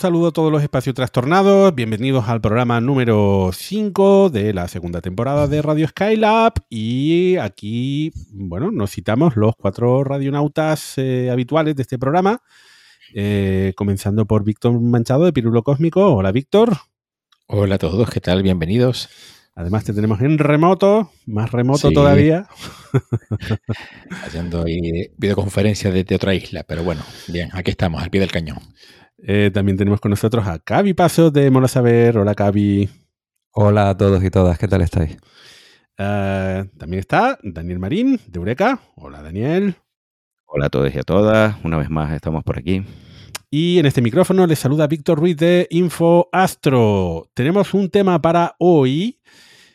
Saludo a todos los espacios trastornados, bienvenidos al programa número 5 de la segunda temporada de Radio Skylab y aquí, bueno, nos citamos los cuatro radionautas eh, habituales de este programa, eh, comenzando por Víctor Manchado de Pirulo Cósmico. Hola, Víctor. Hola a todos, ¿qué tal? Bienvenidos. Además te tenemos en remoto, más remoto todavía. Haciendo videoconferencia desde otra isla, pero bueno, bien, aquí estamos, al pie del cañón. Eh, también tenemos con nosotros a Cavi Paso de Mola Saber. Hola, Cavi. Hola a todos y todas, ¿qué tal estáis? Eh, también está Daniel Marín de Eureka. Hola, Daniel. Hola a todos y a todas. Una vez más estamos por aquí. Y en este micrófono les saluda Víctor Ruiz de Info Astro. Tenemos un tema para hoy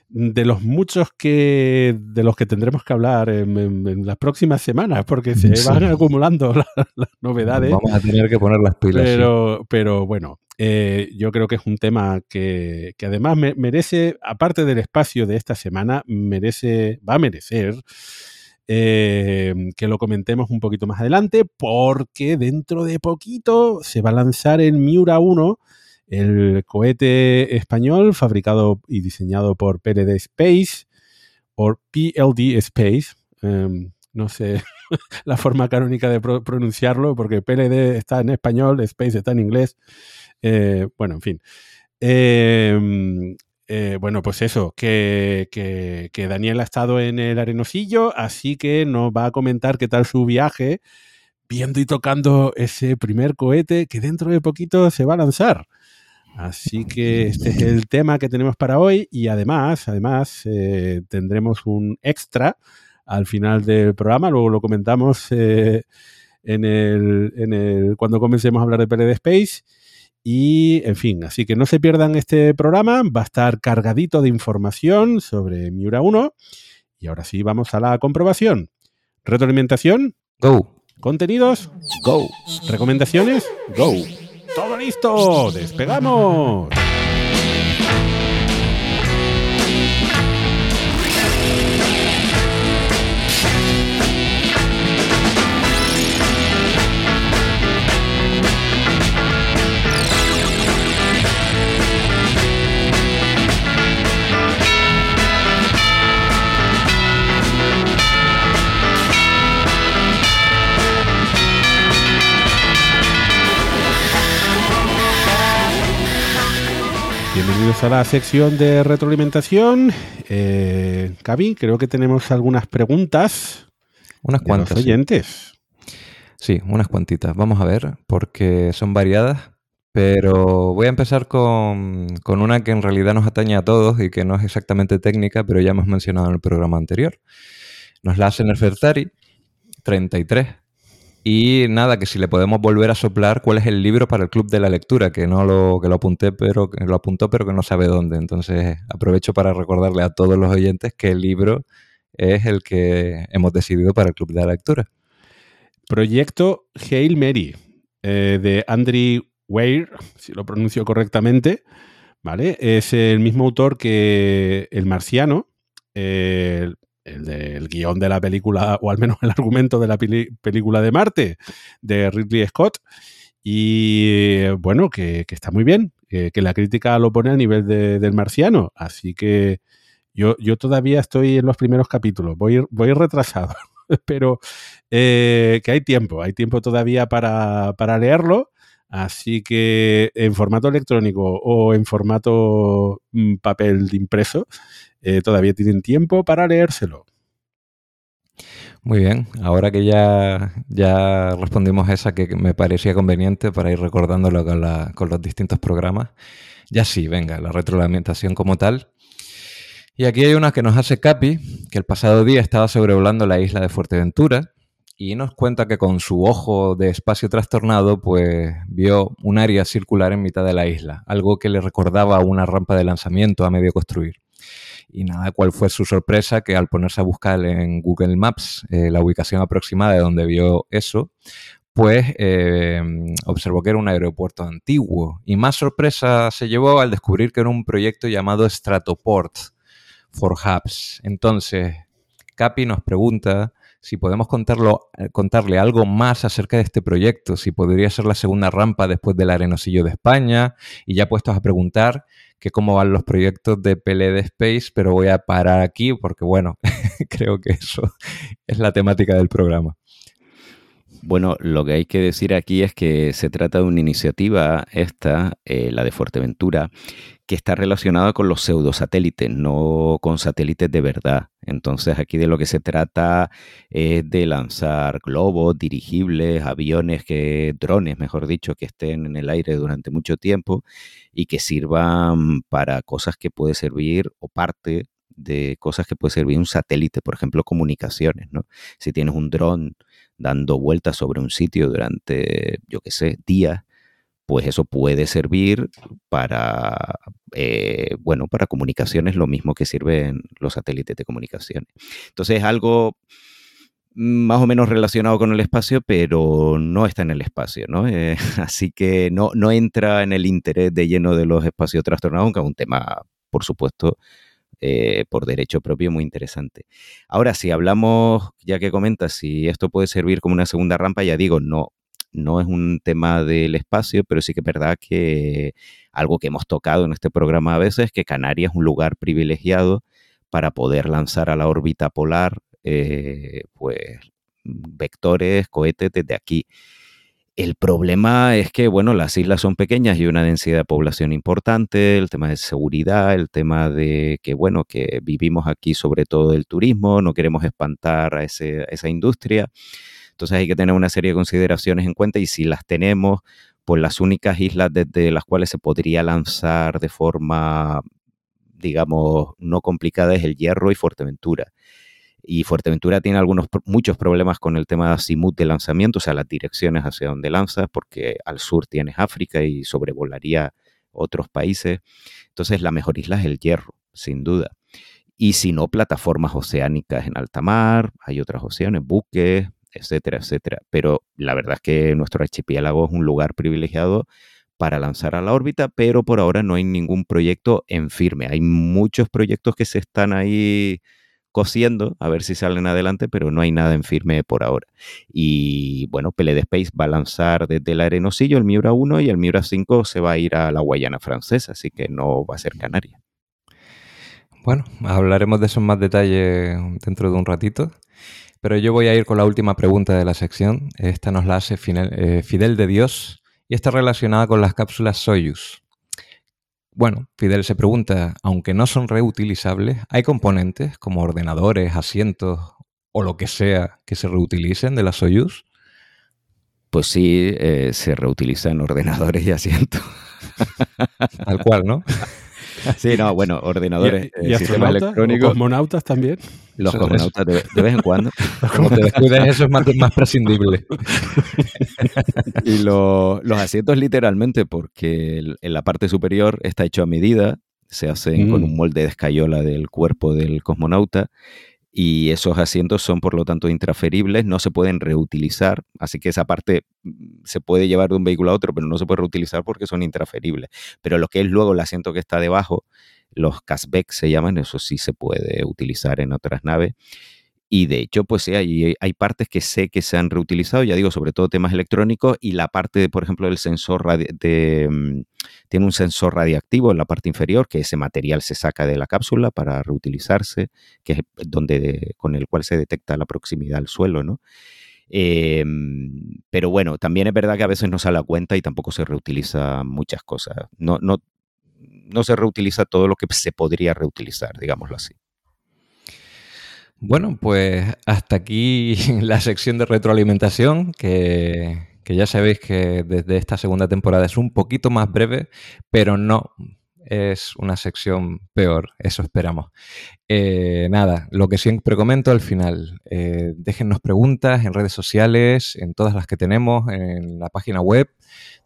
de los muchos que de los que tendremos que hablar en, las próximas semanas, porque se van acumulando las, novedades. Vamos a tener que poner las pilas. Pero, pero bueno, eh, yo creo que es un tema que, además merece, aparte del espacio de esta semana, merece, va a merecer eh, que lo comentemos un poquito más adelante, porque dentro de poquito se va a lanzar el Miura 1 el cohete español fabricado y diseñado por PLD Space o PLD Space. Em, no sé la forma canónica de pronunciarlo porque PLD está en español, Space está en inglés. Eh, bueno, en fin. Em, eh, bueno, pues eso, que, que, Daniel ha estado en el arenosillo, así que nos va a comentar qué tal su viaje, viendo y tocando ese primer cohete que dentro de poquito se va a lanzar. Así que este es el tema que tenemos para hoy y además, además eh, tendremos un extra al final del programa, luego lo comentamos eh, en, el, en el, cuando comencemos a hablar de PLD Space. Y, en fin, así que no se pierdan este programa, va a estar cargadito de información sobre Miura 1. Y ahora sí, vamos a la comprobación. Retroalimentación. Go. Contenidos. Go. Recomendaciones. Go. ¡Todo listo! ¡Despegamos! Bienvenidos a la sección de retroalimentación. Eh, creo que tenemos algunas preguntas. Unas cuantas. oyentes. Sí. unas cuantitas. Vamos a ver, porque son variadas. Pero voy a empezar con, con, una que en realidad nos atañe a todos y que no es exactamente técnica, pero ya hemos mencionado en el programa anterior. Nos la hace Nefertari 33 y nada, que si le podemos volver a soplar cuál es el libro para el club de la lectura, que no lo, que lo apunté, pero que lo apuntó, pero que no sabe dónde. Entonces aprovecho para recordarle a todos los oyentes que el libro es el que hemos decidido para el club de la lectura. Proyecto Hail Mary, eh, de Andrew Weir, si lo pronuncio correctamente, ¿vale? Es el mismo autor que El Marciano, eh, el del guion de la película, o al menos el argumento de la película de Marte, de Ridley Scott. Y bueno, que, está muy bien, que, la crítica lo pone a nivel del marciano. Así que yo, yo todavía estoy en los primeros capítulos, voy, voy retrasado. pero eh, que hay tiempo, hay tiempo todavía para, para leerlo. Así que en formato electrónico o en formato mm, papel de impreso, eh, todavía tienen tiempo para leérselo. Muy bien, ahora que ya, ya respondimos esa que me parecía conveniente para ir recordándolo con, con los distintos programas, ya sí, venga, la retroalimentación como tal. Y aquí hay una que nos hace Capi, que el pasado día estaba sobrevolando la isla de Fuerteventura y nos cuenta que con su ojo de espacio trastornado, pues vio un área circular en mitad de la isla, algo que le recordaba una rampa de lanzamiento a medio construir. Y nada, cuál fue su sorpresa que al ponerse a buscar en Google Maps eh, la ubicación aproximada de donde vio eso, pues eh, observó que era un aeropuerto antiguo. Y más sorpresa se llevó al descubrir que era un proyecto llamado Stratoport, for Hubs. Entonces, Capi nos pregunta si podemos eh, contarle algo más acerca de este proyecto, si podría ser la segunda rampa después del Arenosillo de España, y ya puestos a preguntar que cómo van los proyectos de PLD Space, pero voy a parar aquí porque, bueno, creo que eso es la temática del programa. Bueno, lo que hay que decir aquí es que se trata de una iniciativa, esta, eh, la de Fuerteventura, que está relacionada con los pseudosatélites, no con satélites de verdad. Entonces aquí de lo que se trata es de lanzar globos, dirigibles, aviones, que, drones, mejor dicho, que estén en el aire durante mucho tiempo y que sirvan para cosas que puede servir o parte de cosas que puede servir un satélite, por ejemplo, comunicaciones, ¿no? Si tienes un dron dando vueltas sobre un sitio durante, yo qué sé, días, pues eso puede servir para, eh, bueno, para comunicaciones, lo mismo que sirven los satélites de comunicaciones. Entonces es algo más o menos relacionado con el espacio, pero no está en el espacio, ¿no? Eh, así que no, no entra en el interés de lleno de los espacios trastornados, aunque es un tema, por supuesto, eh, por derecho propio muy interesante. Ahora, si hablamos, ya que comentas, si esto puede servir como una segunda rampa, ya digo, no, no es un tema del espacio, pero sí que es verdad que algo que hemos tocado en este programa a veces es que Canarias es un lugar privilegiado para poder lanzar a la órbita polar eh, pues vectores, cohetes desde aquí. El problema es que, bueno, las islas son pequeñas y una densidad de población importante, el tema de seguridad, el tema de que, bueno, que vivimos aquí sobre todo el turismo, no queremos espantar a, esa industria. Entonces hay que tener una serie de consideraciones en cuenta y si las tenemos, pues las únicas islas desde las cuales se podría lanzar de forma, digamos, no complicada es el Hierro y Fuerteventura. Y Fuerteventura tiene algunos, muchos problemas con el tema de azimut de lanzamiento, o sea, las direcciones hacia donde lanzas, porque al sur tienes África y sobrevolaría otros países. Entonces, la mejor isla es el Hierro, sin duda. Y si no, plataformas oceánicas en alta mar, hay otras opciones, buques, etcétera, etcétera. Pero la verdad es que nuestro archipiélago es un lugar privilegiado para lanzar a la órbita, pero por ahora no hay ningún proyecto en firme. Hay muchos proyectos que se están ahí cosiendo a ver si salen adelante, pero no hay nada en firme por ahora. Y bueno, PLD Space va a lanzar desde el Arenosillo el Miura 1 y el Miura 5 se va a ir a la Guayana francesa, así que no va a ser Canaria. Bueno, hablaremos de eso en más detalle dentro de un ratito. Pero yo voy a ir con la última pregunta de la sección. Esta nos la hace eh, Fidel de Dios y está relacionada con las cápsulas Soyuz. Bueno, Fidel se pregunta, aunque no son reutilizables, ¿hay componentes como ordenadores, asientos o lo que sea que se reutilicen de la Soyuz? Pues sí, eh, se reutilizan ordenadores y asientos. Tal cual, ¿no? Sí, no, bueno, ordenadores, ¿Y, eh, sistemas electrónicos. ¿Cosmonautas también? Los cosmonautas de, vez en cuando. Como te descuides, eso es más, más prescindible. y los asientos literalmente, porque en la parte superior está hecho a medida, se hacen con mm. un molde de escayola del cuerpo del cosmonauta y esos asientos son por lo tanto intransferibles, no se pueden reutilizar, así que esa parte mm, se puede llevar de un vehículo a otro, pero no se puede reutilizar porque son intransferibles. Pero lo que es luego el asiento que está debajo, los cashback se llaman, eso sí se puede utilizar en otras naves. Y de hecho, pues sí, hay, hay partes que sé que se han reutilizado, ya digo, sobre todo temas electrónicos y la parte, por ejemplo, del sensor de, mm, tiene un sensor radiactivo en la parte inferior, que ese material se saca de la cápsula para reutilizarse, que es donde, con el cual se detecta la proximidad al suelo, ¿no? Em, pero bueno, también es verdad que a veces no se da cuenta y tampoco se reutiliza muchas cosas. No, no, no se reutiliza todo lo que se podría reutilizar, digámoslo así. Bueno, pues hasta aquí la sección de retroalimentación, que, ya sabéis que desde esta segunda temporada es un poquito más breve, pero no es una sección peor, eso esperamos. Eh, nada, lo que siempre comento al final, eh, déjennos preguntas en redes sociales, en todas las que tenemos, en la página web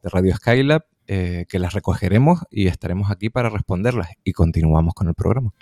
de Radio Skylab, eh, que las recogeremos y estaremos aquí para responderlas. Y continuamos con el programa.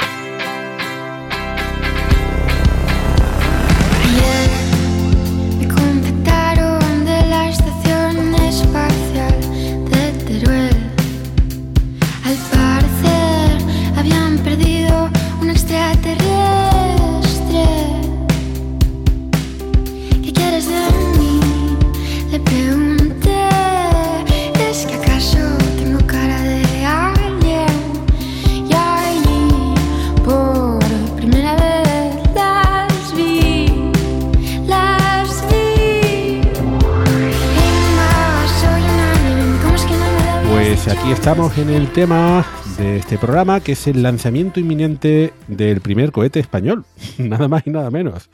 En el tema de este programa, que es el lanzamiento inminente del primer cohete español, nada más y nada menos.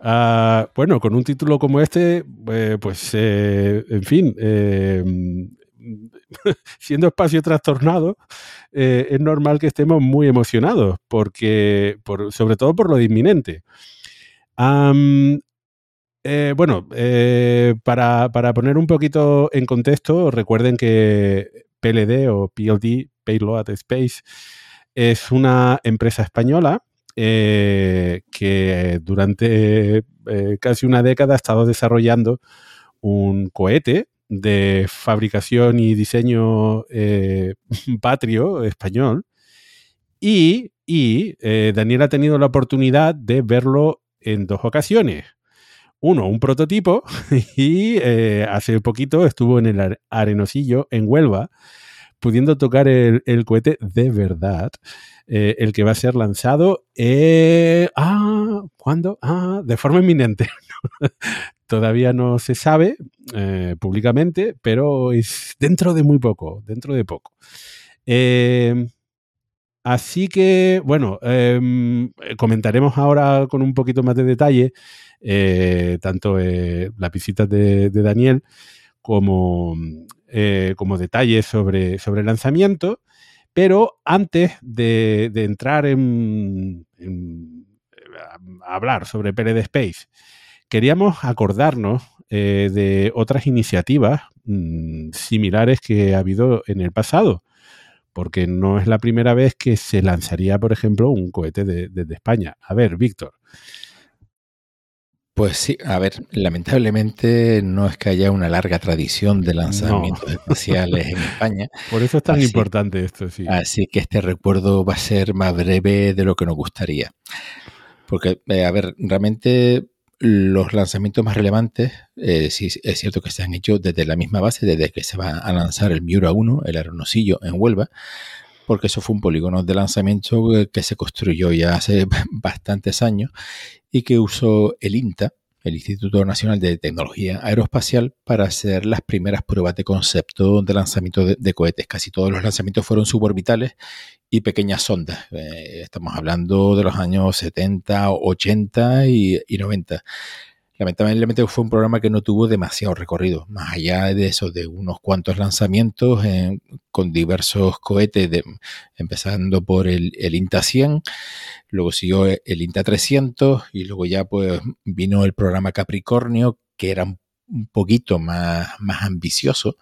Ah, bueno, con un título como este, eh, pues, eh, en fin, eh, siendo espacio trastornado, es normal que estemos muy emocionados, porque, sobre todo por lo de inminente. bueno, para, para, poner un poquito en contexto, recuerden que PLD o PLD, Payload Space, es una empresa española eh, que durante eh, casi una década ha estado desarrollando un cohete de fabricación y diseño eh, patrio español. Y, Daniel ha tenido la oportunidad de verlo en dos ocasiones. Uno, un prototipo, y hace poquito estuvo en el Arenosillo, en Huelva, pudiendo tocar el, cohete de verdad. Eh, el que va a ser lanzado. Eh, ah, ¿cuándo? Ah, de forma inminente. Todavía no se sabe eh, públicamente, pero es dentro de muy poco, dentro de poco. Así que, bueno, em, comentaremos ahora con un poquito más de detalle tanto las visitas de, de Daniel como eh, como detalles sobre, sobre el lanzamiento, pero antes de, entrar en, hablar sobre PLD Space, queríamos acordarnos eh, de otras iniciativas mm, similares que ha habido en el pasado, porque no es la primera vez que se lanzaría, por ejemplo, un cohete desde España. A ver, Víctor, pues sí, a ver, lamentablemente no es que haya una larga tradición de lanzamientos espaciales en España. Por eso es tan importante esto, sí. Así que este recuerdo va a ser más breve de lo que nos gustaría. Porque, eh, a ver, realmente los lanzamientos más relevantes, eh, sí es cierto que se han hecho desde la misma base, desde que se va a lanzar el Miura 1, el aeronosillo en Huelva, porque eso fue un polígono de lanzamiento eh, que se construyó ya hace bastantes años y que usó el INTA, el Instituto Nacional de Tecnología Aeroespacial, para hacer las primeras pruebas de concepto de lanzamiento de, cohetes. Casi todos los lanzamientos fueron suborbitales y pequeñas sondas. Eh, estamos hablando de los años 70, 80 y, y 90 lamentablemente fue un programa que no tuvo demasiado recorrido, más allá de eso, de unos cuantos lanzamientos con diversos cohetes, empezando por el, INTA 100, luego siguió el INTA 300 y luego ya pues vino el programa Capricornio, que era un poquito más, más ambicioso,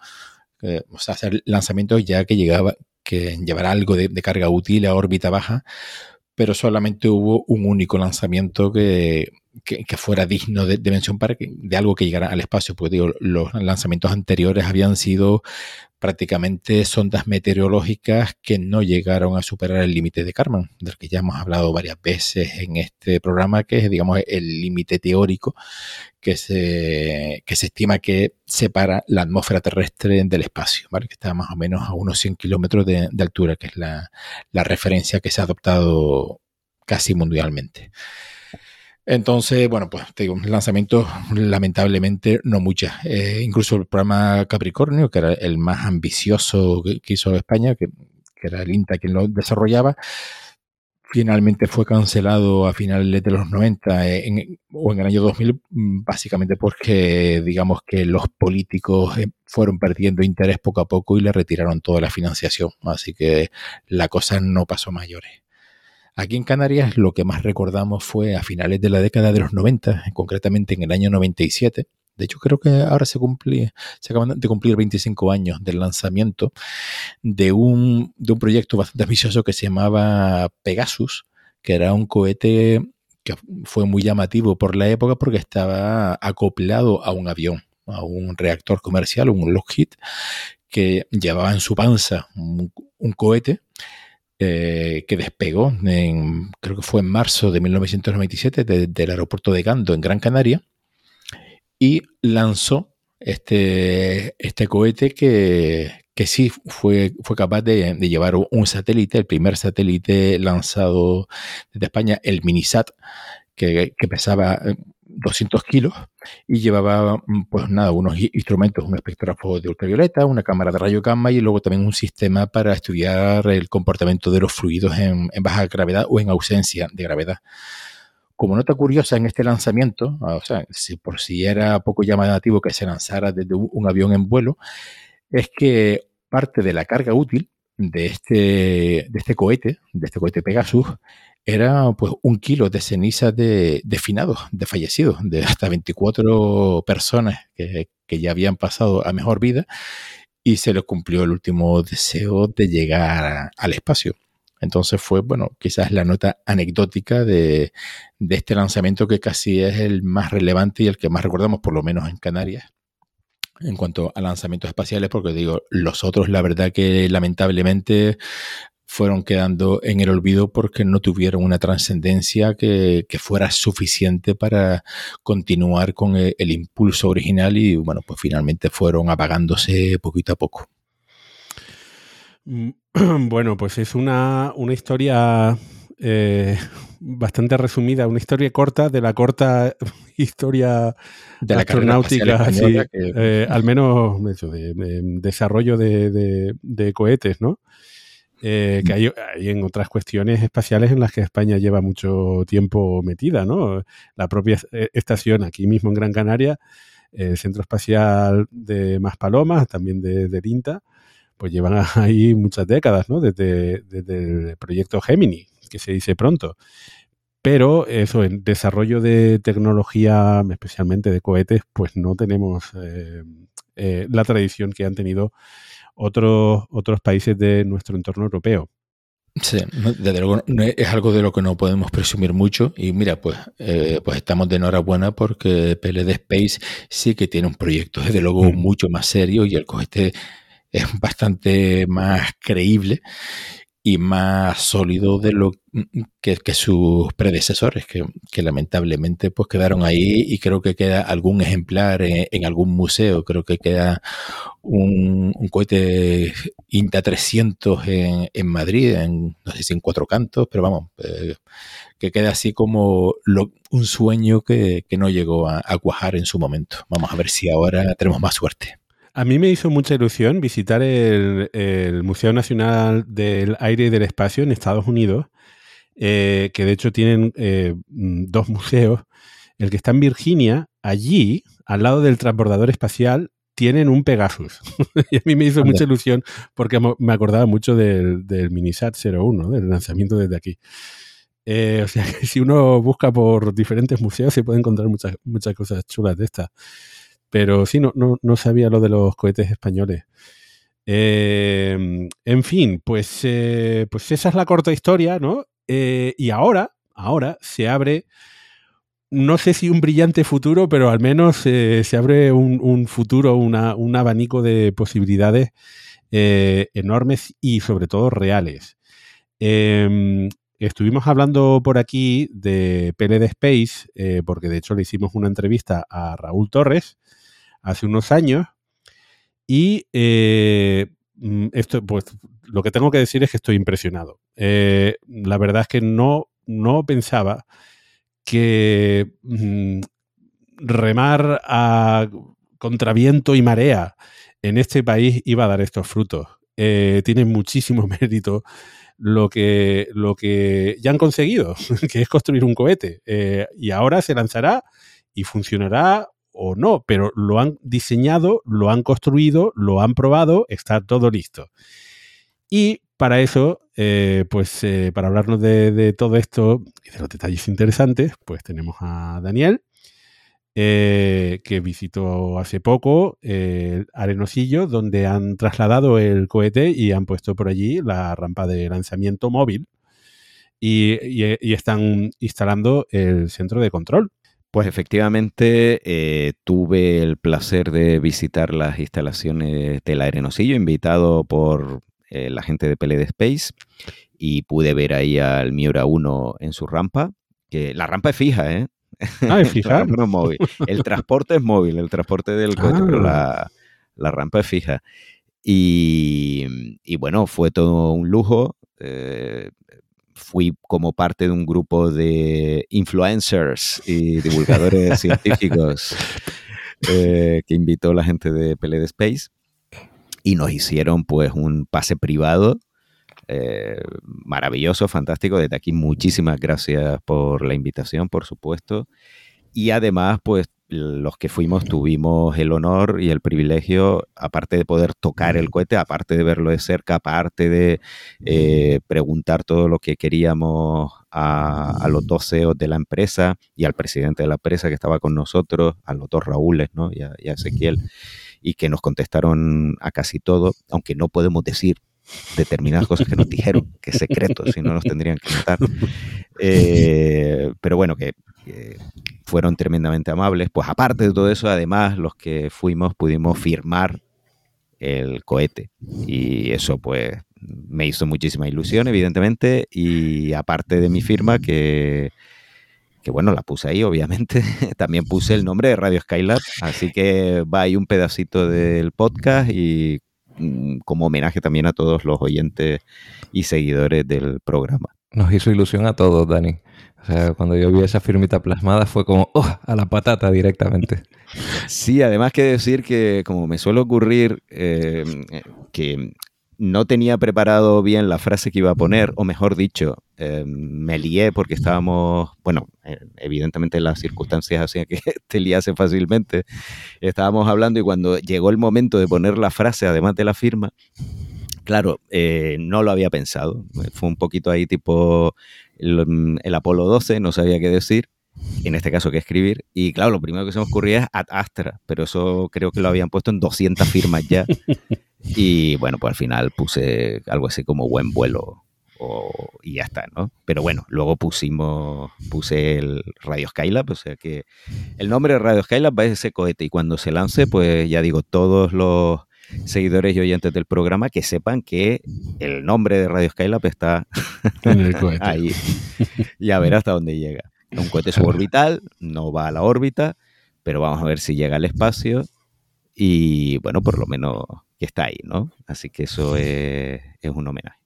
o sea, hacer lanzamientos ya que llegaba, que llevará algo de carga útil a órbita baja, pero solamente hubo un único lanzamiento que que, fuera digno de, mención para de algo que llegara al espacio, porque digo, los lanzamientos anteriores habían sido prácticamente sondas meteorológicas que no llegaron a superar el límite de Karman, del que ya hemos hablado varias veces en este programa, que es, digamos, el límite teórico que se, que se estima que separa la atmósfera terrestre del espacio, ¿vale? que está más o menos a unos 100 kilómetros de, altura, que es la, la referencia que se ha adoptado casi mundialmente. Entonces, bueno, pues te digo, lanzamientos lamentablemente no muchas. Eh, incluso el programa Capricornio, que era el más ambicioso que, hizo España, que, era el INTA quien lo desarrollaba, finalmente fue cancelado a finales de los 90 eh, o en el año 2000, mm, básicamente porque digamos que los políticos eh, fueron perdiendo interés poco a poco y le retiraron toda la financiación. Así que la cosa no pasó mayores. Aquí en Canarias lo que más recordamos fue a finales de la década de los 90, concretamente en el año 97. De hecho, creo que ahora se, cumple, se acaban de cumplir 25 años del lanzamiento de un, de un proyecto bastante ambicioso que se llamaba Pegasus, que era un cohete que fue muy llamativo por la época porque estaba acoplado a un avión, a un reactor comercial, un Lockheed, que llevaba en su panza un, un cohete eh, que despegó, en, creo que fue en marzo de 1997, del aeropuerto de Gando, en Gran Canaria, y lanzó este, este cohete que, que sí fue, fue capaz de, llevar un satélite, el primer satélite lanzado desde España, el Minisat, que, que pesaba eh, 200 kilos y llevaba, mm, pues nada, unos instrumentos, un espectrógrafo de ultravioleta, una cámara de rayo gamma y luego también un sistema para estudiar el comportamiento de los fluidos en, baja gravedad o en ausencia de gravedad. Como nota curiosa en este lanzamiento, o sea, si por si era poco llamativo que se lanzara desde un avión en vuelo, es que parte de la carga útil de este, de este cohete, de este cohete Pegasus, era pues un kilo de cenizas de, de, finados, de fallecidos, de hasta 24 personas que, ya habían pasado a mejor vida y se les cumplió el último deseo de llegar al espacio. Entonces fue, bueno, quizás la nota anecdótica de, de, este lanzamiento que casi es el más relevante y el que más recordamos, por lo menos en Canarias, en cuanto a lanzamientos espaciales, porque digo, los otros, la verdad que lamentablemente fueron quedando en el olvido porque no tuvieron una trascendencia que, fuera suficiente para continuar con el, impulso original y bueno, pues finalmente fueron apagándose poquito a poco. Mm, bueno, pues es una, historia eh, bastante resumida, una historia corta de la corta historia de la astronáutica, eh, al menos de, desarrollo de, cohetes, ¿no? Eh, que hay, en otras cuestiones espaciales en las que España lleva mucho tiempo metida, ¿no? La propia eh, estación aquí mismo en Gran Canaria, el Centro Espacial de Maspalomas, también de, de INTA, pues llevan ahí muchas décadas, ¿no? Desde, el proyecto Gemini, que se dice pronto. Pero eso, en desarrollo de tecnología, especialmente de cohetes, pues no tenemos eh, la tradición que han tenido otros, otros países de nuestro entorno europeo. Sí, desde luego es algo de lo que no podemos presumir mucho y mira, pues, eh, pues estamos de enhorabuena porque PLD Space sí que tiene un proyecto desde luego mm. mucho más serio y el cohete es bastante más creíble y más sólido de lo que, sus predecesores, que, lamentablemente pues quedaron ahí y creo que queda algún ejemplar en, algún museo, creo que queda un, cohete INTA 300 en, en, Madrid, en, no sé si en cuatro cantos, pero vamos, eh, que queda así como un sueño que, no llegó a cuajar en su momento. Vamos a ver si ahora tenemos más suerte. A mí me hizo mucha ilusión visitar el, Museo Nacional del Aire y del Espacio en Estados Unidos, eh, que de hecho tienen eh, dos museos. El que está en Virginia, allí, al lado del transbordador espacial, tienen un Pegasus. y a mí me hizo mucha ilusión porque me acordaba mucho del, del Minisat 01, del lanzamiento desde aquí. Eh, o sea que si uno busca por diferentes museos se puede encontrar muchas, muchas cosas chulas de estas. Pero sí, no, no, sabía lo de los cohetes españoles. En fin, pues, eh, pues esa es la corta historia, ¿no? Eh, y ahora, ahora se abre no sé si un brillante futuro, pero al menos eh, se abre un, futuro, un abanico de posibilidades eh, enormes y sobre todo reales. Em, estuvimos hablando por aquí de PLD Space, porque de hecho le hicimos una entrevista a Raúl Torres hace unos años. Y mm, esto, pues, lo que tengo que decir es que estoy impresionado. La verdad es que no, no pensaba que mm, remar a contraviento y marea en este país iba a dar estos frutos. Eh, tiene muchísimo mérito lo que, lo que ya han conseguido, que es construir un cohete. Eh, y ahora se lanzará y funcionará o no, pero lo han diseñado, lo han construido, lo han probado, está todo listo. Y para eso, eh, pues eh, para hablarnos de, todo esto y de los detalles interesantes, pues tenemos a Daniel, eh, que visitó hace poco el Arenosillo, donde han trasladado el cohete y han puesto por allí la rampa de lanzamiento móvil y, están instalando el centro de control. Pues efectivamente tuve el placer de visitar las instalaciones del Arenosillo, invitado por eh, la gente de PLD Space y pude ver ahí al Miura 1 en su rampa, que la rampa es fija, ¿eh? Ah, es fija. móvil. El transporte es móvil, el transporte del coche, pero ah. la, rampa es fija. Y, bueno, fue todo un lujo. Eh, fui como parte de un grupo de influencers y divulgadores científicos eh, que invitó la gente de PLD Space y nos hicieron pues un pase privado eh, maravilloso, fantástico. Desde aquí muchísimas gracias por la invitación, por supuesto. Y además, pues los que fuimos tuvimos el honor y el privilegio, aparte de poder tocar el cohete, aparte de verlo de cerca, aparte de eh, preguntar todo lo que queríamos a, los dos CEOs de la empresa y al presidente de la empresa que estaba con nosotros, a los dos Raúles ¿no? y, a, y a Ezequiel y que nos contestaron a casi todo, aunque no podemos decir determinadas cosas que nos dijeron, que es secreto, si no nos tendrían que contar. Eh, pero bueno, que, fueron tremendamente amables. Pues aparte de todo eso, además, los que fuimos pudimos firmar el cohete. Y eso pues me hizo muchísima ilusión, evidentemente. Y aparte de mi firma, que que bueno, la puse ahí, obviamente. También puse el nombre de Radio Skylab, así que va ahí un pedacito del podcast y mm, como homenaje también a todos los oyentes y seguidores del programa. Nos hizo ilusión a todos, Dani. O sea, cuando yo vi esa firmita plasmada fue como, oh, a la patata directamente. Sí, además que decir que, como me suele ocurrir, eh, que no tenía preparado bien la frase que iba a poner, o mejor dicho, eh, me lié porque estábamos, bueno, eh, evidentemente las circunstancias hacían que te liase fácilmente. Estábamos hablando y cuando llegó el momento de poner la frase, además de la firma, claro, eh, no lo había pensado. Fue un poquito ahí tipo el, el Apolo 12, no sabía qué decir en este caso qué escribir. Y claro, lo primero que se me ocurría es Ad Astra, pero eso creo que lo habían puesto en 200 firmas ya. Y bueno, pues al final puse algo así como buen vuelo y ya está, ¿no? Pero bueno, luego pusimos, puse el Radio Skylab, o sea que el nombre de Radio Skylab va a ese cohete y cuando se lance, pues ya digo, todos los seguidores y oyentes del programa que sepan que el nombre de Radio Skylab está ahí y a ver hasta dónde llega. Un cohete suborbital, no va a la órbita, pero vamos a ver si llega al espacio y bueno, por lo menos que está ahí, ¿no? Así que eso es, un homenaje.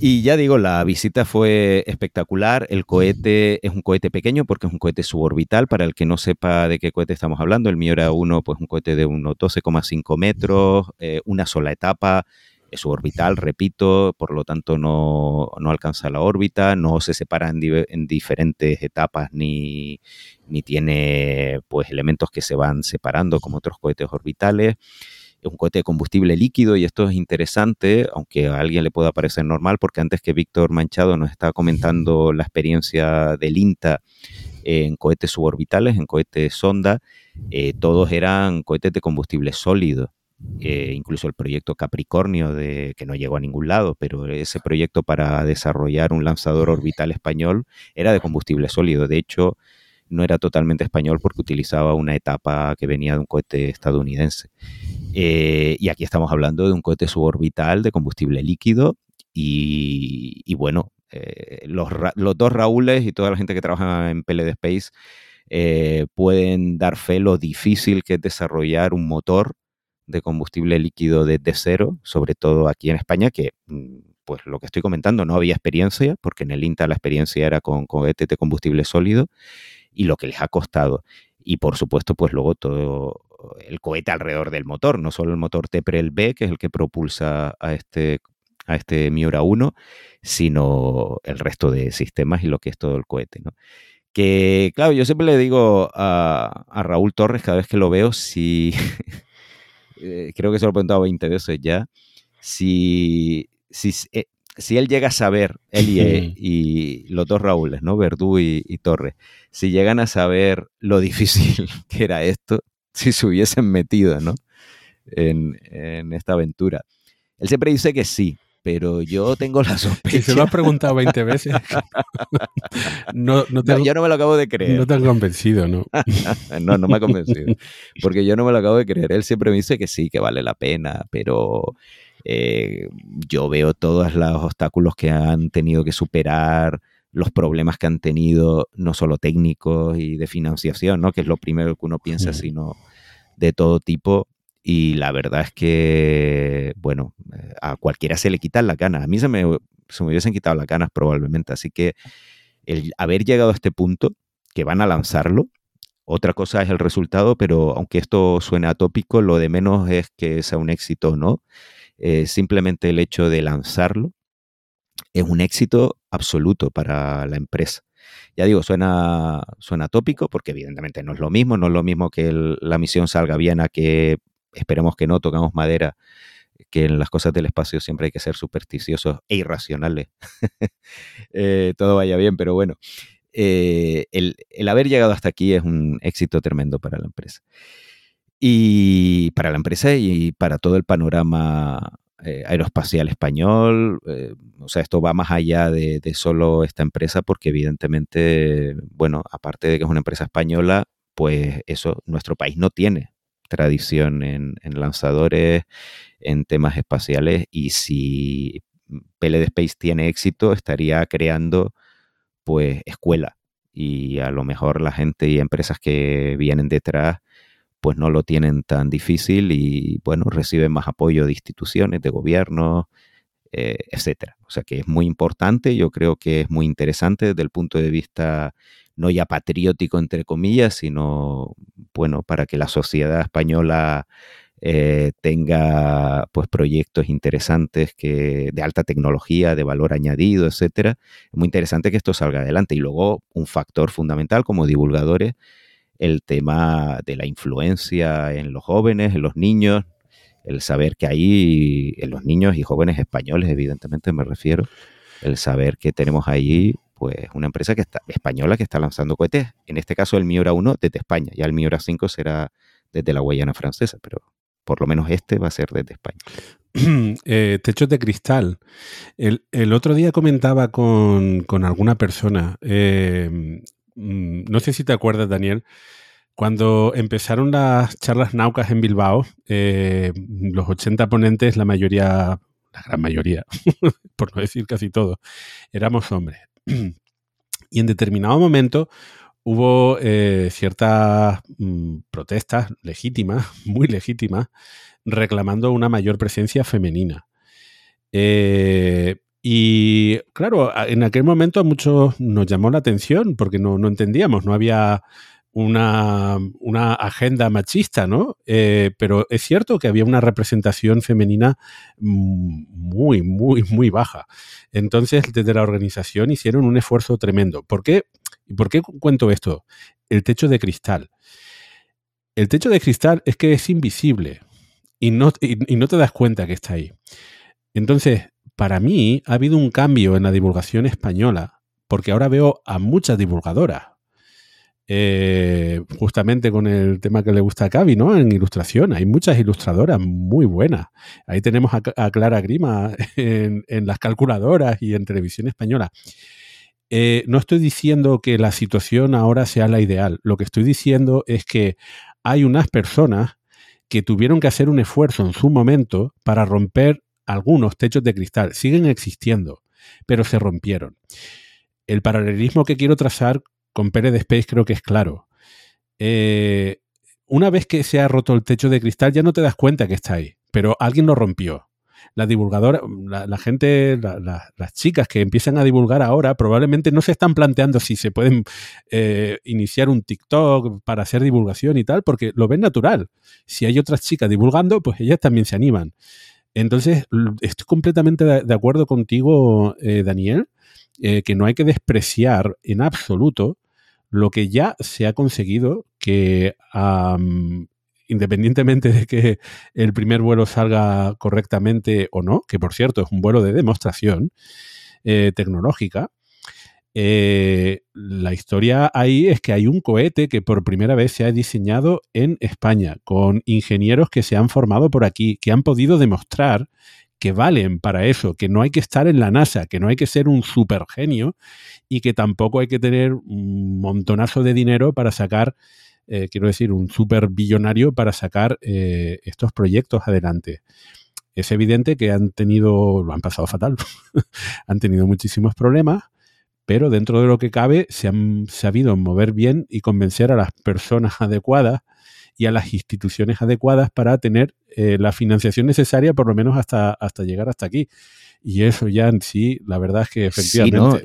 Y ya digo, la visita fue espectacular. El cohete es un cohete pequeño porque es un cohete suborbital. Para el que no sepa de qué cohete estamos hablando, el mío era uno, pues un cohete de unos 12,5 metros, eh, una sola etapa, es suborbital, repito, por lo tanto no, alcanza la órbita, no se separa en, en diferentes etapas ni, ni, tiene pues elementos que se van separando como otros cohetes orbitales es un cohete de combustible líquido y esto es interesante, aunque a alguien le pueda parecer normal, porque antes que Víctor Manchado nos estaba comentando la experiencia del INTA en cohetes suborbitales, en cohetes sonda, eh, todos eran cohetes de combustible sólido. Eh, incluso el proyecto Capricornio, de, que no llegó a ningún lado, pero ese proyecto para desarrollar un lanzador orbital español era de combustible sólido. De hecho, no era totalmente español porque utilizaba una etapa que venía de un cohete estadounidense. Eh, y aquí estamos hablando de un cohete suborbital de combustible líquido y, bueno, eh, los, dos Raúles y toda la gente que trabaja en PLD Space pueden dar fe lo difícil que es desarrollar un motor de combustible líquido desde cero, sobre todo aquí en España, que mm, pues lo que estoy comentando no había experiencia, porque en el INTA la experiencia era con cohetes de combustible sólido, y lo que les ha costado. Y por supuesto, pues luego todo el cohete alrededor del motor, no solo el motor Teprel B, que es el que propulsa a este, a este Miura 1, sino el resto de sistemas y lo que es todo el cohete, ¿no? Que, claro, yo siempre le digo a, a Raúl Torres cada vez que lo veo, si, eh, creo que se lo he preguntado 20 veces ya, si, si, eh, si él llega a saber, él y, los dos Raúles, ¿no? Verdú y, Torres, si llegan a saber lo difícil que era esto, si se hubiesen metido, ¿no? En, en esta aventura. Él siempre dice que sí, pero yo tengo la sospecha. Si se lo has preguntado 20 veces. no, no, yo no me lo acabo de creer. No te han convencido, ¿no? no, no me ha convencido. Porque yo no me lo acabo de creer. Él siempre me dice que sí, que vale la pena, pero eh, yo veo todos los obstáculos que han tenido que superar, los problemas que han tenido, no solo técnicos y de financiación, ¿no? que es lo primero que uno piensa, sino de todo tipo. Y la verdad es que, bueno, eh, a cualquiera se le quitan las ganas. A mí se me, se me hubiesen quitado las ganas probablemente. Así que el haber llegado a este punto, que van a lanzarlo, otra cosa es el resultado, pero aunque esto suene atópico, lo de menos es que sea un éxito o no. Eh, simplemente el hecho de lanzarlo es un éxito absoluto para la empresa. Ya digo, suena, suena tópico porque evidentemente no es lo mismo, no es lo mismo que la misión salga bien a que esperemos que no, tocamos madera, que en las cosas del espacio siempre hay que ser supersticiosos e irracionales. Eh, todo vaya bien, pero bueno, eh, el, el haber llegado hasta aquí es un éxito tremendo para la empresa. Y para la empresa y para todo el panorama eh, aeroespacial español, o sea, esto va más allá de, solo esta empresa porque evidentemente, bueno, aparte de que es una empresa española, pues eso, nuestro país no tiene tradición en, lanzadores, en temas espaciales y si PLD Space tiene éxito, estaría creando pues escuela y a lo mejor la gente y empresas que vienen detrás pues no lo tienen tan difícil y, bueno, reciben más apoyo de instituciones, de gobierno, eh, etcétera. O sea que es muy importante, yo creo que es muy interesante desde el punto de vista no ya patriótico, entre comillas, sino, bueno, para que la sociedad española eh, tenga pues proyectos interesantes que de alta tecnología, de valor añadido, etcétera. Es muy interesante que esto salga adelante. Y luego un factor fundamental como divulgadores el tema de la influencia en los jóvenes, en los niños, el saber que ahí, en los niños y jóvenes españoles, evidentemente me refiero, el saber que tenemos ahí pues una empresa que está, española que está lanzando cohetes, en este caso el Miura 1 desde España, ya el Miura 5 será desde la Guayana francesa, pero por lo menos este va a ser desde España. Eh, techos de cristal. El, otro día comentaba con, alguna persona eh, Mm, no sé si te acuerdas, Daniel, cuando empezaron las charlas naucas en Bilbao, eh, los 80 ponentes, la mayoría, la gran mayoría, por no decir casi todos, éramos hombres. Y en determinado momento hubo eh, ciertas mm, protestas legítimas, muy legítimas, reclamando una mayor presencia femenina. Eh, y claro, en aquel momento a muchos nos llamó la atención porque no, entendíamos, no había una, agenda machista, ¿no? Eh, pero es cierto que había una representación femenina muy, muy, muy baja. Entonces, desde la organización hicieron un esfuerzo tremendo. ¿Por qué? ¿Y por qué cuento esto? El techo de cristal. El techo de cristal es que es invisible y no, y no te das cuenta que está ahí. Entonces, para mí ha habido un cambio en la divulgación española, porque ahora veo a muchas divulgadoras. Eh, justamente con el tema que le gusta a Cavi, ¿no? En ilustración. Hay muchas ilustradoras muy buenas. Ahí tenemos a, Clara Grima en, las calculadoras y en televisión española. eh, no estoy diciendo que la situación ahora sea la ideal. Lo que estoy diciendo es que hay unas personas que tuvieron que hacer un esfuerzo en su momento para romper algunos techos de cristal. Siguen existiendo, pero se rompieron. El paralelismo que quiero trazar con Pérez de Space creo que es claro. Eh, una vez que se ha roto el techo de cristal ya no te das cuenta que está ahí, pero alguien lo rompió la divulgadora, la, gente, las chicas que empiezan a divulgar ahora, probablemente no se están planteando si se pueden eh, iniciar un TikTok para hacer divulgación y tal, porque lo ven natural. Si hay otras chicas divulgando, pues ellas también se animan. Entonces, estoy completamente de acuerdo contigo, eh, Daniel, que no hay que despreciar en absoluto lo que ya se ha conseguido, que independientemente de que el primer vuelo salga correctamente o no, que por cierto es un vuelo de demostración eh, tecnológica, eh, la historia ahí es que hay un cohete que por primera vez se ha diseñado en España, con ingenieros que se han formado por aquí, que han podido demostrar que valen para eso, que no hay que estar en la NASA, que no hay que ser un super genio y que tampoco hay que tener un montonazo de dinero para sacar eh, quiero decir, un super billonario para sacar eh, estos proyectos adelante. Es evidente que han tenido, lo han pasado fatal, han tenido muchísimos problemas, pero dentro de lo que cabe se han sabido mover bien y convencer a las personas adecuadas y a las instituciones adecuadas para tener eh, la financiación necesaria por lo menos hasta, hasta llegar hasta aquí. Y eso ya en sí, la verdad es que efectivamente...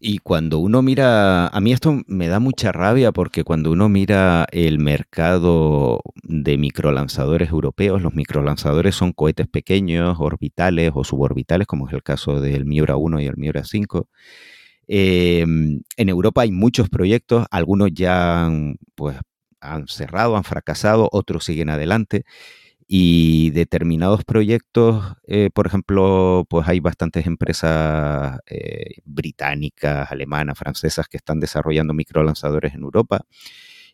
Y cuando uno mira, a mí esto me da mucha rabia porque cuando uno mira el mercado de microlanzadores europeos, los microlanzadores son cohetes pequeños, orbitales o suborbitales, como es el caso del Miura 1 y el Miura 5. Em, en Europa hay muchos proyectos, algunos ya pues, han cerrado, han fracasado, otros siguen adelante y determinados proyectos, eh, por ejemplo, pues hay bastantes empresas eh, británicas, alemanas, francesas que están desarrollando microlanzadores en Europa.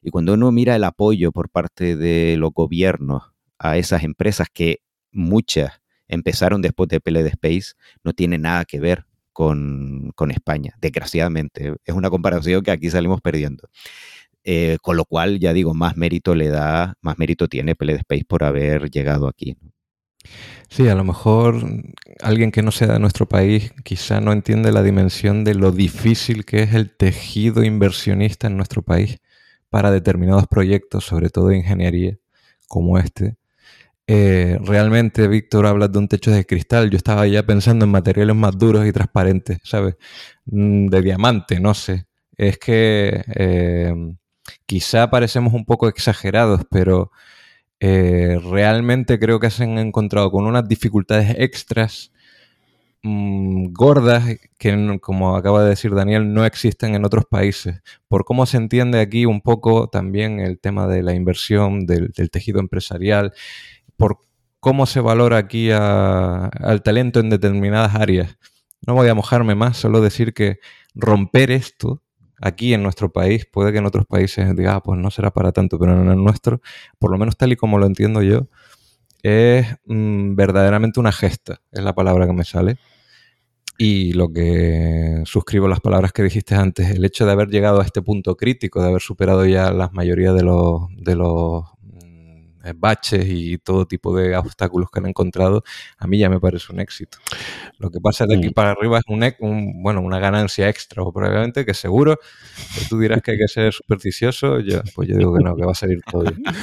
Y cuando uno mira el apoyo por parte de los gobiernos a esas empresas, que muchas empezaron después de PLD Space, no tiene nada que ver con, con España, desgraciadamente. Es una comparación que aquí salimos perdiendo. Eh, con lo cual, ya digo, más mérito le da, más mérito tiene PLD Space por haber llegado aquí. Sí, a lo mejor alguien que no sea de nuestro país quizá no entiende la dimensión de lo difícil que es el tejido inversionista en nuestro país para determinados proyectos, sobre todo de ingeniería, como este. Eh, realmente, Víctor, hablas de un techo de cristal. Yo estaba ya pensando en materiales más duros y transparentes, ¿sabes? Mm, de diamante, no sé. Es que eh, Quizá parecemos un poco exagerados, pero eh, realmente creo que se han encontrado con unas dificultades extras mm, gordas que, como acaba de decir Daniel, no existen en otros países. Por cómo se entiende aquí un poco también el tema de la inversión, del, tejido empresarial, por cómo se valora aquí al talento en determinadas áreas. No voy a mojarme más, solo decir que romper esto aquí en nuestro país, puede que en otros países diga, ah, pues no será para tanto, pero en el nuestro, por lo menos tal y como lo entiendo yo, es mm, verdaderamente una gesta, es la palabra que me sale. Y lo que suscribo las palabras que dijiste antes, el hecho de haber llegado a este punto crítico, de haber superado ya la mayoría de los, de los baches y todo tipo de obstáculos que han encontrado, a mí ya me parece un éxito. Lo que pasa de aquí mm. para arriba es un, bueno, una ganancia extra, o probablemente que seguro que tú dirás que hay que ser supersticioso, yo, pues yo digo que no, que va a salir todo bien.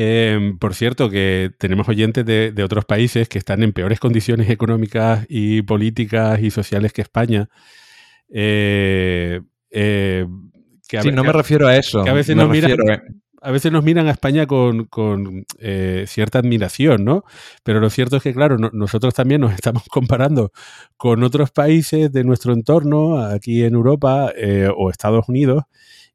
Em, por cierto, que tenemos oyentes de, otros países que están en peores condiciones económicas y políticas y sociales que España. Eh, eh, que sí, no me refiero a eso. Que a veces nos miran, a veces nos miran a España con, eh, cierta admiración, ¿no? Pero lo cierto es que, claro, nosotros también nos estamos comparando con otros países de nuestro entorno, aquí en Europa eh, o Estados Unidos,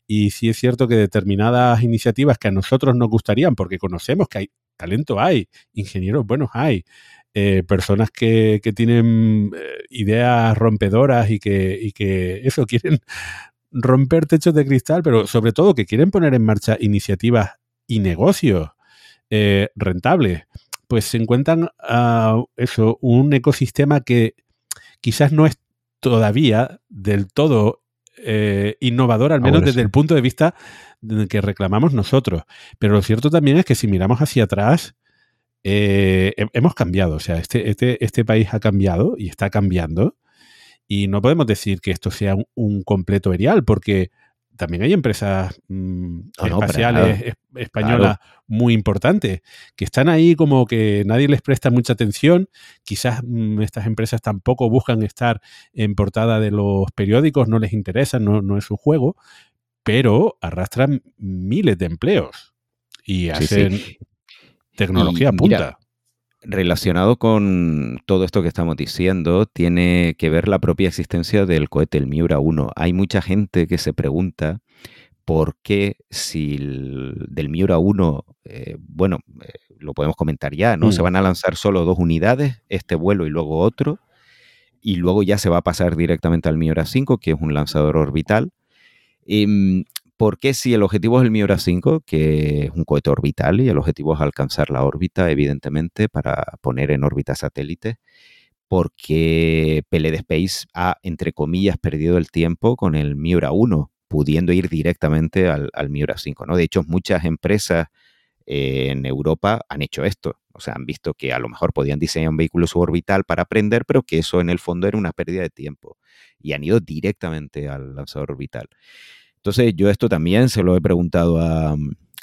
y sí es cierto que determinadas iniciativas que a nosotros nos gustarían, porque conocemos que hay talento, hay, ingenieros buenos hay, eh, personas que, que tienen ideas rompedoras y que, y que eso quieren romper techos de cristal, pero sobre todo que quieren poner en marcha iniciativas y negocios eh, rentables, pues se encuentran a eso, un ecosistema que quizás no es todavía del todo eh, innovador, al menos desde el punto de vista que reclamamos nosotros. Pero lo cierto también es que si miramos hacia atrás, eh, hemos cambiado. O sea, este, este, este país ha cambiado y está cambiando. Y no podemos decir que esto sea un, completo erial, porque también hay empresas mm, espaciales españolas muy importantes que están ahí como que nadie les presta mucha atención. Quizás mm, estas empresas tampoco buscan estar en portada de los periódicos, no les interesa, no, no es su juego, pero arrastran miles de empleos y hacen tecnología punta relacionado con todo esto que estamos diciendo, tiene que ver la propia existencia del cohete, el Miura 1. Hay mucha gente que se pregunta por qué si del Miura 1, eh, bueno, eh, lo podemos comentar ya, ¿no? Se mm. van a lanzar solo dos unidades, este vuelo y luego otro, y luego ya se va a pasar directamente al Miura 5, que es un lanzador orbital. Em, porque si el objetivo es el Miura 5, que es un cohete orbital y el objetivo es alcanzar la órbita, evidentemente, para poner en órbita satélites, porque PLD Space ha, entre comillas, perdido el tiempo con el Miura 1, pudiendo ir directamente al, Miura 5. ¿no? De hecho, muchas empresas eh, en Europa han hecho esto. O sea, han visto que a lo mejor podían diseñar un vehículo suborbital para aprender, pero que eso en el fondo era una pérdida de tiempo. Y han ido directamente al lanzador orbital. Entonces yo esto también se lo he preguntado a,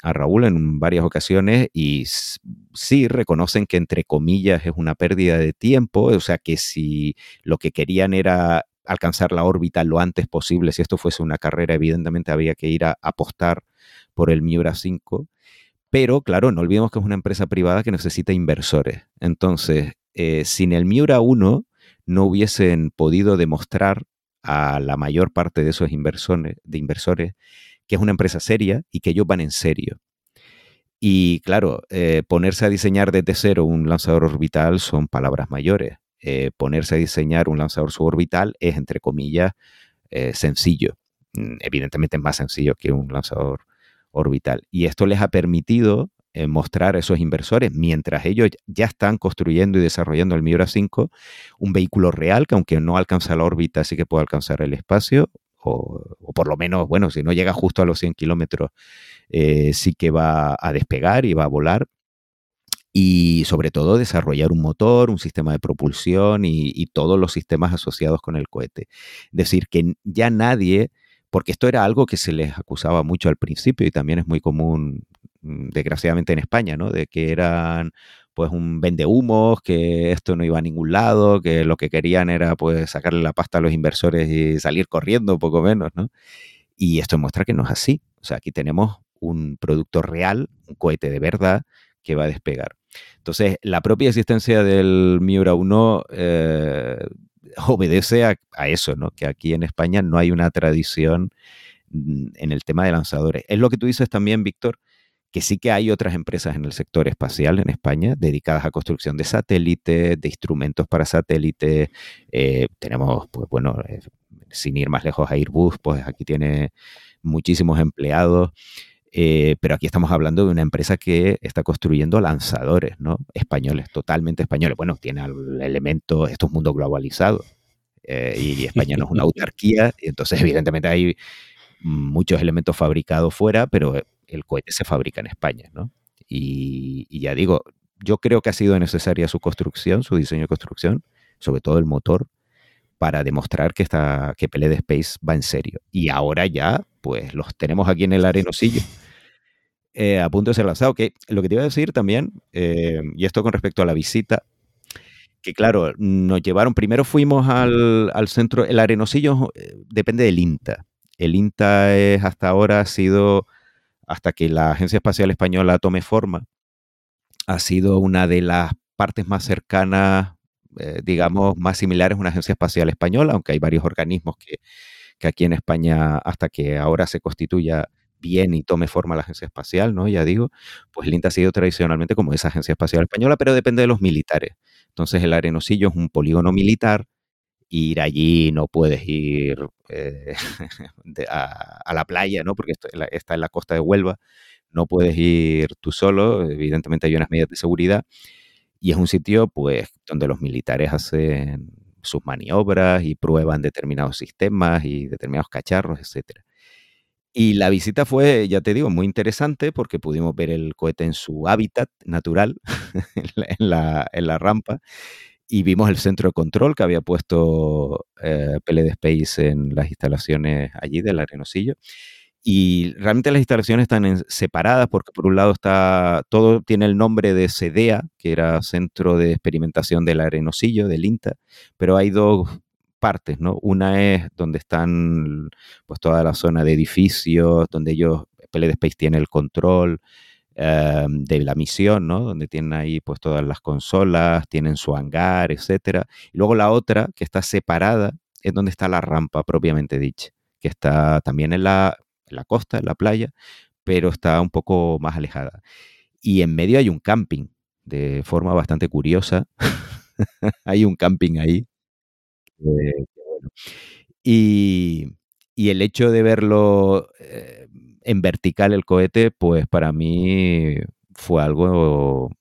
Raúl en varias ocasiones y sí reconocen que entre comillas es una pérdida de tiempo, o sea que si lo que querían era alcanzar la órbita lo antes posible, si esto fuese una carrera, evidentemente había que ir a apostar por el Miura 5. Pero claro, no olvidemos que es una empresa privada que necesita inversores. Entonces, eh, sin el Miura 1 no hubiesen podido demostrar a la mayor parte de esos inversores, de inversores que es una empresa seria y que ellos van en serio. Y claro, eh, ponerse a diseñar desde cero un lanzador orbital son palabras mayores. Eh, ponerse a diseñar un lanzador suborbital es, entre comillas, eh, sencillo. Mm, evidentemente es más sencillo que un lanzador orbital. Y esto les ha permitido eh, mostrar a esos inversores, mientras ellos ya están construyendo y desarrollando el Miura 5, un vehículo real que aunque no alcanza la órbita, sí que puede alcanzar el espacio, o, por lo menos, bueno, si no llega justo a los 100 kilómetros, eh, sí que va a despegar y va a volar. Y sobre todo desarrollar un motor, un sistema de propulsión y, y todos los sistemas asociados con el cohete. Es decir, que ya nadie porque esto era algo que se les acusaba mucho al principio y también es muy común Mm, desgraciadamente en España, ¿no? De que eran pues un vendehumos, que esto no iba a ningún lado, que lo que querían era pues sacarle la pasta a los inversores y salir corriendo, poco menos, ¿no? Y esto muestra que no es así. O sea, aquí tenemos un producto real, un cohete de verdad que va a despegar. Entonces, la propia existencia del Miura 1 eh, obedece a, a, eso, ¿no? Que aquí en España no hay una tradición mm, en el tema de lanzadores. Es lo que tú dices también, Víctor, que sí que hay otras empresas en el sector espacial en España dedicadas a construcción de satélites, de instrumentos para satélites. Eh, tenemos, pues bueno, eh, sin ir más lejos, Airbus, pues aquí tiene muchísimos empleados. Eh, pero aquí estamos hablando de una empresa que está construyendo lanzadores, ¿no? Españoles, totalmente españoles. Bueno, tiene el elemento, esto es mundo globalizado. y España no es una autarquía, y entonces evidentemente hay muchos elementos fabricados fuera, pero el cohete se fabrica en España, ¿no? Y, ya digo, yo creo que ha sido necesaria su construcción, su diseño de construcción, sobre todo el motor, para demostrar que, esta, que PLD Space va en serio. Y ahora ya, pues los tenemos aquí en el arenosillo. Eh, a punto de ser lanzado. Que lo que te iba a decir también, eh, y esto con respecto a la visita, que claro, nos llevaron, primero fuimos al, al centro, el arenosillo eh, depende del INTA. El INTA es hasta ahora ha sido hasta que la Agencia Espacial Española tome forma, ha sido una de las partes más cercanas, digamos, más similares a una Agencia Espacial Española, aunque hay varios organismos que, aquí en España, hasta que ahora se constituya bien y tome forma la agencia espacial, ¿no? Ya digo, pues el ha sido tradicionalmente como esa agencia espacial española, pero depende de los militares. Entonces el Arenosillo es un polígono militar ir allí, no puedes ir eh, a, la playa, ¿no? Porque está en la costa de Huelva, no puedes ir tú solo, evidentemente hay unas medidas de seguridad, y es un sitio, pues, donde los militares hacen sus maniobras y prueban determinados sistemas y determinados cacharros, etcétera. Y la visita fue, ya te digo, muy interesante porque pudimos ver el cohete en su hábitat natural, en, la, rampa, y vimos el centro de control que había puesto eh, PLD Space en las instalaciones allí del Arenosillo. Y realmente las instalaciones están separadas porque por un lado está, todo tiene el nombre de CEDEA, que era Centro de Experimentación del Arenosillo, del INTA, pero hay dos partes, ¿no? Una es donde están pues toda la zona de edificios, donde ellos, PLD Space tiene el control eh, de la misión, ¿no? Donde tienen ahí pues todas las consolas, tienen su hangar, etcétera. Y luego la otra, que está separada, es donde está la rampa propiamente dicha, que está también en la, en la costa, en la playa, pero está un poco más alejada. Y en medio hay un camping, de forma bastante curiosa. hay un camping ahí y, el hecho de verlo eh, en vertical el cohete, pues para mí fue algo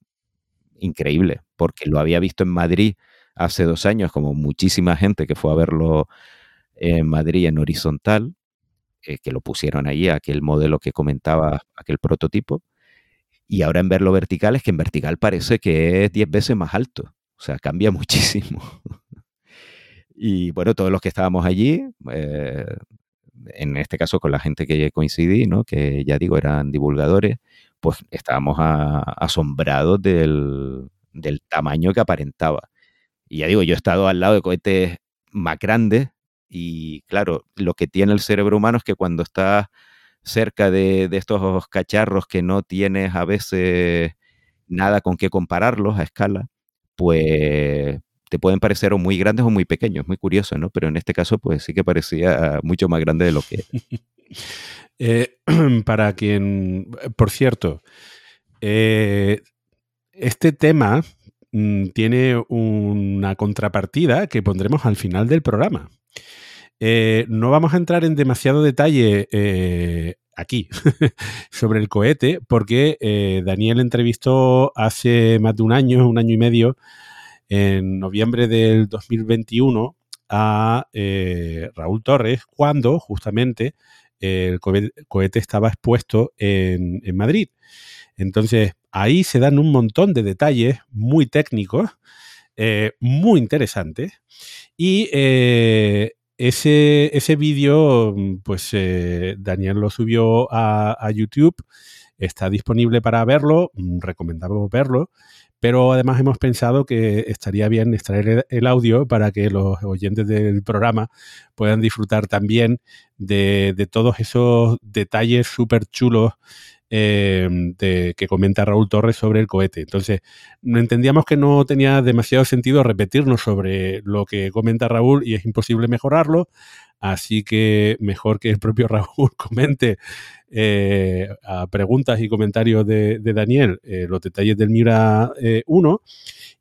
increíble, porque lo había visto en Madrid hace dos años, como muchísima gente que fue a verlo en Madrid en horizontal, eh, que lo pusieron ahí, aquel modelo que comentaba, aquel prototipo, y ahora en verlo vertical es que en vertical parece que es 10 veces más alto, o sea, cambia muchísimo. Y bueno, todos los que estábamos allí, eh, en este caso con la gente que coincidí, ¿no? que ya digo, eran divulgadores, pues estábamos asombrados del, tamaño que aparentaba. Y ya digo, yo he estado al lado de cohetes más grandes y claro, lo que tiene el cerebro humano es que cuando estás cerca de, estos cacharros que no tienes a veces nada con qué compararlos a escala, pues te pueden parecer o muy grandes o muy pequeños, muy curioso, ¿no? Pero en este caso, pues sí que parecía mucho más grande de lo que eh, para quien, por cierto, eh, este tema mm, tiene una contrapartida que pondremos al final del programa. Eh, no vamos a entrar en demasiado detalle aquí sobre el cohete, porque Daniel entrevistó hace más de un año, un año y medio, en noviembre del 2021 a eh, Raúl Torres cuando justamente el cohete estaba expuesto en, Madrid. Entonces, ahí se dan un montón de detalles muy técnicos, eh, muy interesantes. Y eh, ese, ese vídeo, pues Daniel lo subió a, a, YouTube, está disponible para verlo, recomendamos verlo. Pero además hemos pensado que estaría bien extraer el audio para que los oyentes del programa puedan disfrutar también de, todos esos detalles súper chulos em, que comenta Raúl Torres sobre el cohete. Entonces, entendíamos que no tenía demasiado sentido repetirnos sobre lo que comenta Raúl y es imposible mejorarlo. Así que mejor que el propio Raúl comente eh, a preguntas y comentarios de, Daniel eh, los detalles del Mira 1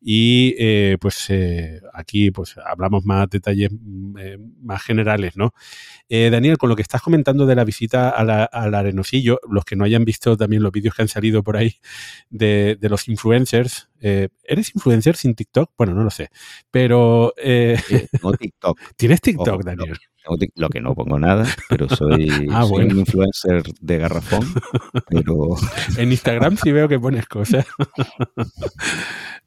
eh, y pues aquí pues hablamos más detalles mm, más generales, ¿no? Daniel, con lo que estás comentando de la visita al Arenosillo, los que no hayan visto también los vídeos que han salido por ahí de, de los influencers, ¿eres influencer sin TikTok? Bueno, no lo sé, pero... no TikTok. ¿Tienes TikTok, Daniel? Lo que no pongo nada, pero soy, ah, un influencer de garrafón. Pero... En Instagram sí veo que pones cosas.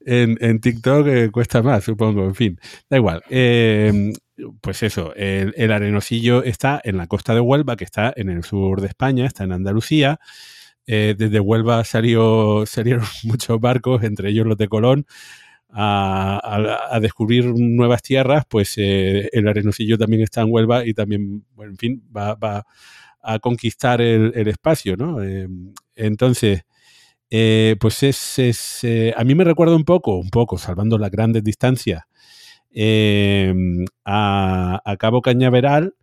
en, TikTok eh, cuesta más, supongo. En fin, da igual. Em, pues eso, el, arenosillo está en la costa de Huelva, que está en el sur de España, está en Andalucía. Eh, desde Huelva salió, salieron muchos barcos, entre ellos los de Colón, a, descubrir nuevas tierras, pues eh, el arenosillo también está en Huelva y también, bueno, en fin, va, a conquistar el, espacio, ¿no? Eh, entonces, eh, pues es, a mí me recuerda un poco, un poco, salvando las grandes distancias, a, Cabo Cañaveral,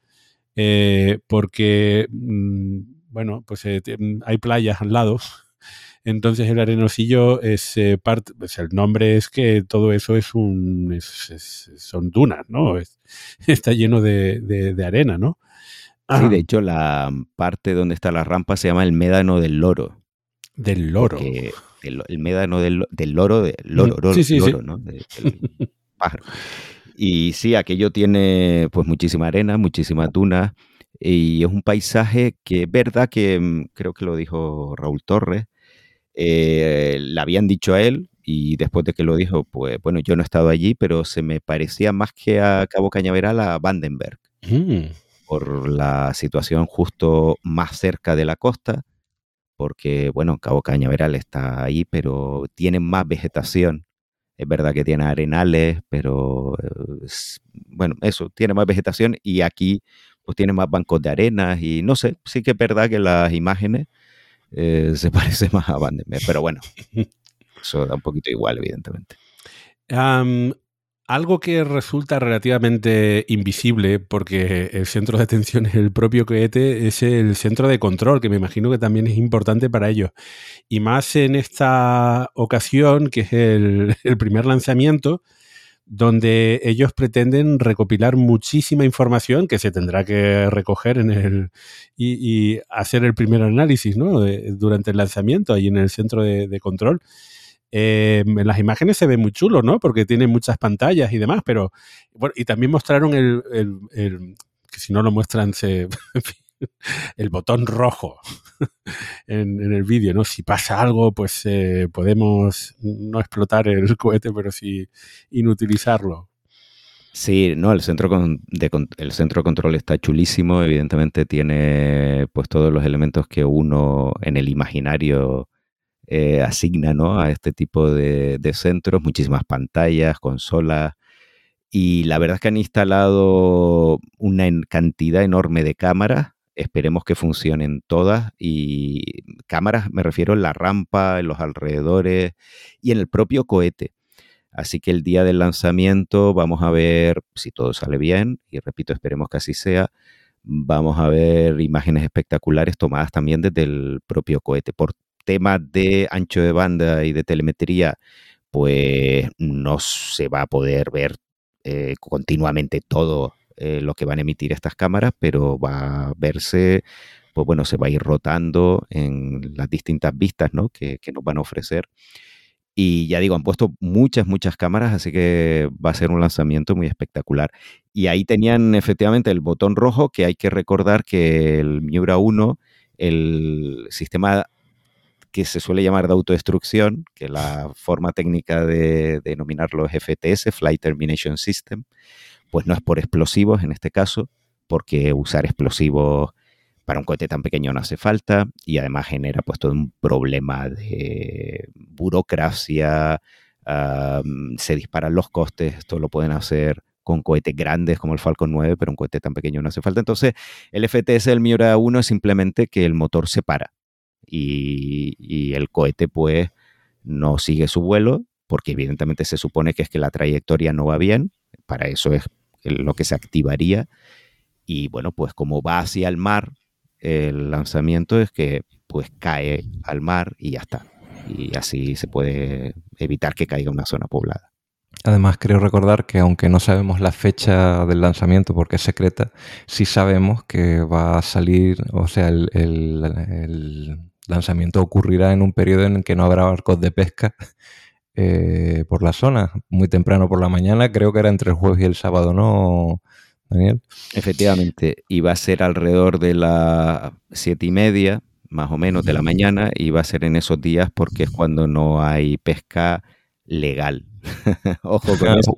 porque, mm, bueno, pues hay playas al lado entonces el arenosillo es eh, parte, pues el nombre es que todo eso es un, son dunas, ¿no? está lleno de, arena, ¿no? Sí, de hecho la parte donde está la rampa se llama el médano del loro. Del loro. El, médano del, loro, del loro, mm, loro, sí, sí, sí. ¿no? pájaro. Y sí, aquello tiene pues muchísima arena, muchísima tuna y es un paisaje que es verdad que mm, creo que lo dijo Raúl Torres, eh, le habían dicho a él y después de que lo dijo, pues bueno, yo no he estado allí, pero se me parecía más que a Cabo Cañaveral a Vandenberg, Mm. por la situación justo más cerca de la costa, porque bueno, Cabo Cañaveral está ahí, pero tiene más vegetación. Es verdad que tiene arenales, pero eh, es- bueno, eso, tiene más vegetación y aquí pues tiene más bancos de arenas y no sé, sí que es verdad que las imágenes eh, se parecen más a Vandenberg, pero bueno, eso da un poquito igual, evidentemente. Algo que resulta relativamente invisible, porque el centro de atención es el propio cohete, es el centro de control, que me imagino que también es importante para ellos. Y más en esta ocasión, que es el primer lanzamiento, donde ellos pretenden recopilar muchísima información que se tendrá que recoger en el y, hacer el primer análisis ¿no? De- durante el lanzamiento ahí en el centro de, control. Eh, en las imágenes se ve muy chulo, ¿no? Porque tiene muchas pantallas y demás, pero bueno, y también mostraron el, el- el- que si no lo muestran se el botón rojo en, el vídeo, ¿no? Si pasa algo, pues eh, podemos no explotar el cohete, pero sí inutilizarlo. Sí, no, el centro, con- de, el centro de control está chulísimo, evidentemente tiene pues todos los elementos que uno en el imaginario eh, asigna ¿no? a este tipo de, de centros, muchísimas pantallas, consolas, y la verdad es que han instalado una cantidad enorme de cámaras, esperemos que funcionen todas, y cámaras me refiero en la rampa, en los alrededores y en el propio cohete. Así que el día del lanzamiento vamos a ver si todo sale bien, y repito, esperemos que así sea. Vamos a ver imágenes espectaculares tomadas también desde el propio cohete. Por temas de ancho de banda y de telemetría, pues no se va a poder ver eh, continuamente todo eh, lo que van a emitir estas cámaras, pero va a verse, pues bueno, se va a ir rotando en las distintas vistas ¿no? que, que nos van a ofrecer. Y ya digo, han puesto muchas, muchas cámaras, así que va a ser un lanzamiento muy espectacular. Y ahí tenían efectivamente el botón rojo, que hay que recordar que el Miura 1, el sistema que se suele llamar de autodestrucción, que la forma técnica de, denominarlo es FTS, Flight Termination System, pues no es por explosivos en este caso, porque usar explosivos para un cohete tan pequeño no hace falta y además genera pues todo un problema de burocracia, se disparan los costes, esto lo pueden hacer con cohetes grandes como el Falcon 9, pero un cohete tan pequeño no hace falta. Entonces, el FTS del Miura 1 es simplemente que el motor se para y, y el cohete pues no sigue su vuelo, porque evidentemente se supone que es que la trayectoria no va bien, para eso es lo que se activaría. Y bueno, pues como va hacia el mar, el lanzamiento es que pues cae al mar y ya está. Y así se puede evitar que caiga una zona poblada. Además, creo recordar que aunque no sabemos la fecha del lanzamiento porque es secreta, sí sabemos que va a salir, o sea, el, el- el lanzamiento ocurrirá en un periodo en el que no habrá barcos de pesca eh, por la zona, muy temprano por la mañana, creo que era entre el jueves y el sábado, ¿no, Daniel? Efectivamente, y va a ser alrededor de las siete y media, más o menos, de la mañana, y va a ser en esos días porque es cuando no hay pesca legal. Ojo con eso,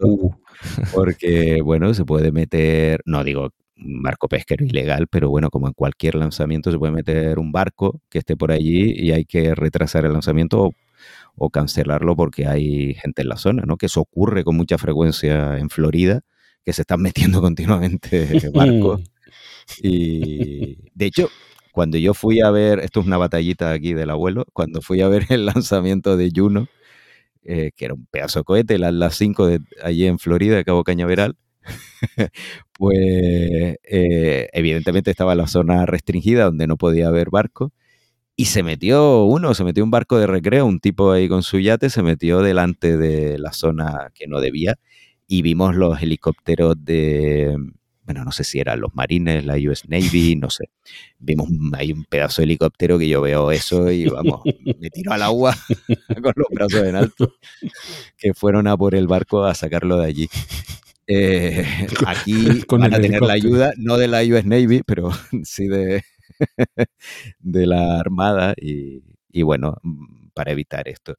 porque, bueno, se puede meter, no digo barco pesquero ilegal, pero bueno, como en cualquier lanzamiento se puede meter un barco que esté por allí y hay que retrasar el lanzamiento o, o cancelarlo porque hay gente en la zona, ¿no? Que eso ocurre con mucha frecuencia en Florida, que se están metiendo continuamente barcos. Y de hecho, cuando yo fui a ver, esto es una batallita aquí del abuelo, cuando fui a ver el lanzamiento de Juno, eh, que era un pedazo de cohete, las, las 5 de allí en Florida, de Cabo Cañaveral, pues eh, evidentemente estaba la zona restringida donde no podía haber barco. Y se metió uno, se metió un barco de recreo, un tipo ahí con su yate, se metió delante de la zona que no debía y vimos los helicópteros de, bueno, no sé si eran los marines, la US Navy, no sé. Vimos ahí un pedazo de helicóptero que yo veo eso y vamos, me tiro al agua con los brazos en alto, que fueron a por el barco a sacarlo de allí. Eh, aquí van a tener la ayuda, no de la US Navy, pero sí de, de la Armada y, bueno, mm, para evitar esto.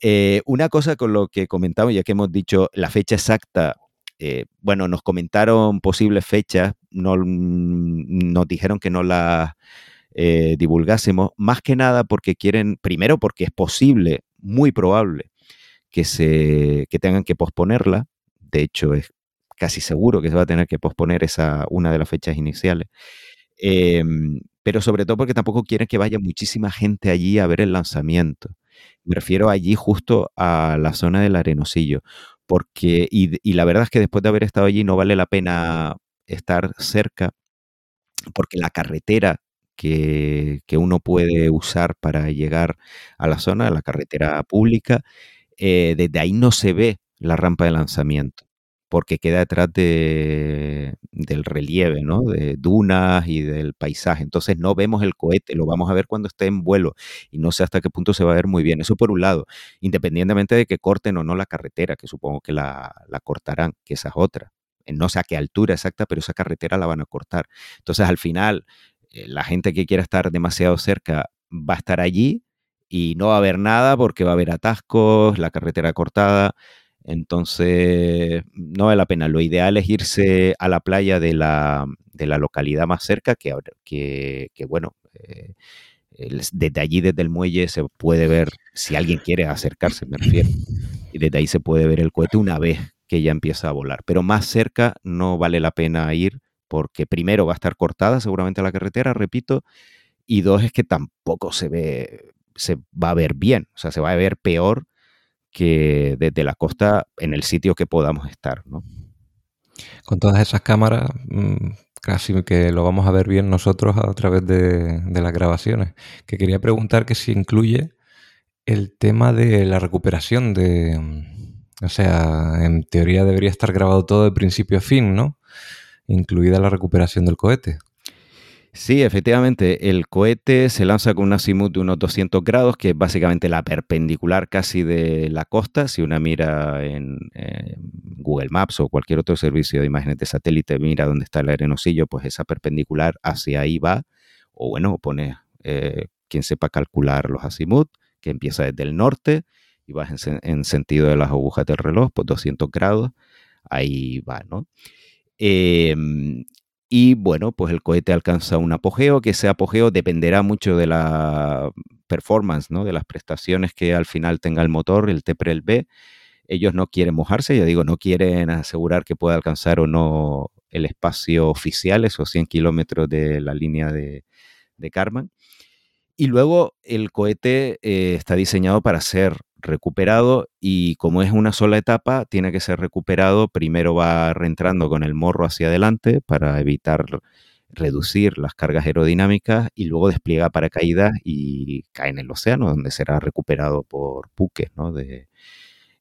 Eh, una cosa con lo que comentamos, ya que hemos dicho la fecha exacta, eh, bueno, nos comentaron posibles fechas, no, mm, nos dijeron que no las divulgásemos, más que nada porque quieren, primero porque es posible, muy probable, que, se, que tengan que posponerla, de hecho es casi seguro que se va a tener que posponer esa, una de las fechas iniciales. Em, pero sobre todo porque tampoco quieren que vaya muchísima gente allí a ver el lanzamiento. Me refiero allí justo a la zona del Arenosillo. Porque, y, la verdad es que después de haber estado allí no vale la pena estar cerca, porque la carretera que, que uno puede usar para llegar a la zona, la carretera pública, eh, desde ahí no se ve la rampa de lanzamiento porque queda detrás de, del relieve, ¿no? De dunas y del paisaje. Entonces no vemos el cohete, lo vamos a ver cuando esté en vuelo y no sé hasta qué punto se va a ver muy bien. Eso por un lado, independientemente de que corten o no la carretera, que supongo que la, cortarán, que esa es otra. Eh, no sé a qué altura exacta, pero esa carretera la van a cortar. Entonces al final, eh, la gente que quiera estar demasiado cerca va a estar allí y no va a haber nada porque va a haber atascos, la carretera cortada. Entonces, no vale la pena. Lo ideal es irse a la playa de la, de la localidad más cerca, que, que, que bueno, eh, desde allí, desde el muelle, se puede ver, si alguien quiere acercarse, me refiero, y desde ahí se puede ver el cohete una vez que ya empieza a volar. Pero más cerca no vale la pena ir porque primero va a estar cortada seguramente la carretera, repito, y dos es que tampoco se ve se va a ver bien, o sea, se va a ver peor que desde la costa en el sitio que podamos estar, ¿no? Con todas esas cámaras, mm, casi que lo vamos a ver bien nosotros a través de, las grabaciones. Que quería preguntar que si incluye el tema de la recuperación de... O sea, en teoría debería estar grabado todo de principio a fin, ¿no? Incluida la recuperación del cohete. Sí, efectivamente, el cohete se lanza con un azimut de unos 200 grados, que es básicamente la perpendicular casi de la costa. Si una mira en, Google Maps o cualquier otro servicio de imágenes de satélite, mira dónde está el arenosillo, pues esa perpendicular hacia ahí va. O bueno, pone eh, quien sepa calcular los azimut, que empieza desde el norte y va en, sentido de las agujas del reloj, pues 200 grados, ahí va, ¿no? Em, y bueno, pues el cohete alcanza un apogeo, que ese apogeo dependerá mucho de la performance, ¿no? de las prestaciones que al final tenga el motor, el TPRL B. Ellos no quieren mojarse, ya digo, no quieren asegurar que pueda alcanzar o no el espacio oficial, esos 100 kilómetros de la línea de, de Karman. Y luego el cohete eh, está diseñado para ser recuperado y como es una sola etapa, tiene que ser recuperado. Primero va reentrando con el morro hacia adelante para evitar reducir las cargas aerodinámicas y luego despliega paracaídas y cae en el océano, donde será recuperado por buques ¿no? de,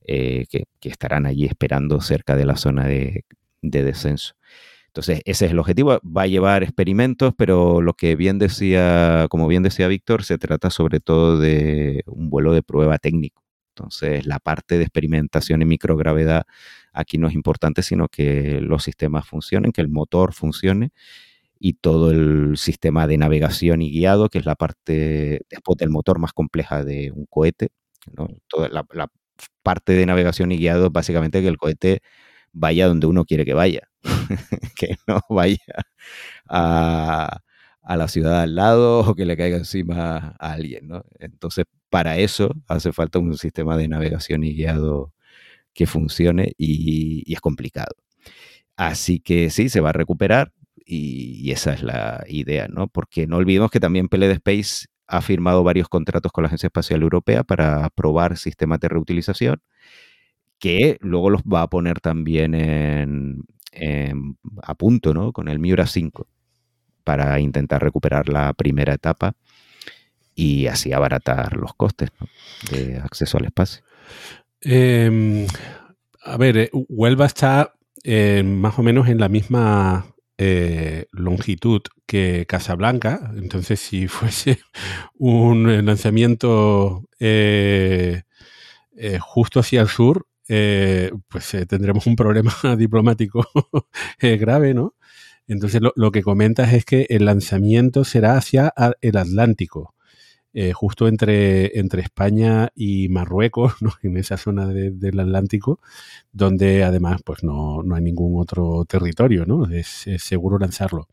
eh, que, estarán allí esperando cerca de la zona de descenso. Entonces, ese es el objetivo. Va a llevar experimentos, pero lo que bien decía, como bien decía Víctor, se trata sobre todo de un vuelo de prueba técnico. Entonces, la parte de experimentación en microgravedad aquí no es importante, sino que los sistemas funcionen, que el motor funcione y todo el sistema de navegación y guiado, que es la parte después del motor más compleja de un cohete. Toda la, la parte de navegación y guiado básicamente que el cohete vaya donde uno quiere que vaya, que no vaya a, la ciudad al lado o que le caiga encima a alguien, ¿no? Entonces, para eso hace falta un sistema de navegación y guiado que funcione y, es complicado. Así que sí, se va a recuperar y, esa es la idea, ¿no? Porque no olvidemos que también PLD Space ha firmado varios contratos con la Agencia Espacial Europea para probar sistemas de reutilización que luego los va a poner también en, a punto ¿no? con el Miura 5 para intentar recuperar la primera etapa y así abaratar los costes de acceso al espacio. Em, a ver, eh, Huelva está eh, más o menos en la misma eh, longitud que Casablanca, entonces si fuese un lanzamiento justo hacia el sur, pues tendremos un problema diplomático grave, ¿no? Entonces lo, que comentas es que el lanzamiento será hacia el Atlántico, justo entre, entre España y Marruecos, ¿no? en esa zona del Atlántico, donde además pues no, hay ningún otro territorio, ¿no? Es, seguro lanzarlo.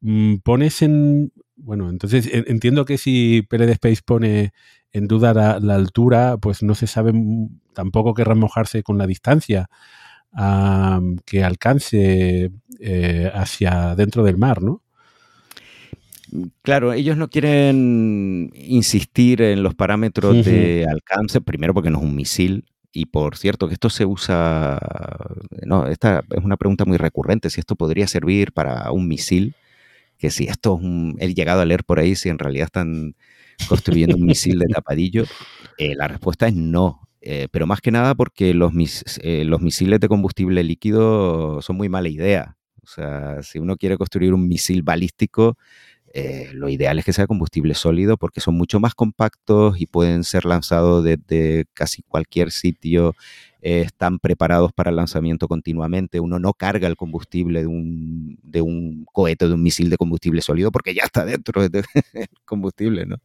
Mm, pones en... Bueno, entonces entiendo que si PLD Space pone en duda la, altura, pues no se sabe, tampoco querrá mojarse con la distancia que alcance eh, hacia dentro del mar, ¿no? Claro, ellos no quieren insistir en los parámetros de alcance, primero porque no es un misil, y por cierto, que esto se usa, no, esta es una pregunta muy recurrente, si esto podría servir para un misil, que si esto es un, he llegado a leer por ahí, si en realidad están construyendo un misil de tapadillo, eh, la respuesta es no. Eh, pero más que nada porque eh, los misiles de combustible líquido son muy mala idea. O sea, si uno quiere construir un misil balístico, lo ideal es que sea combustible sólido porque son mucho más compactos y pueden ser lanzados desde casi cualquier sitio eh, están preparados para el lanzamiento continuamente. Uno no carga el combustible de un, de un cohete, de un misil de combustible sólido, porque ya está dentro del combustible, ¿no?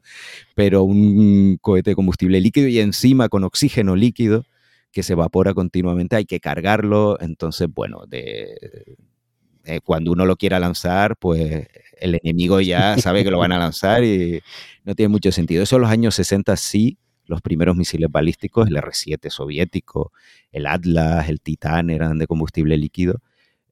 Pero un cohete de combustible líquido y encima con oxígeno líquido que se evapora continuamente, hay que cargarlo. Entonces, bueno, de, eh, cuando uno lo quiera lanzar, pues el enemigo ya sabe que lo van a lanzar y no tiene mucho sentido. Eso en los años 60 sí los primeros misiles balísticos, el R-7 soviético, el Atlas, el Titán, eran de combustible líquido,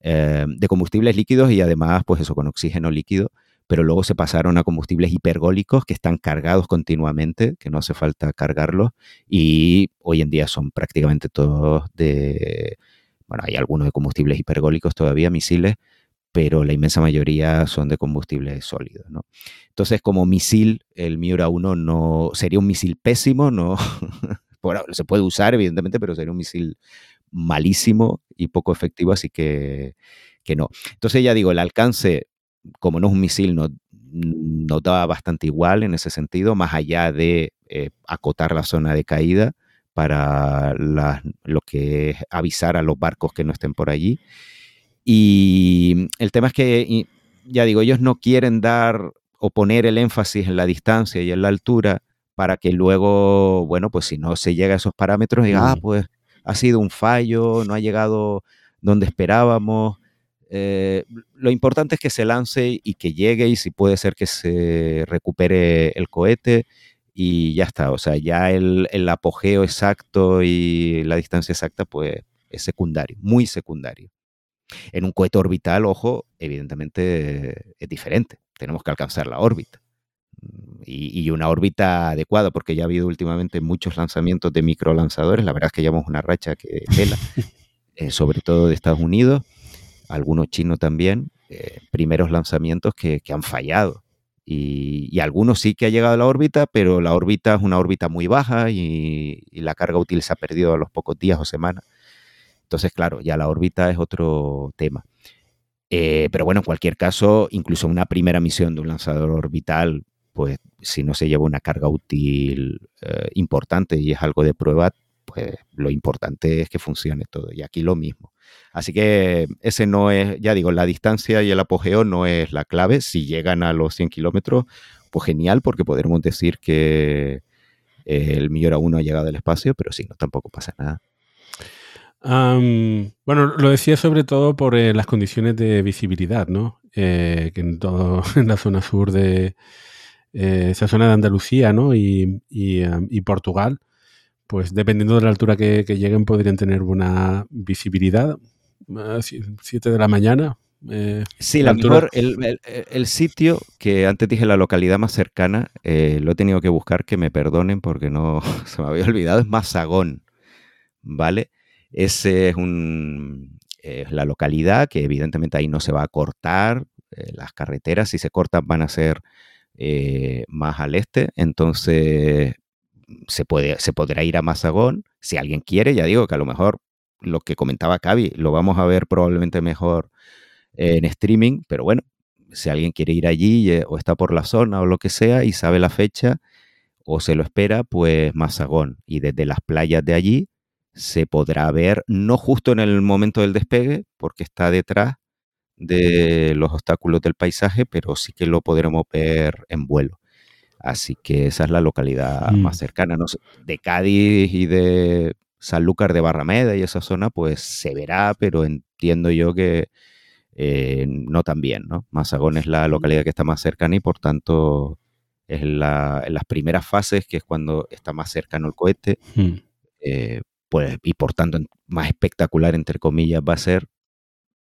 eh, de combustibles líquidos y además, pues eso, con oxígeno líquido, pero luego se pasaron a combustibles hipergólicos que están cargados continuamente, que no hace falta cargarlos, y hoy en día son prácticamente todos de, bueno, hay algunos de combustibles hipergólicos todavía, misiles, pero la inmensa mayoría son de combustible sólido. ¿no? Entonces, como misil, el Miura 1 no sería un misil pésimo, no se puede usar, evidentemente, pero sería un misil malísimo y poco efectivo, así que, que no. Entonces, ya digo, el alcance, como no es un misil, no, no da bastante igual en ese sentido, más allá de eh, acotar la zona de caída para lo que es avisar a los barcos que no estén por allí. Y el tema es que, ya digo, ellos no quieren dar o poner el énfasis en la distancia y en la altura para que luego, bueno, pues si no se llega a esos parámetros, diga, ah, pues ha sido un fallo, no ha llegado donde esperábamos. Eh, lo importante es que se lance y que llegue y si puede ser que se recupere el cohete y ya está. O sea, ya el, el apogeo exacto y la distancia exacta, pues es secundario, muy secundario. En un cohete orbital, ojo, evidentemente es diferente. Tenemos que alcanzar la órbita. Y, una órbita adecuada, porque ya ha habido últimamente muchos lanzamientos de microlanzadores. La verdad es que llevamos una racha que pela, eh, sobre todo de Estados Unidos, algunos chinos también, eh, primeros lanzamientos que, han fallado. Y, algunos sí que ha llegado a la órbita, pero la órbita es una órbita muy baja y, y la carga útil se ha perdido a los pocos días o semanas. Entonces, claro, ya la órbita es otro tema. Eh, pero bueno, en cualquier caso, incluso una primera misión de un lanzador orbital, pues si no se lleva una carga útil eh, importante y es algo de prueba, pues lo importante es que funcione todo. Y aquí lo mismo. Así que ese no es, ya digo, la distancia y el apogeo no es la clave. Si llegan a los 100 kilómetros, pues genial, porque podremos decir que el Millora 1 ha llegado al espacio, pero si no, tampoco pasa nada bueno, lo decía sobre todo por eh, las condiciones de visibilidad, ¿no? Eh, que en todo, en la zona sur de eh, esa zona de Andalucía, ¿no? Y, Portugal, pues dependiendo de la altura que, lleguen, podrían tener buena visibilidad. Siete de la mañana. sí, la mejor, el, el, sitio que antes dije la localidad más cercana, lo he tenido que buscar, que me perdonen porque no se me había olvidado, es Mazagón, ¿vale? Ese es un, la localidad que evidentemente ahí no se va a cortar. Eh, las carreteras, si se cortan, van a ser eh, más al este. Entonces se, puede, se podrá ir a Mazagón. Si alguien quiere, ya digo que a lo mejor lo que comentaba Cavi, lo vamos a ver probablemente mejor en streaming, pero bueno, si alguien quiere ir allí eh, o está por la zona o lo que sea y sabe la fecha o se lo espera, pues Mazagón. Y desde las playas de allí se podrá ver no justo en el momento del despegue, porque está detrás de los obstáculos del paisaje, pero sí que lo podremos ver en vuelo. Así que esa es la localidad Mm. más cercana. No sé, de Cádiz y de Sanlúcar de Barrameda y esa zona, pues se verá, pero entiendo yo que eh, no tan bien, ¿no? Mazagón es la localidad que está más cercana y por tanto es la- en las primeras fases, que es cuando está más cercano el cohete, Mm. eh, pues, y por tanto más espectacular, entre comillas, va a ser,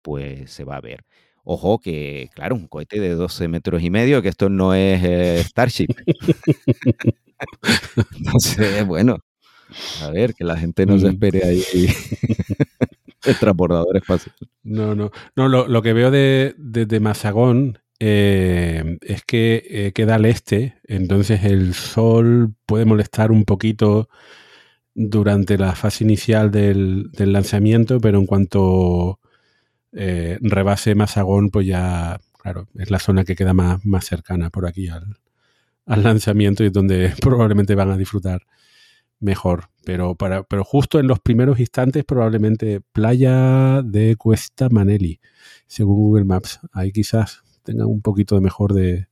pues se va a ver. Ojo que, claro, un cohete de 12 metros y medio, que esto no es eh, Starship. Entonces, bueno, a ver, que la gente no se Mm. espere ahí el transbordador espacial. No, no. No, lo, lo que veo de, de, de Mazagón eh, es que eh, queda al este, entonces el sol puede molestar un poquito durante la fase inicial del, del lanzamiento, pero en cuanto eh, rebase Mazagón, pues ya, claro, es la zona que queda más, más cercana por aquí al, al lanzamiento y es donde probablemente van a disfrutar mejor. Pero, para, pero justo en los primeros instantes, probablemente playa de Cuesta Maneli, según Google Maps. Ahí quizás tengan un poquito de mejor de,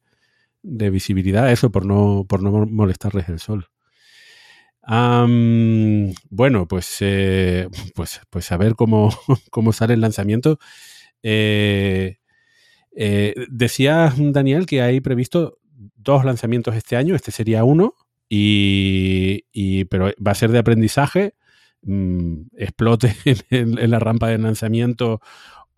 de visibilidad, eso por no, por no molestarles el sol. Bueno, pues, eh, pues, pues a ver cómo, cómo sale el lanzamiento. Eh, eh, decía Daniel que hay previsto dos lanzamientos este año, este sería uno, y, y- pero va a ser de aprendizaje, mm, explote en, en la rampa de lanzamiento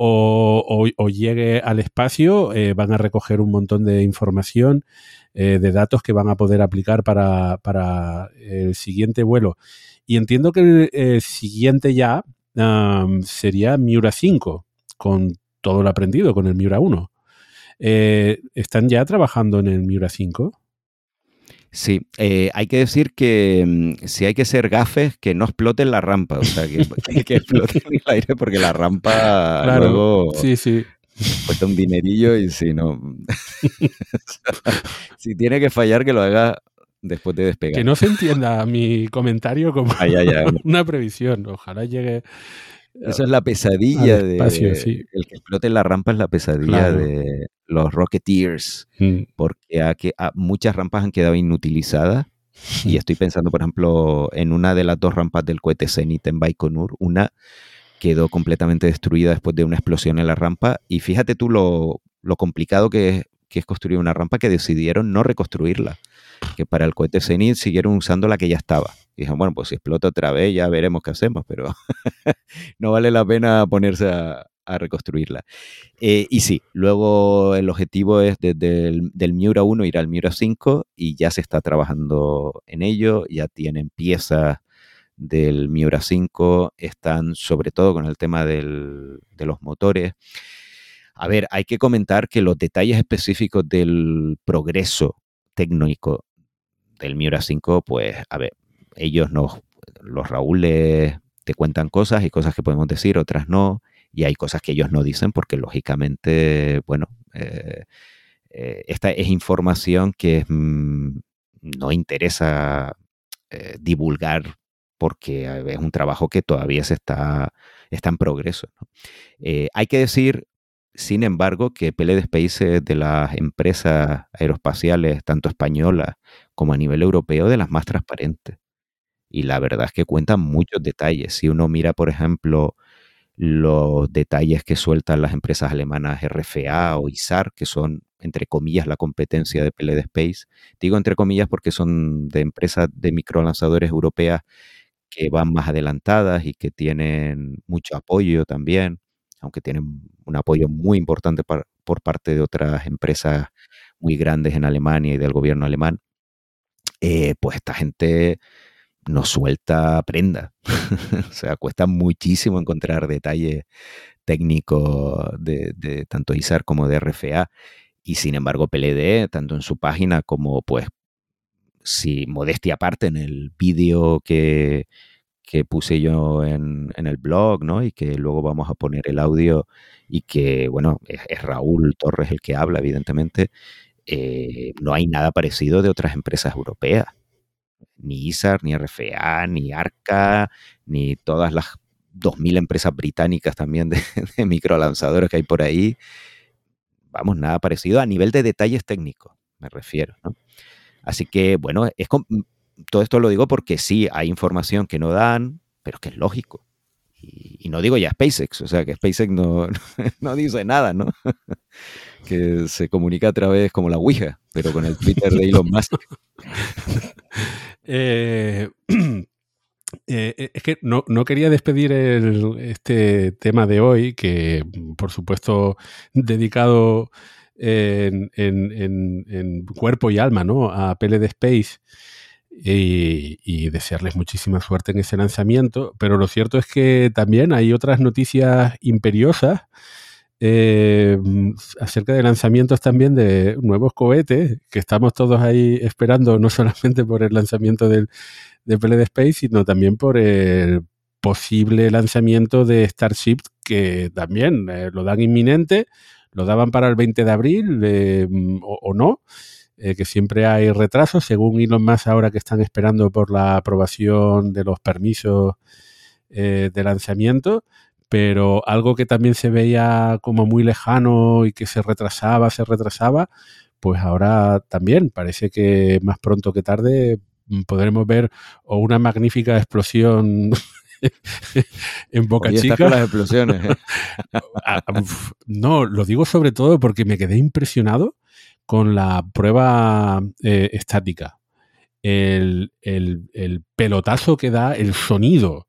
o, llegue al espacio, eh, van a recoger un montón de información, eh, de datos que van a poder aplicar para, para el siguiente vuelo. Y entiendo que el, siguiente ya sería Miura 5, con todo lo aprendido, con el Miura 1. Eh, ¿Están ya trabajando en el Miura 5? Sí, eh, hay que decir que mm, si hay que ser gafes, que no exploten la rampa, o sea, que, que, que exploten el aire porque la rampa Claro, luego Sí, sí. cuesta un dinerillo y si no... si tiene que fallar, que lo haga después de despegar. Que no se entienda mi comentario como Ah, una previsión. Ojalá llegue. Eso es la pesadilla de... espacio, sí. El que explote la rampa es la pesadilla Claro. de los Rocketeers, Mm, porque a que, a- muchas rampas han quedado inutilizadas. Y estoy pensando, por ejemplo, en una de las dos rampas del cohete Zenit en Baikonur. Una quedó completamente destruida después de una explosión en la rampa. Y fíjate tú lo, lo complicado que es, que es construir una rampa que decidieron no reconstruirla. Que para el cohete Zenit siguieron usando la que ya estaba. Dijeron, bueno, pues si explota otra vez ya veremos qué hacemos, pero no vale la pena ponerse a, a reconstruirla. Eh, y sí, luego el objetivo es desde el del Miura 1 ir al Miura 5 y ya se está trabajando en ello, ya tienen piezas del Miura 5, están sobre todo con el tema del- de los motores. A ver, hay que comentar que los detalles específicos del progreso técnico del Miura 5, pues, a ver, ellos nos, los Raúles te cuentan cosas y cosas que podemos decir, otras no, y hay cosas que ellos no dicen porque lógicamente, bueno, eh, eh, esta es información que mm, no interesa eh, divulgar porque es un trabajo que todavía se está, está en progreso. hay que decir, sin embargo, que PLD Space de las empresas aeroespaciales, tanto españolas como a nivel europeo, de las más transparentes. Y la verdad es que cuentan muchos detalles. Si uno mira, por ejemplo, los detalles que sueltan las empresas alemanas RFA o ISAR, que son, entre comillas, la competencia de PLD Space. Digo entre comillas porque son de empresas de microlanzadores europeas que van más adelantadas y que tienen mucho apoyo también, aunque tienen un apoyo muy importante por parte de otras empresas muy grandes en Alemania y del gobierno alemán. Eh, pues esta gente no suelta prenda. o sea, cuesta muchísimo encontrar detalles técnicos de, de tanto ISAR como de RFA. Y sin embargo, PLD, tanto en su página como, pues, si modestia aparte, en el vídeo que, que puse yo en, en el blog, ¿no? Y que luego vamos a poner el audio y que, bueno, es, Raúl Torres el que habla, evidentemente. eh, no hay nada parecido de otras empresas europeas. Ni ISAR, ni RFA, ni ARCA, ni todas las 2.000 empresas británicas también de, de microlanzadores que hay por ahí. Vamos, nada parecido a nivel de detalles técnicos, me refiero. Así que, bueno, es todo esto lo digo porque sí, hay información que no dan, pero que es lógico. Y, no digo ya SpaceX, o sea que SpaceX no, no dice nada, ¿no? que se comunica a través como la Ouija, pero con el Twitter de Elon Musk. Eh, eh, es que no, quería despedir este tema de hoy, que por supuesto dedicado en, en cuerpo y alma ¿no? a PLD Space y, desearles muchísima suerte en ese lanzamiento. Pero lo cierto es que también hay otras noticias imperiosas eh, acerca de lanzamientos también de nuevos cohetes, que estamos todos ahí esperando no solamente por el lanzamiento del, de PLD Space, sino también por el posible lanzamiento de Starship, que también eh, lo dan inminente, lo daban para el 20 de abril eh, o no. Eh, que siempre hay retrasos, según Elon Musk ahora que están esperando por la aprobación de los permisos eh, de lanzamiento, pero algo que también se veía como muy lejano y que se retrasaba, se retrasaba, pues ahora también parece que más pronto que tarde mm, podremos ver o una magnífica explosión en Boca Chica. las explosiones. ¿eh? Ah, no, lo digo sobre todo porque me quedé impresionado con la prueba eh, estática. El, pelotazo que da, el sonido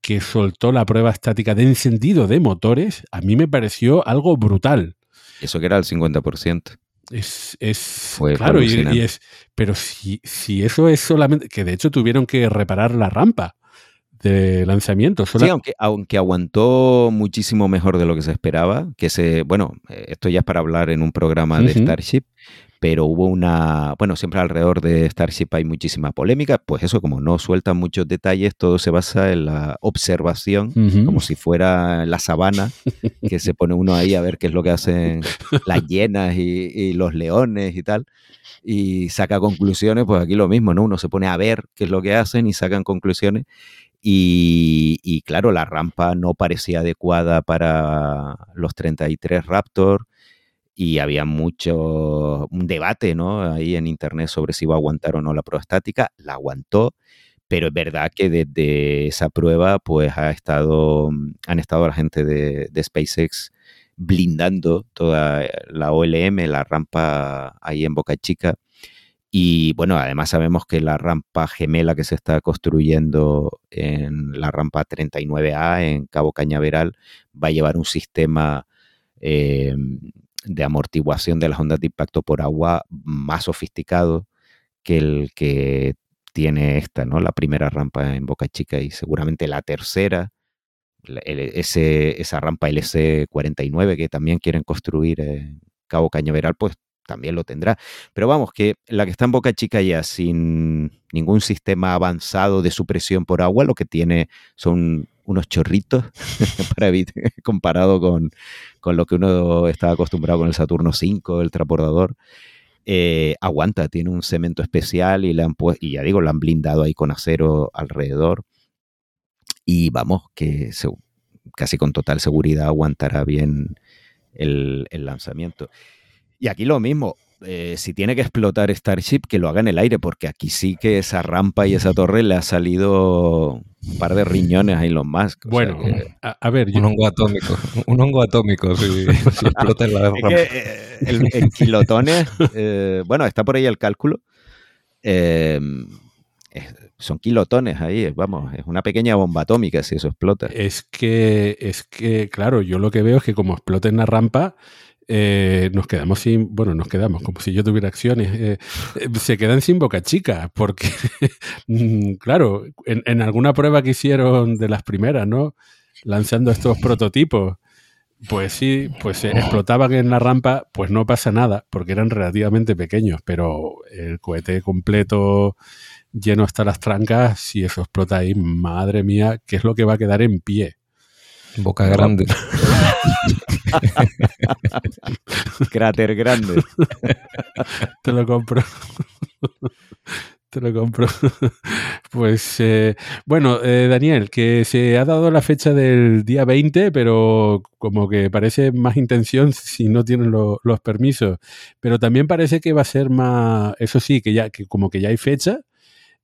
que soltó la prueba estática de encendido de motores, a mí me pareció algo brutal. Eso que era el 50%. Es, es claro, y, es, pero si, si eso es solamente, que de hecho tuvieron que reparar la rampa de lanzamiento. Sí, aunque, aunque aguantó muchísimo mejor de lo que se esperaba, que se, bueno, eh, esto ya es para hablar en un programa de Starship, pero hubo una, bueno, siempre alrededor de Starship hay muchísima polémica, pues eso, como no sueltan muchos detalles, todo se basa en la observación, como si fuera la sabana, que se pone uno ahí a ver qué es lo que hacen las hienas y, y los leones y tal y saca conclusiones, pues aquí lo mismo, ¿no? Uno se pone a ver qué es lo que hacen y sacan conclusiones y, claro, la rampa no parecía adecuada para los 33 Raptor y había mucho debate ¿no? ahí en internet sobre si iba a aguantar o no la prueba estática. La aguantó, pero es verdad que desde esa prueba pues ha estado, han estado la gente de SpaceX blindando toda la OLM, la rampa ahí en Boca Chica y bueno, además sabemos que la rampa gemela que se está construyendo en la rampa 39A en Cabo Cañaveral va a llevar un sistema eh, de amortiguación de las ondas de impacto por agua más sofisticado que el que tiene esta, ¿no? La primera rampa en Boca Chica y seguramente la tercera, ese, esa rampa LC49 que también quieren construir en Cabo Cañaveral, pues también lo tendrá. Pero vamos, que la que está en Boca Chica ya sin ningún sistema avanzado de supresión por agua, lo que tiene son unos chorritos para comparado con, lo que uno estaba acostumbrado con el Saturno 5, el transbordador. Eh, aguanta, tiene un cemento especial y, le han y ya digo, lo han blindado ahí con acero alrededor. Y vamos, que casi con total seguridad aguantará bien el lanzamiento. Y aquí lo mismo, eh, si tiene que explotar Starship, que lo haga en el aire, porque aquí sí que esa rampa y esa torre le ha salido un par de riñones a Elon Musk. Bueno, a, ver, un hongo atómico, un hongo atómico si, explota la rampa. Eh, en kilotones, eh, bueno, está por ahí el cálculo. son kilotones ahí, vamos, es una pequeña bomba atómica si eso explota. Es que, es que, claro, yo lo que veo es que como explota en la rampa, eh, nos quedamos sin, bueno, nos quedamos como si yo tuviera acciones, eh, eh, se quedan sin boca chica, porque, mm, claro, en, alguna prueba que hicieron de las primeras, ¿no? Lanzando estos prototipos, pues sí, pues explotaban en la rampa, pues no pasa nada, porque eran relativamente pequeños, pero el cohete completo lleno hasta las trancas, si eso explota ahí, madre mía, ¿qué es lo que va a quedar en pie? Boca grande. Cráter grande. Te lo compro. Te lo compro. pues eh, bueno, eh, Daniel, que se ha dado la fecha del día 20, pero como que parece más intención si no tienen los permisos. Pero también parece que va a ser más, eso sí, que ya, que como que ya hay fecha.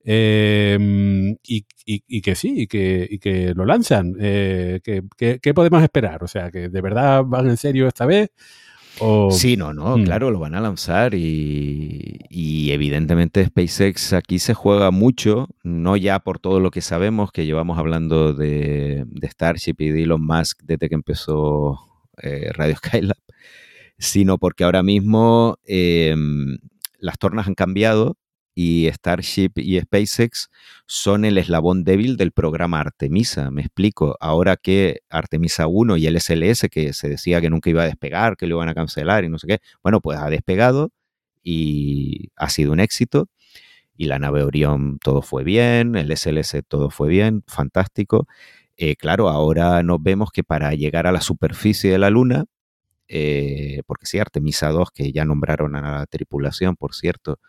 Em, y, que sí, y que, que lo lanzan. Eh, ¿Qué podemos esperar? O sea, que de verdad van en serio esta vez Sí, no, no, mm. claro, lo van a lanzar y, evidentemente SpaceX aquí se juega mucho, no ya por todo lo que sabemos, que llevamos hablando de, Starship y de Elon Musk desde que empezó eh, Radio Skylab, sino porque ahora mismo em, las tornas han cambiado y Starship y SpaceX son el eslabón débil del programa Artemisa. Me explico, ahora que Artemisa 1 y el SLS, que se decía que nunca iba a despegar, que lo iban a cancelar y no sé qué, bueno, pues ha despegado y ha sido un éxito. Y la nave Orión todo fue bien, el SLS todo fue bien, fantástico. Eh, claro, ahora nos vemos que para llegar a la superficie de la Luna, eh, porque sí, Artemisa 2, que ya nombraron a la tripulación, por cierto,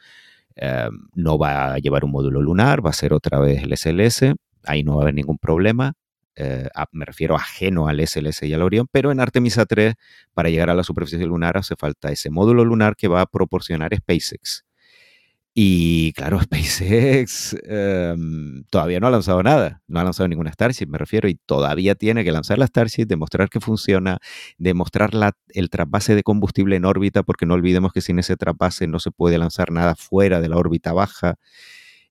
eh, no va a llevar un módulo lunar, va a ser otra vez el SLS, ahí no va a haber ningún problema. Eh, me refiero ajeno al SLS y al Orión, pero en Artemisa 3, para llegar a la superficie lunar, hace falta ese módulo lunar que va a proporcionar SpaceX. Y claro, SpaceX em, todavía no ha lanzado nada, no ha lanzado ninguna Starship, me refiero, y todavía tiene que lanzar la Starship, demostrar que funciona, demostrar el trasvase de combustible en órbita, porque no olvidemos que sin ese trasvase no se puede lanzar nada fuera de la órbita baja.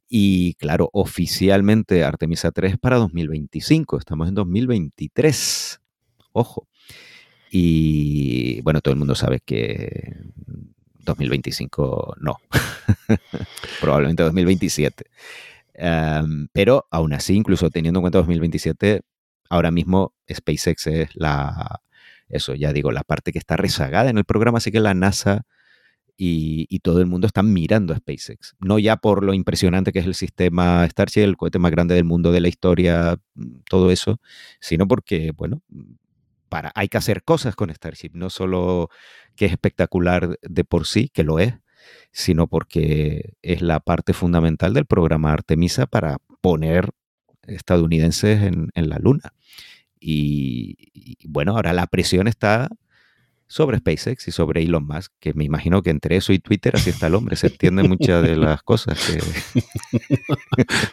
Y claro, oficialmente Artemisa 3 para 2025, estamos en 2023, ojo. Y bueno, todo el mundo sabe que 2025 no. Probablemente 2027. Em, pero aún así, incluso teniendo en cuenta 2027, ahora mismo SpaceX es la, eso ya digo, la parte que está rezagada en el programa, así que la NASA y, todo el mundo están mirando a SpaceX. No ya por lo impresionante que es el sistema Starship, el cohete más grande del mundo de la historia, todo eso, sino porque, bueno, para, hay que hacer cosas con Starship, no solo que es espectacular de por sí, que lo es, sino porque es la parte fundamental del programa Artemisa para poner estadounidenses en, la Luna. Y, bueno, ahora la presión está sobre SpaceX y sobre Elon Musk, que me imagino que entre eso y Twitter así está el hombre, se entiende muchas de las cosas.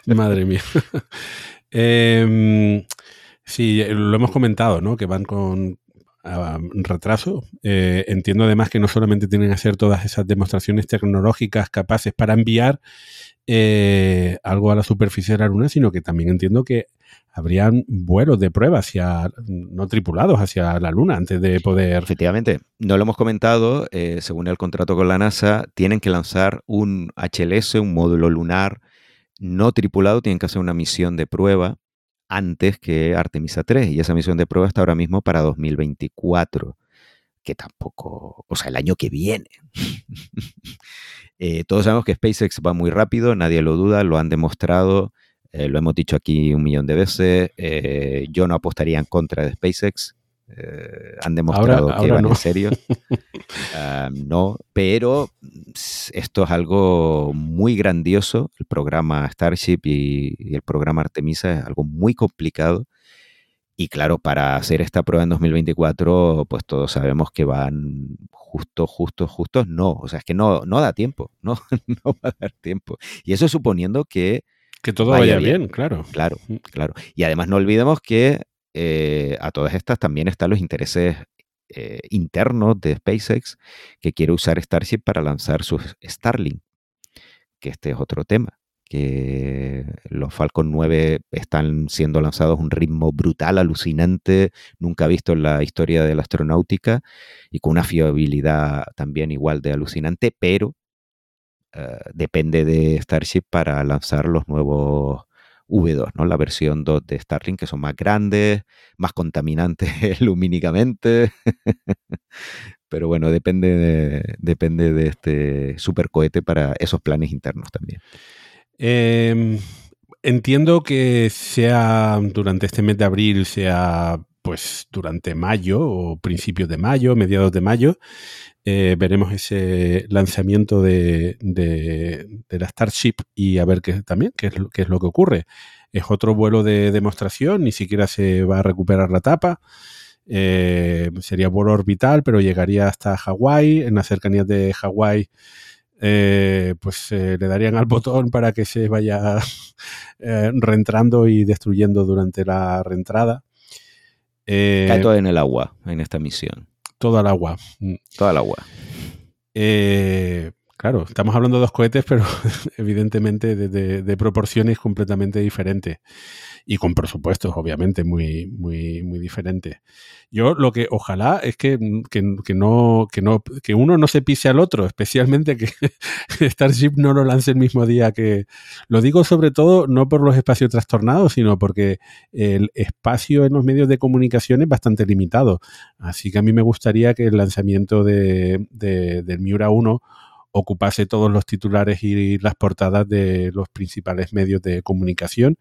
Madre mía. Em, sí, lo hemos comentado, ¿no? Que van con, retraso. Eh, entiendo además que no solamente tienen que hacer todas esas demostraciones tecnológicas capaces para enviar eh, algo a la superficie de la Luna, sino que también entiendo que habrían vuelos de prueba hacia no tripulados hacia la Luna antes de poder. Efectivamente, no lo hemos comentado. Eh, según el contrato con la NASA, tienen que lanzar un HLS, un módulo lunar no tripulado, tienen que hacer una misión de prueba antes que Artemisa 3 y esa misión de prueba está ahora mismo para 2024, que tampoco, o sea, el año que viene. Eh, todos sabemos que SpaceX va muy rápido, nadie lo duda, lo han demostrado, eh, lo hemos dicho aquí un millón de veces, eh, yo no apostaría en contra de SpaceX, eh, han demostrado que van en serio. Ah, no, pero esto es algo muy grandioso. El programa Starship y, el programa Artemisa es algo muy complicado. Y claro, para hacer esta prueba en 2024, pues todos sabemos que van justo, justo, justo. No, o sea, es que no, no da tiempo, no, no va a dar tiempo. Y eso suponiendo que... Que todo vaya, bien, claro. Claro, mm. claro. Y además no olvidemos que eh, a todas estas también están los intereses eh, internos de SpaceX que quiere usar Starship para lanzar sus Starlink, que este es otro tema, que los Falcon 9 están siendo lanzados a un ritmo brutal, alucinante, nunca visto en la historia de la astronáutica y con una fiabilidad también igual de alucinante, pero eh, depende de Starship para lanzar los nuevos V2, ¿no? La versión 2 de Starlink, que son más grandes, más contaminantes lumínicamente. Pero bueno, depende de, depende de este supercohete para esos planes internos también. Em, entiendo que sea durante este mes de abril, sea pues durante mayo o principios de mayo, mediados de mayo, eh, veremos ese lanzamiento de, la Starship y a ver qué también qué es, lo, qué es lo que ocurre. Es otro vuelo de demostración, ni siquiera se va a recuperar la tapa. Eh, sería vuelo orbital, pero llegaría hasta Hawái. En las cercanías de Hawái, eh, pues le darían al botón para que se vaya reentrando y destruyendo durante la reentrada. Cae todo en el agua en esta misión. Todo al agua. Mm. Todo al agua. Eh, claro, estamos hablando de dos cohetes, pero evidentemente de, proporciones completamente diferentes y con presupuestos, obviamente, muy, muy, muy diferentes. Yo lo que ojalá es que, que, no, que, no, que uno no se pise al otro, especialmente que Starship no lo lance el mismo día que... Lo digo sobre todo no por los espacios trastornados, sino porque el espacio en los medios de comunicación es bastante limitado. Así que a mí me gustaría que el lanzamiento de, del Miura 1 ocupase todos los titulares y las portadas de los principales medios de comunicación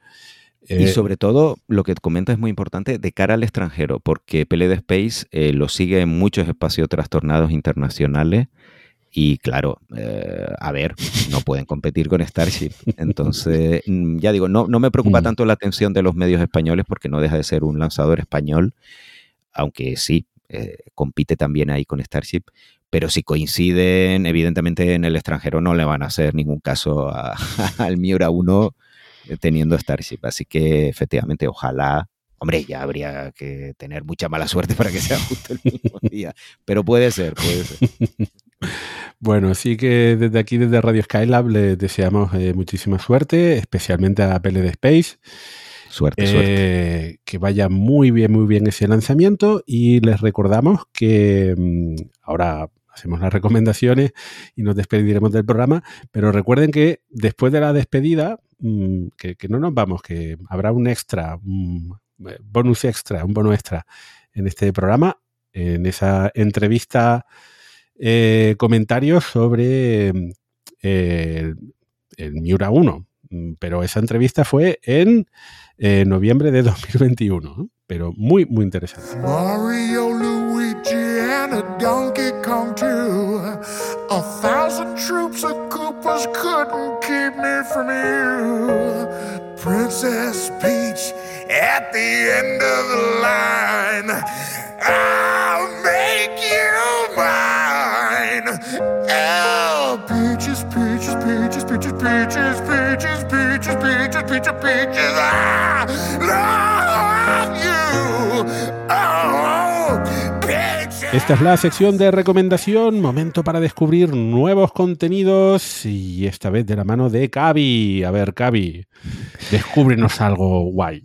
y eh, sobre todo, lo que comenta es muy importante de cara al extranjero, porque PLD Space eh, lo sigue en muchos espacios trastornados internacionales y claro, eh, a ver, no pueden competir con Starship. Entonces, mm, ya digo, no, no me preocupa mm. tanto la atención de los medios españoles porque no deja de ser un lanzador español, aunque sí, compite también ahí con Starship. Pero si coinciden, evidentemente en el extranjero no le van a hacer ningún caso al Miura 1 teniendo Starship. Así que efectivamente, ojalá, hombre, ya habría que tener mucha mala suerte para que sea justo el mismo día, pero puede ser, puede ser. Bueno, sí que desde aquí, desde Radio Skylab, les deseamos eh, muchísima suerte, especialmente a PLD Space. Suerte, eh, suerte. Que vaya muy bien, muy bien ese lanzamiento y les recordamos que mm, ahora hacemos las recomendaciones y nos despediremos del programa, pero recuerden que después de la despedida Mm, que, no nos vamos, que habrá un extra, un eh, bonus extra, un bono extra en este programa, en esa entrevista, eh, comentarios sobre el, Miura 1. Mm, pero esa entrevista fue en eh, noviembre de 2021, pero muy, muy interesante. Mario, Donkey Kong A thousand troops of Koopas couldn't keep me from you. Princess Peach at the end of the line. I'll make you mine. Oh, peaches, peaches, peaches, peaches, peaches, peaches, peaches, peaches, peaches, peaches. I Esta es la sección de recomendación, momento para descubrir nuevos contenidos y esta vez de la mano de Cavi. A ver, Cavi, descúbrenos algo guay.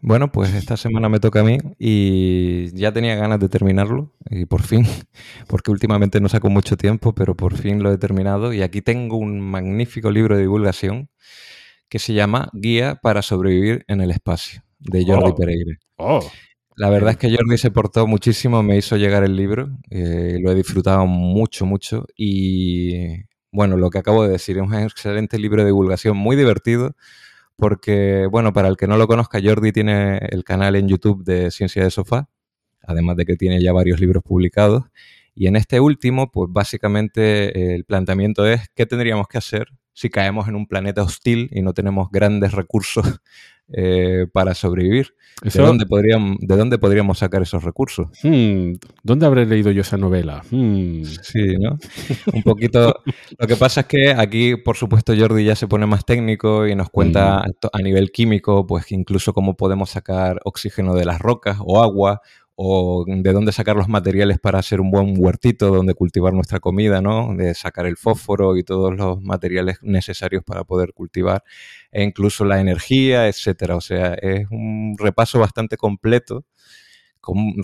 Bueno, pues esta semana me toca a mí y ya tenía ganas de terminarlo y por fin, porque últimamente no saco mucho tiempo, pero por fin lo he terminado y aquí tengo un magnífico libro de divulgación que se llama Guía para sobrevivir en el espacio de Jordi oh. Pereira. Oh. La verdad es que Jordi se portó muchísimo, me hizo llegar el libro, eh, lo he disfrutado mucho, mucho y bueno, lo que acabo de decir, es un excelente libro de divulgación, muy divertido, porque bueno, para el que no lo conozca, Jordi tiene el canal en YouTube de Ciencia de Sofá, además de que tiene ya varios libros publicados. Y en este último, pues básicamente el planteamiento es qué tendríamos que hacer si caemos en un planeta hostil y no tenemos grandes recursos eh, para sobrevivir. ¿De, dónde podríamos, ¿De dónde podríamos sacar esos recursos? Hmm, ¿Dónde habré leído yo esa novela? Hmm. Sí, ¿no? Un poquito. Lo que pasa es que aquí, por supuesto, Jordi ya se pone más técnico y nos cuenta a nivel químico, pues incluso cómo podemos sacar oxígeno de las rocas o agua o de dónde sacar los materiales para hacer un buen huertito donde cultivar nuestra comida, ¿no? De sacar el fósforo y todos los materiales necesarios para poder cultivar, e incluso la energía, etcétera. O sea, es un repaso bastante completo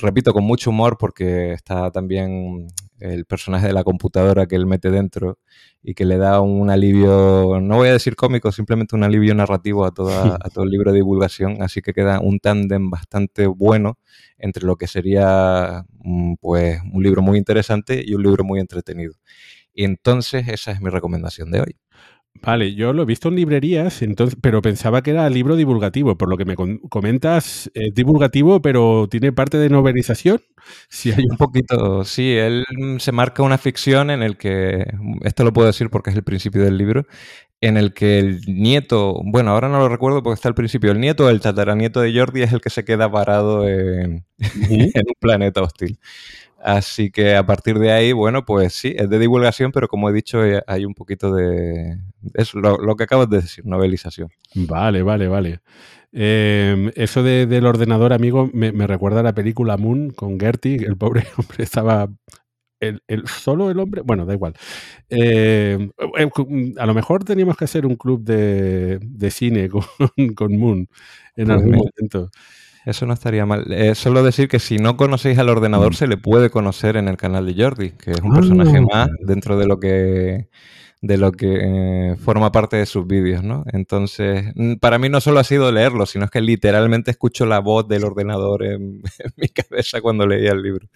repito, con mucho humor porque está también el personaje de la computadora que él mete dentro y que le da un alivio, no voy a decir cómico, simplemente un alivio narrativo a, toda, a todo el libro de divulgación, así que queda un tándem bastante bueno entre lo que sería mm, pues un libro muy interesante y un libro muy entretenido. Y entonces esa es mi recomendación de hoy. Vale, yo lo he visto en librerías, entonces, pero pensaba que era libro divulgativo. Por lo que me comentas, es divulgativo, pero tiene parte de novelización. Sí, hay un poquito. Sí, él se marca una ficción en el que, esto lo puedo decir porque es el principio del libro, en el que el nieto, bueno, ahora no lo recuerdo porque está al principio, el nieto, el tataranieto de Jordi es el que se queda parado en, en un planeta hostil. Así que a partir de ahí, bueno, pues sí, es de divulgación, pero como he dicho, eh, hay un poquito de... Es lo, que acabas de decir, novelización. Vale, vale, vale. Em, eso del ordenador, amigo, me, recuerda a la película Moon con Gertie, el pobre hombre estaba... El, solo el hombre, bueno, da igual. Em, eh, a lo mejor teníamos que hacer un club de, cine con, con Moon en pues algún momento. Eso no estaría mal. Eh, solo decir que si no conocéis al ordenador, mm. se le puede conocer en el canal de Jordi, que es un personaje ah. más dentro de lo que de lo que eh, forma parte de sus vídeos, ¿no? Entonces, para mí no solo ha sido leerlo, sino es que literalmente escucho la voz del ordenador en, en mi cabeza cuando leía el libro.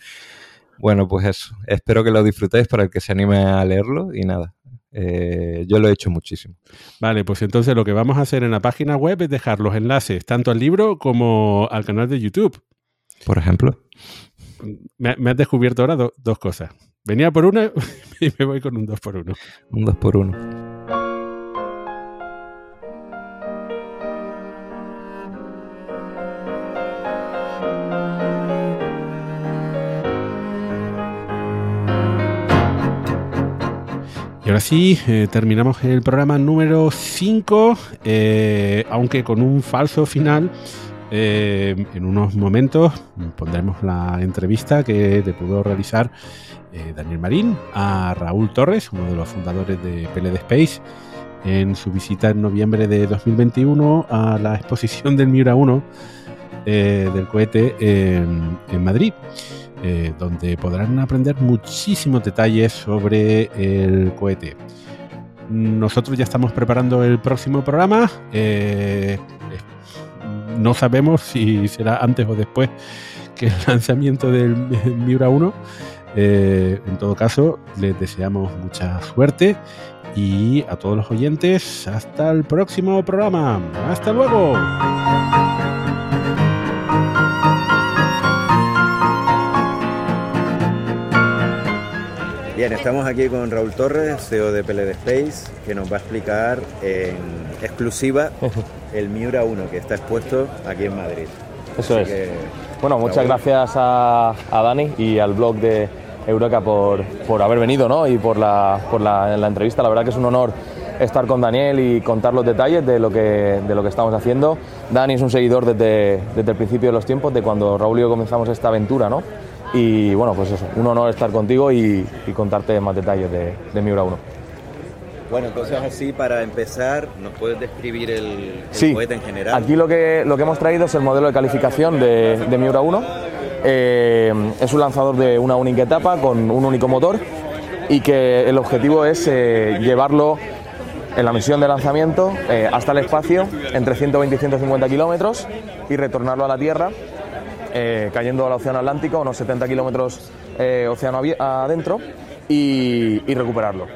Bueno, pues eso. Espero que lo disfrutéis para el que se anime a leerlo y nada. Eh, yo lo he hecho muchísimo. Vale, pues entonces lo que vamos a hacer en la página web es dejar los enlaces tanto al libro como al canal de YouTube. Por ejemplo. Me, has descubierto ahora dos cosas. Venía por una y me voy con un 2 por 1 Un 2 por 1 Y ahora sí, eh, terminamos el programa número 5, eh, aunque con un falso final. Eh, en unos momentos pondremos la entrevista que te pudo realizar Daniel Marín a Raúl Torres, uno de los fundadores de PLD Space, en su visita en noviembre de 2021 a la exposición del Miura 1 del cohete en Madrid. Eh, donde podrán aprender muchísimos detalles sobre el cohete. Nosotros ya estamos preparando el próximo programa. Eh, no sabemos si será antes o después que el lanzamiento del Miura 1. Eh, en todo caso, les deseamos mucha suerte y a todos los oyentes, hasta el próximo programa. Hasta luego. Bien, estamos aquí con Raúl Torres, CEO de PLD Space, que nos va a explicar en exclusiva el Miura 1 que está expuesto aquí en Madrid. Eso es. bueno, muchas gracias a, Dani y al blog de Eureka por, por haber venido ¿no? y por, la, por la, entrevista. La verdad que es un honor estar con Daniel y contar los detalles de lo que, de lo que estamos haciendo. Dani es un seguidor desde, desde el principio de los tiempos, de cuando Raúl y yo comenzamos esta aventura, ¿no? Y bueno, pues eso, un honor estar contigo y, contarte más detalles de, de Miura 1. Bueno, entonces así para empezar, ¿nos puedes describir el, cohete en general? Aquí lo que, lo que hemos traído es el modelo de calificación de, de Miura 1. Eh, es un lanzador de una única etapa con un único motor y que el objetivo es eh, llevarlo en la misión de lanzamiento eh, hasta el espacio entre 120 y 150 kilómetros y retornarlo a la Tierra eh, cayendo al Océano Atlántico, unos 70 kilómetros eh, océano adentro, y, recuperarlo.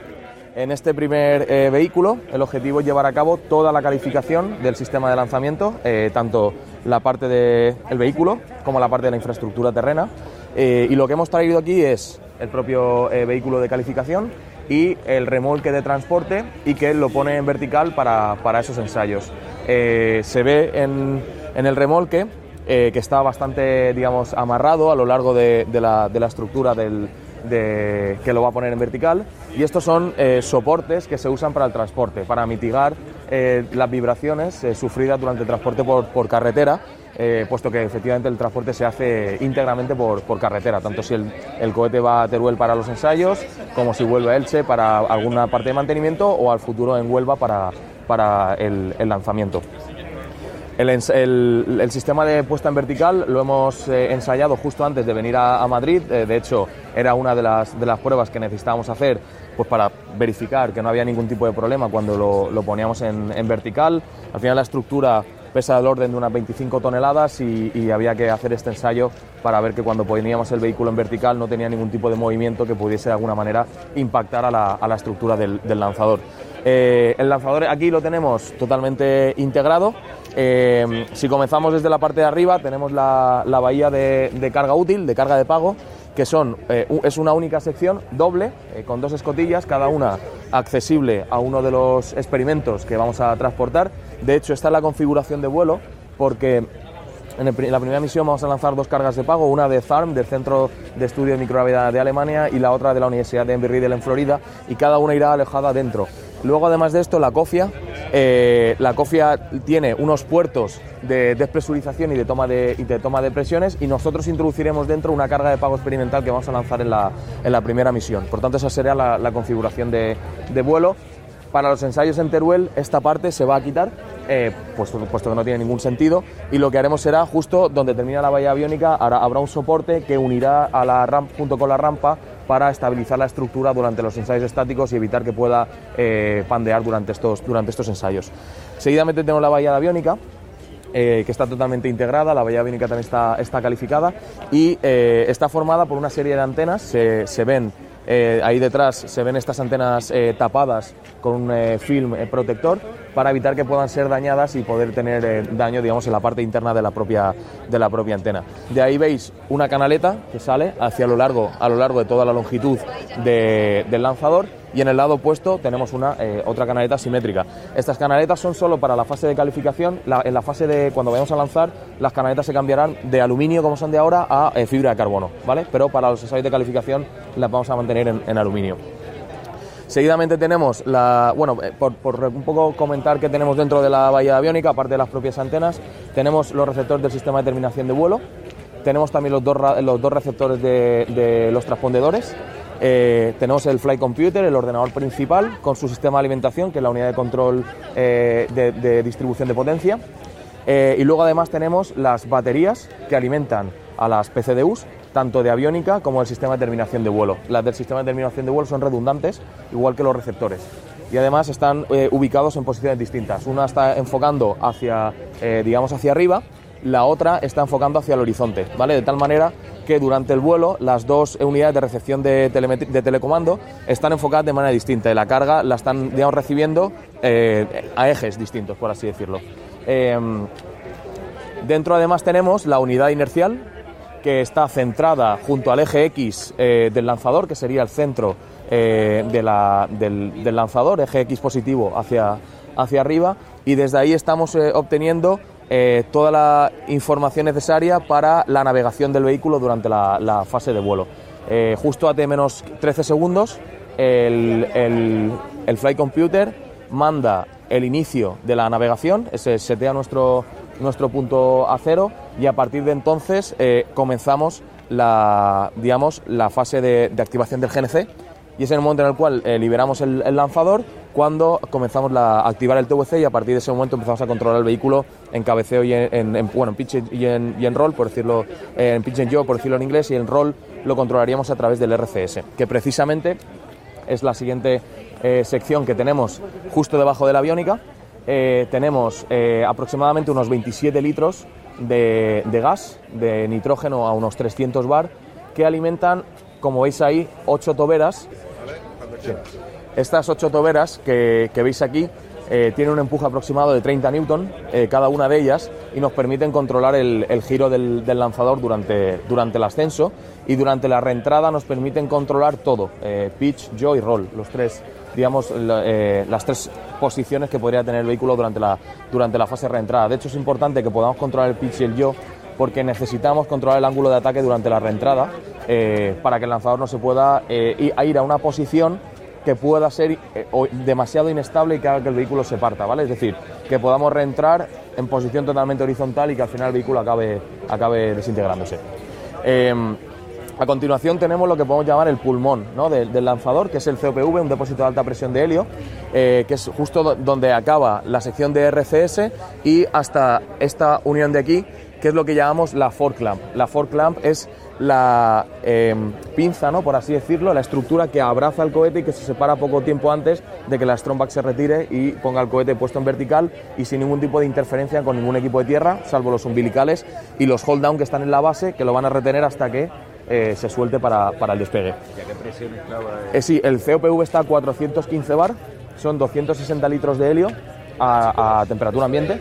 En este primer eh, vehículo, el objetivo es llevar a cabo toda la calificación del sistema de lanzamiento, tanto la parte del vehículo como la parte de la infraestructura terrena. y lo que hemos traído aquí es el propio vehículo de calificación y el remolque de transporte y que lo pone en vertical para, esos ensayos. se ve en, en el remolque eh, que está bastante, digamos, amarrado a lo largo de, la, estructura del, que lo va a poner en vertical. Y estos son eh, soportes que se usan para el transporte, para mitigar eh, las vibraciones sufridas durante el transporte por, carretera, puesto que efectivamente el transporte se hace íntegramente por, carretera, tanto si el, cohete va a Teruel para los ensayos, como si vuelve a Elche para alguna parte de mantenimiento o al futuro en Huelva para, para el lanzamiento. El, sistema de puesta en vertical lo hemos eh, ensayado justo antes de venir a, Madrid. Eh, de hecho, era una de las, pruebas que necesitábamos hacer pues para verificar que no había ningún tipo de problema cuando lo, poníamos en, vertical. Al final la estructura pesa del orden de unas 25 toneladas y, había que hacer este ensayo para ver que cuando poníamos el vehículo en vertical no tenía ningún tipo de movimiento que pudiese de alguna manera impactar a la, estructura del lanzador. Eh, el lanzador aquí lo tenemos totalmente integrado. Eh, si comenzamos desde la parte de arriba, tenemos la, la bahía de, de carga útil, de carga de pago, que son, eh, es una única sección doble, eh, con dos escotillas, cada una accesible a uno de los experimentos que vamos a transportar. De hecho, esta es la configuración de vuelo, porque en, el pri- en la primera misión vamos a lanzar dos cargas de pago, una de ZARM, del Centro de Estudio de Microgravedad de Alemania, y la otra de la Universidad de Embry-Riddle en Florida, y cada una irá alejada dentro. Luego, además de esto, la COFIA, eh, la COFIA tiene unos puertos de despresurización y de, toma de, toma de presiones, y nosotros introduciremos dentro una carga de pago experimental que vamos a lanzar en la, en la primera misión. Por tanto, esa sería la, configuración de, vuelo. Para los ensayos en Teruel esta parte se va a quitar, eh, puesto, que no tiene ningún sentido, y lo que haremos será justo donde termina la valla aviónica, habrá un soporte que unirá a la rampa junto con la rampa para estabilizar la estructura durante los ensayos estáticos y evitar que pueda eh, pandear durante estos, durante estos ensayos. Seguidamente tenemos la valla aviónica, eh, que está totalmente integrada, la bahía aviónica también está, está calificada y eh, está formada por una serie de antenas, se, ven ahí detrás, se ven estas antenas tapadas con un film protector para evitar que puedan ser dañadas y poder tener eh, daño, digamos, en la parte interna de la propia, de la propia antena. De ahí veis una canaleta que sale hacia lo largo, a lo largo de toda la longitud de- del lanzador y en el lado opuesto tenemos una eh, otra canaleta simétrica. Estas canaletas son solo para la fase de calificación. En la fase de cuando vayamos a lanzar, las canaletas se cambiarán de aluminio como son de ahora a eh, fibra de carbono, ¿vale? Pero para los ensayos de calificación las vamos a mantener en, en aluminio. Seguidamente tenemos la, bueno, eh, por, por un poco comentar qué tenemos dentro de la bahía aviónica, aparte de las propias antenas, tenemos los receptores del sistema de terminación de vuelo, tenemos también los dos, los dos receptores de, los transpondedores, eh, tenemos el flight computer, el ordenador principal, con su sistema de alimentación, que es la unidad de control eh, de, distribución de potencia, y luego además tenemos las baterías que alimentan a las PCDUs, tanto de aviónica como del sistema de terminación de vuelo. Las del sistema de terminación de vuelo son redundantes, igual que los receptores. Y además están eh, ubicados en posiciones distintas. Una está enfocando hacia, eh, digamos, hacia arriba, la otra está enfocando hacia el horizonte, ¿vale? De tal manera que durante el vuelo las dos unidades de recepción de, de telecomando están enfocadas de manera distinta y la carga la están, recibiendo eh, a ejes distintos, por así decirlo. Em, Dentro además tenemos la unidad inercial que está centrada junto al eje X eh, del lanzador, que sería el centro eh, del, del lanzador, eje X positivo hacia, hacia arriba, y desde ahí estamos eh, obteniendo toda la información necesaria para la navegación del vehículo durante la, fase de vuelo. Justo a menos 13 segundos, el, el, el flight computer manda el inicio de la navegación, se setea nuestro, nuestro punto a cero y a partir de entonces eh, comenzamos la, digamos, la fase de, activación del GNC y es en el momento en el cual eh, liberamos el, lanzador cuando comenzamos a activar el TVC y a partir de ese momento empezamos a controlar el vehículo en cabeceo y en, en- en- bueno, en pitch y en, roll, por decirlo, eh, en pitch and yaw, por decirlo en inglés, y en roll lo controlaríamos a través del RCS, que precisamente es la siguiente sección que tenemos justo debajo de la aviónica. Tenemos aproximadamente unos 27 litros de, de gas, de nitrógeno a unos 300 bar, que alimentan, como veis ahí, 8 toberas. Sí. Estas 8 toberas que, que veis aquí eh, tienen un empuje aproximado de 30 newton eh, cada una de ellas y nos permiten controlar el, el giro del, del lanzador durante, durante el ascenso y durante la reentrada nos permiten controlar todo, eh, pitch, yaw y roll, los tres, digamos, eh, las tres posiciones que podría tener el vehículo durante la, durante la fase reentrada. De hecho es importante que podamos controlar el pitch y el yaw porque necesitamos controlar el ángulo de ataque durante la reentrada eh, para que el lanzador no se pueda eh, ir a una posición que pueda ser eh, demasiado inestable y que haga que el vehículo se parta, ¿vale? Es decir, que podamos reentrar en posición totalmente horizontal y que al final el vehículo acabe, acabe desintegrándose. Em, a continuación tenemos lo que podemos llamar el pulmón ¿no? del, del lanzador, que es el COPV, un depósito de alta presión de helio, eh, que es justo do- donde acaba la sección de RCS y hasta esta unión de aquí, que es lo que llamamos la fork clamp. La fork clamp es la eh, pinza, ¿no? por así decirlo, la estructura que abraza el cohete y que se separa poco tiempo antes de que la Stromback se retire y ponga el cohete puesto en vertical y sin ningún tipo de interferencia con ningún equipo de tierra, salvo los umbilicales y los hold down que están en la base, que lo van a retener hasta que eh, se suelte para, para el despegue. ¿Y a qué presión Eh, sí, el COPV está a 415 bar son 260 litros de helio a, temperatura ambiente.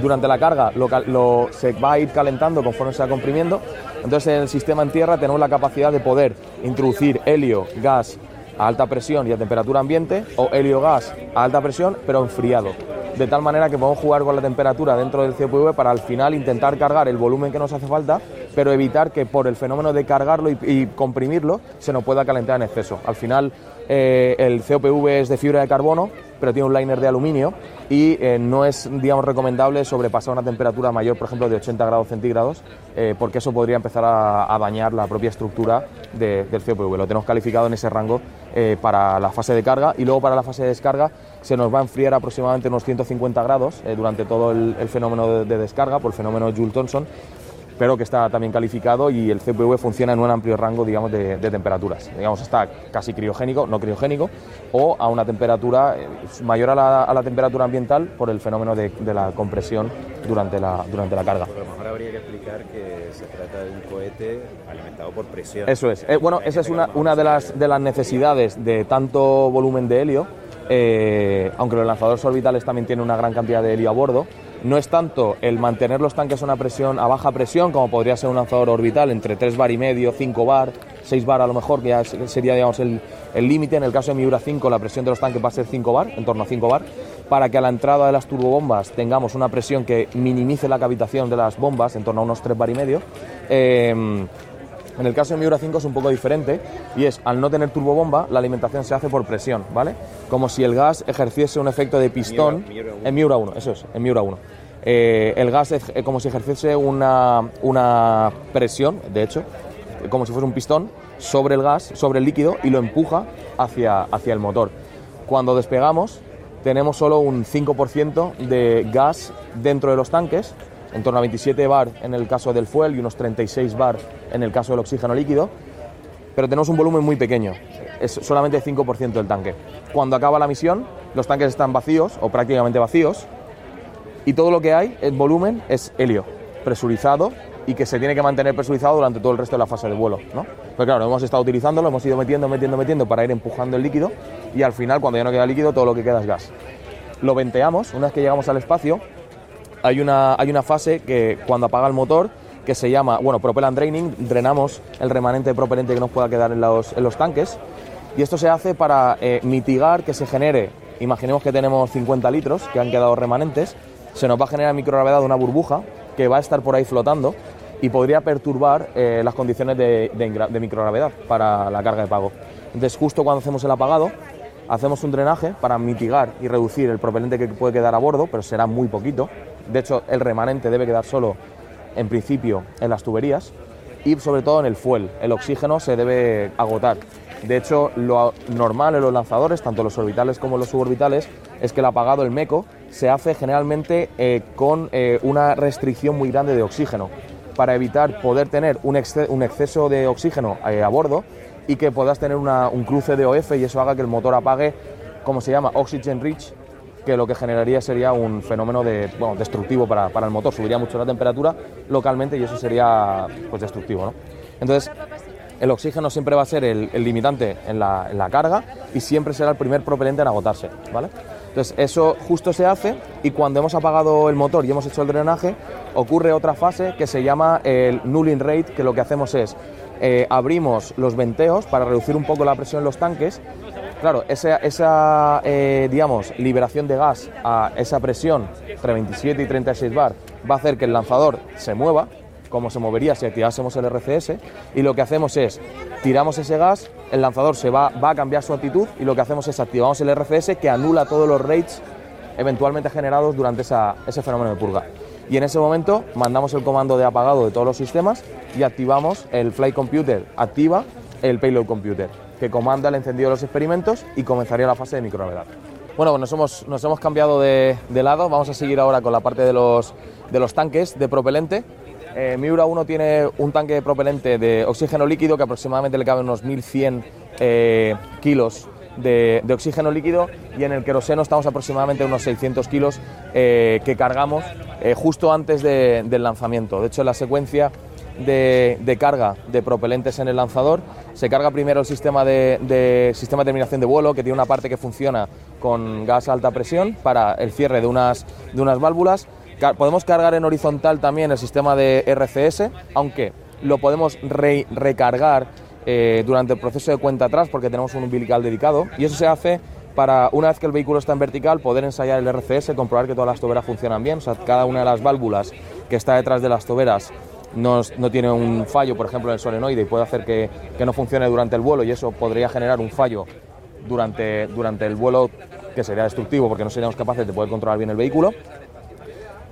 Durante la carga lo, se va a ir calentando conforme se va comprimiendo. Entonces en el sistema en tierra tenemos la capacidad de poder introducir helio, gas a alta presión y a temperatura ambiente o helio gas a alta presión pero enfriado de tal manera que podemos jugar con la temperatura dentro del CPV para al final intentar cargar el volumen que nos hace falta, pero evitar que por el fenómeno de cargarlo y, comprimirlo se nos pueda calentar en exceso. Al final eh, el COPV es de fibra de carbono, pero tiene un liner de aluminio y eh, no es digamos recomendable sobrepasar una temperatura mayor, por ejemplo, de 80 grados centígrados, eh, porque eso podría empezar a, dañar la propia estructura del COPV. Lo tenemos calificado en ese rango para la fase de carga y luego para la fase de descarga se nos va a enfriar aproximadamente unos 150 grados durante todo el, fenómeno de, descarga por el fenómeno Joule-Thomson pero que está también calificado y el CPV funciona en un amplio rango digamos, de, temperaturas. Digamos, está casi criogénico, no criogénico, o a una temperatura eh, mayor a la, temperatura ambiental por el fenómeno de, la compresión durante la, durante la carga. A lo mejor habría que explicar que se trata de un cohete alimentado por presión. Eso es. Eh, bueno, esa es una, una de, las, de las necesidades de tanto volumen de helio, eh, aunque los lanzadores orbitales también tienen una gran cantidad de helio a bordo no es tanto el mantener los tanques a una presión a baja presión como podría ser un lanzador orbital entre 3 bar y medio, 5 bar, 6 bar a lo mejor, que ya sería digamos el límite. En el caso de Miura 5 la presión de los tanques va a ser 5 bar, en torno a 5 bar, para que a la entrada de las turbobombas tengamos una presión que minimice la cavitación de las bombas en torno a unos 3 bar y medio. Eh, en el caso de Miura 5 es un poco diferente y es, al no tener turbobomba, la alimentación se hace por presión, ¿vale? Como si el gas ejerciese un efecto de pistón en Miura 1, eso es, en Miura 1. Eh, el gas es como si ejerciese una, una presión, de hecho, como si fuese un pistón sobre el gas, sobre el líquido y lo empuja hacia, hacia el motor. Cuando despegamos tenemos solo un 5% de gas dentro de los tanques en torno a 27 bar en el caso del fuel y unos 36 bar en el caso del oxígeno líquido, pero tenemos un volumen muy pequeño, es solamente 5% del tanque. Cuando acaba la misión, los tanques están vacíos o prácticamente vacíos y todo lo que hay, el volumen, es helio, presurizado y que se tiene que mantener presurizado durante todo el resto de la fase de vuelo. ¿no? Pues claro, hemos estado utilizándolo, hemos ido metiendo, metiendo, metiendo para ir empujando el líquido y al final, cuando ya no queda líquido, todo lo que queda es gas. Lo venteamos, una vez que llegamos al espacio, hay una, hay una fase que cuando apaga el motor que se llama, bueno, propellant draining, drenamos el remanente de propelente que nos pueda quedar en los, en los tanques y esto se hace para eh, mitigar que se genere, imaginemos que tenemos 50 litros que han quedado remanentes, se nos va a generar microgravedad una burbuja que va a estar por ahí flotando y podría perturbar eh, las condiciones de, de, microgravedad para la carga de pago. Entonces, justo cuando hacemos el apagado, hacemos un drenaje para mitigar y reducir el propelente que puede quedar a bordo, pero será muy poquito, de hecho, el remanente debe quedar solo, en principio, en las tuberías y sobre todo en el fuel. El oxígeno se debe agotar. De hecho, lo normal en los lanzadores, tanto los orbitales como los suborbitales, es que el apagado, el MECO, se hace generalmente eh, con eh, una restricción muy grande de oxígeno, para evitar poder tener un, exceso de oxígeno eh, a bordo y que puedas tener un cruce de OF y eso haga que el motor apague, como se llama, oxygen rich, que lo que generaría sería un fenómeno de, destructivo para, el motor, subiría mucho la temperatura localmente y eso sería pues, destructivo. ¿no? Entonces, el oxígeno siempre va a ser el, limitante en la, carga y siempre será el primer propelente en agotarse. ¿vale? Entonces, eso justo se hace y cuando hemos apagado el motor y hemos hecho el drenaje, ocurre otra fase que se llama el nulling rate, que lo que hacemos es eh, abrimos los venteos para reducir un poco la presión en los tanques Claro, esa, eh, liberación de gas a esa presión entre 27 y 36 bar va a hacer que el lanzador se mueva, como se movería si activásemos el RCS, y lo que hacemos es tiramos ese gas, el lanzador se va, va a cambiar su actitud y lo que hacemos es activamos el RCS que anula todos los rates eventualmente generados durante ese fenómeno de purga. Y en ese momento mandamos el comando de apagado de todos los sistemas y activamos el Flight Computer, activa el Payload Computer que comanda el encendido de los experimentos y comenzaría la fase de microgravedad. Bueno, pues nos hemos, nos hemos cambiado de, lado, vamos a seguir ahora con la parte de los, de los tanques de propelente. Eh, Miura 1 tiene un tanque de propelente de oxígeno líquido que aproximadamente le cabe unos 1100 eh, kilos de, oxígeno líquido y en el queroseno estamos aproximadamente unos 600 kilos eh, que cargamos eh, justo antes del lanzamiento. De hecho, en la secuencia de, carga de propelentes en el lanzador. Se carga primero el sistema de, sistema de terminación de vuelo, que tiene una parte que funciona con gas a alta presión para el cierre de unas, de unas válvulas. Podemos cargar en horizontal también el sistema de RCS, aunque lo podemos recargar eh, durante el proceso de cuenta atrás porque tenemos un umbilical dedicado. Y eso se hace para una vez que el vehículo está en vertical poder ensayar el RCS, comprobar que todas las toberas funcionan bien, o sea, cada una de las válvulas que está detrás de las toberas no, tiene un fallo, por ejemplo, en el solenoide y puede hacer que, no funcione durante el vuelo y eso podría generar un fallo durante, el vuelo que sería destructivo porque no seríamos capaces de poder controlar bien el vehículo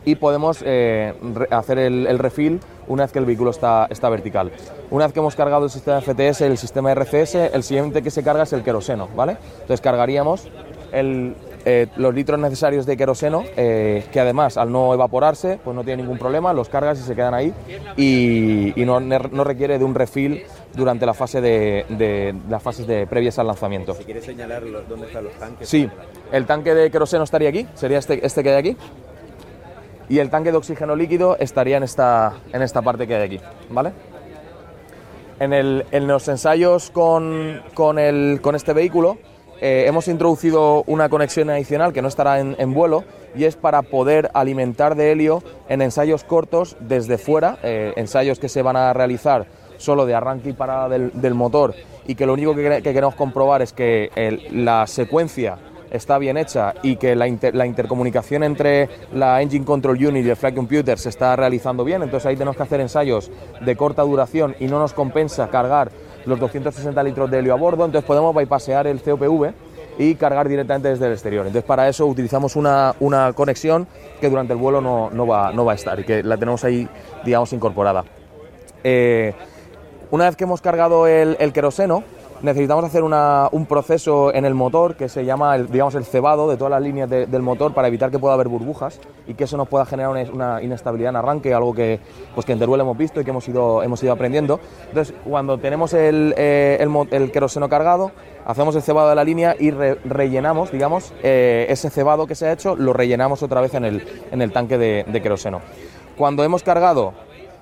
y podemos eh, hacer el, el, refill una vez que el vehículo está, está vertical. Una vez que hemos cargado el sistema FTS, el sistema RCS, el siguiente que se carga es el queroseno, ¿vale? Entonces cargaríamos el, eh, los litros necesarios de queroseno, eh, que además al no evaporarse, pues no tiene ningún problema, los cargas y se quedan ahí y, no, no, requiere de un refill durante la fase de, de, las fases de previas al lanzamiento. Si quieres señalar dónde están los tanques. Sí, el tanque de queroseno estaría aquí, sería este, este que hay aquí y el tanque de oxígeno líquido estaría en esta, en esta parte que hay aquí, ¿vale? En, el, en los ensayos con, con, el, con este vehículo eh, hemos introducido una conexión adicional que no estará en, vuelo y es para poder alimentar de helio en ensayos cortos desde fuera, eh, ensayos que se van a realizar solo de arranque y parada del, del motor y que lo único que, queremos comprobar es que la secuencia está bien hecha y que la, intercomunicación entre la Engine Control Unit y el Flight Computer se está realizando bien, entonces ahí tenemos que hacer ensayos de corta duración y no nos compensa cargar los 260 litros de helio a bordo, entonces podemos bypassear el COPV y cargar directamente desde el exterior. Entonces para eso utilizamos una, conexión que durante el vuelo no, va, no va a estar y que la tenemos ahí, digamos, incorporada. Eh, una vez que hemos cargado el, el queroseno, necesitamos hacer un proceso en el motor que se llama, el, digamos, el cebado de todas las líneas del motor para evitar que pueda haber burbujas y que eso nos pueda generar una, inestabilidad en arranque, algo que, pues que en Teruel hemos visto y que hemos ido, hemos ido aprendiendo. Entonces, cuando tenemos el, eh, queroseno cargado, hacemos el cebado de la línea y rellenamos, digamos, eh, ese cebado que se ha hecho, lo rellenamos otra vez en el, en el tanque de, de queroseno. Cuando hemos cargado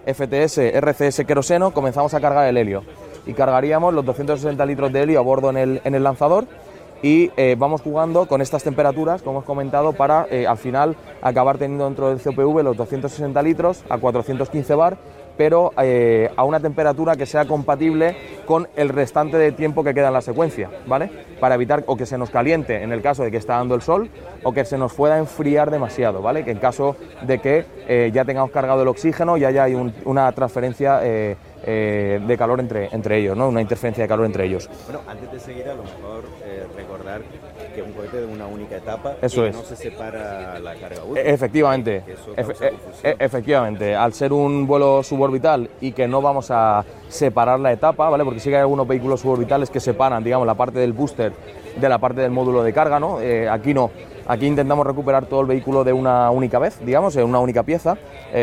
FTS, RCS, queroseno, comenzamos a cargar el helio y cargaríamos los 260 litros de helio a bordo en el, en el lanzador y eh, vamos jugando con estas temperaturas, como hemos comentado, para eh, al final acabar teniendo dentro del COPV los 260 litros a 415 bar, pero eh, a una temperatura que sea compatible con el restante de tiempo que queda en la secuencia, ¿vale? Para evitar o que se nos caliente en el caso de que está dando el sol o que se nos pueda enfriar demasiado, ¿vale? Que en caso de que ya tengamos cargado el oxígeno y haya una transferencia eh, de calor entre, entre ellos, ¿no? una interferencia de calor entre ellos. Bueno, antes de seguir, a lo mejor eh, recordar que un cohete de una única etapa eso y es. no se separa la carga útil. E-, efectivamente, e-, efectivamente, al ser un vuelo suborbital y que no vamos a separar la etapa, ¿vale? porque sí que hay algunos vehículos suborbitales que separan, digamos, la parte del booster de la parte del módulo de carga, ¿no? Eh, aquí no. Aquí intentamos recuperar todo el vehículo de una única vez, digamos, en una única pieza,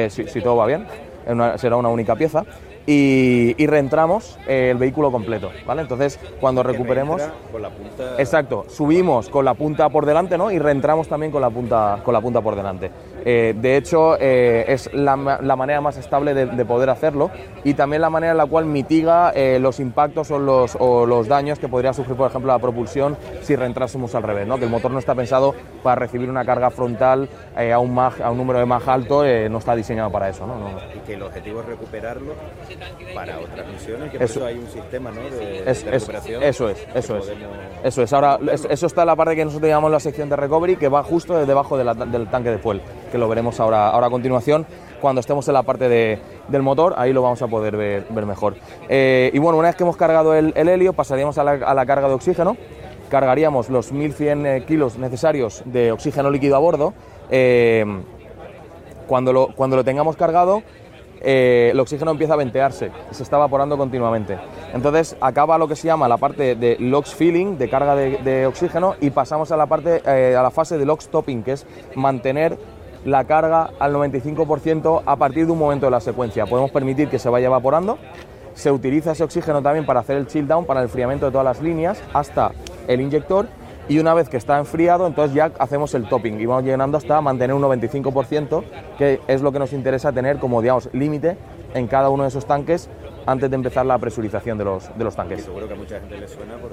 si, si todo va bien, será una única pieza y, reentramos eh, el vehículo completo, ¿vale? Entonces, cuando recuperemos... Con la punta... Exacto, subimos con la punta por delante, ¿no? Y reentramos también con la punta, con la punta por delante. Eh, de hecho, eh, es la, manera más estable de, poder hacerlo y también la manera en la cual mitiga los impactos o los, o los, daños que podría sufrir, por ejemplo, la propulsión si reentrásemos al revés, ¿no? Que el motor no está pensado para recibir una carga frontal a, un a un número de más alto, no está diseñado para eso, ¿no? Y que el objetivo es recuperarlo para otras misiones, que eso, hay un sistema ¿no? de, recuperación. Eso es, eso es. Eso es. Ahora, eso está en la parte que nosotros llamamos la sección de recovery, que va justo debajo del tanque de fuel, que lo veremos ahora, ahora a continuación. Cuando estemos en la parte del motor, ahí lo vamos a poder ver, mejor. Eh, y bueno, una vez que hemos cargado el, helio, pasaríamos a la, carga de oxígeno. Cargaríamos los 1100 eh, kilos necesarios de oxígeno líquido a bordo. Eh, cuando, lo, cuando lo tengamos cargado, el oxígeno empieza a ventearse se está evaporando continuamente. Entonces acaba lo que se llama la parte de LOX filling, de carga de, oxígeno, y pasamos a la, parte, a la fase de LOX stopping, que es mantener la carga al 95% a partir de un momento de la secuencia. Podemos permitir que se vaya evaporando. Se utiliza ese oxígeno también para hacer el chill down, para el enfriamiento de todas las líneas, hasta el inyector y una vez que está enfriado, entonces ya hacemos el topping y vamos llenando hasta mantener un 95%, que es lo que nos interesa tener como, digamos, límite en cada uno de esos tanques antes de empezar la presurización de los, de los tanques. Seguro que a mucha gente le suena por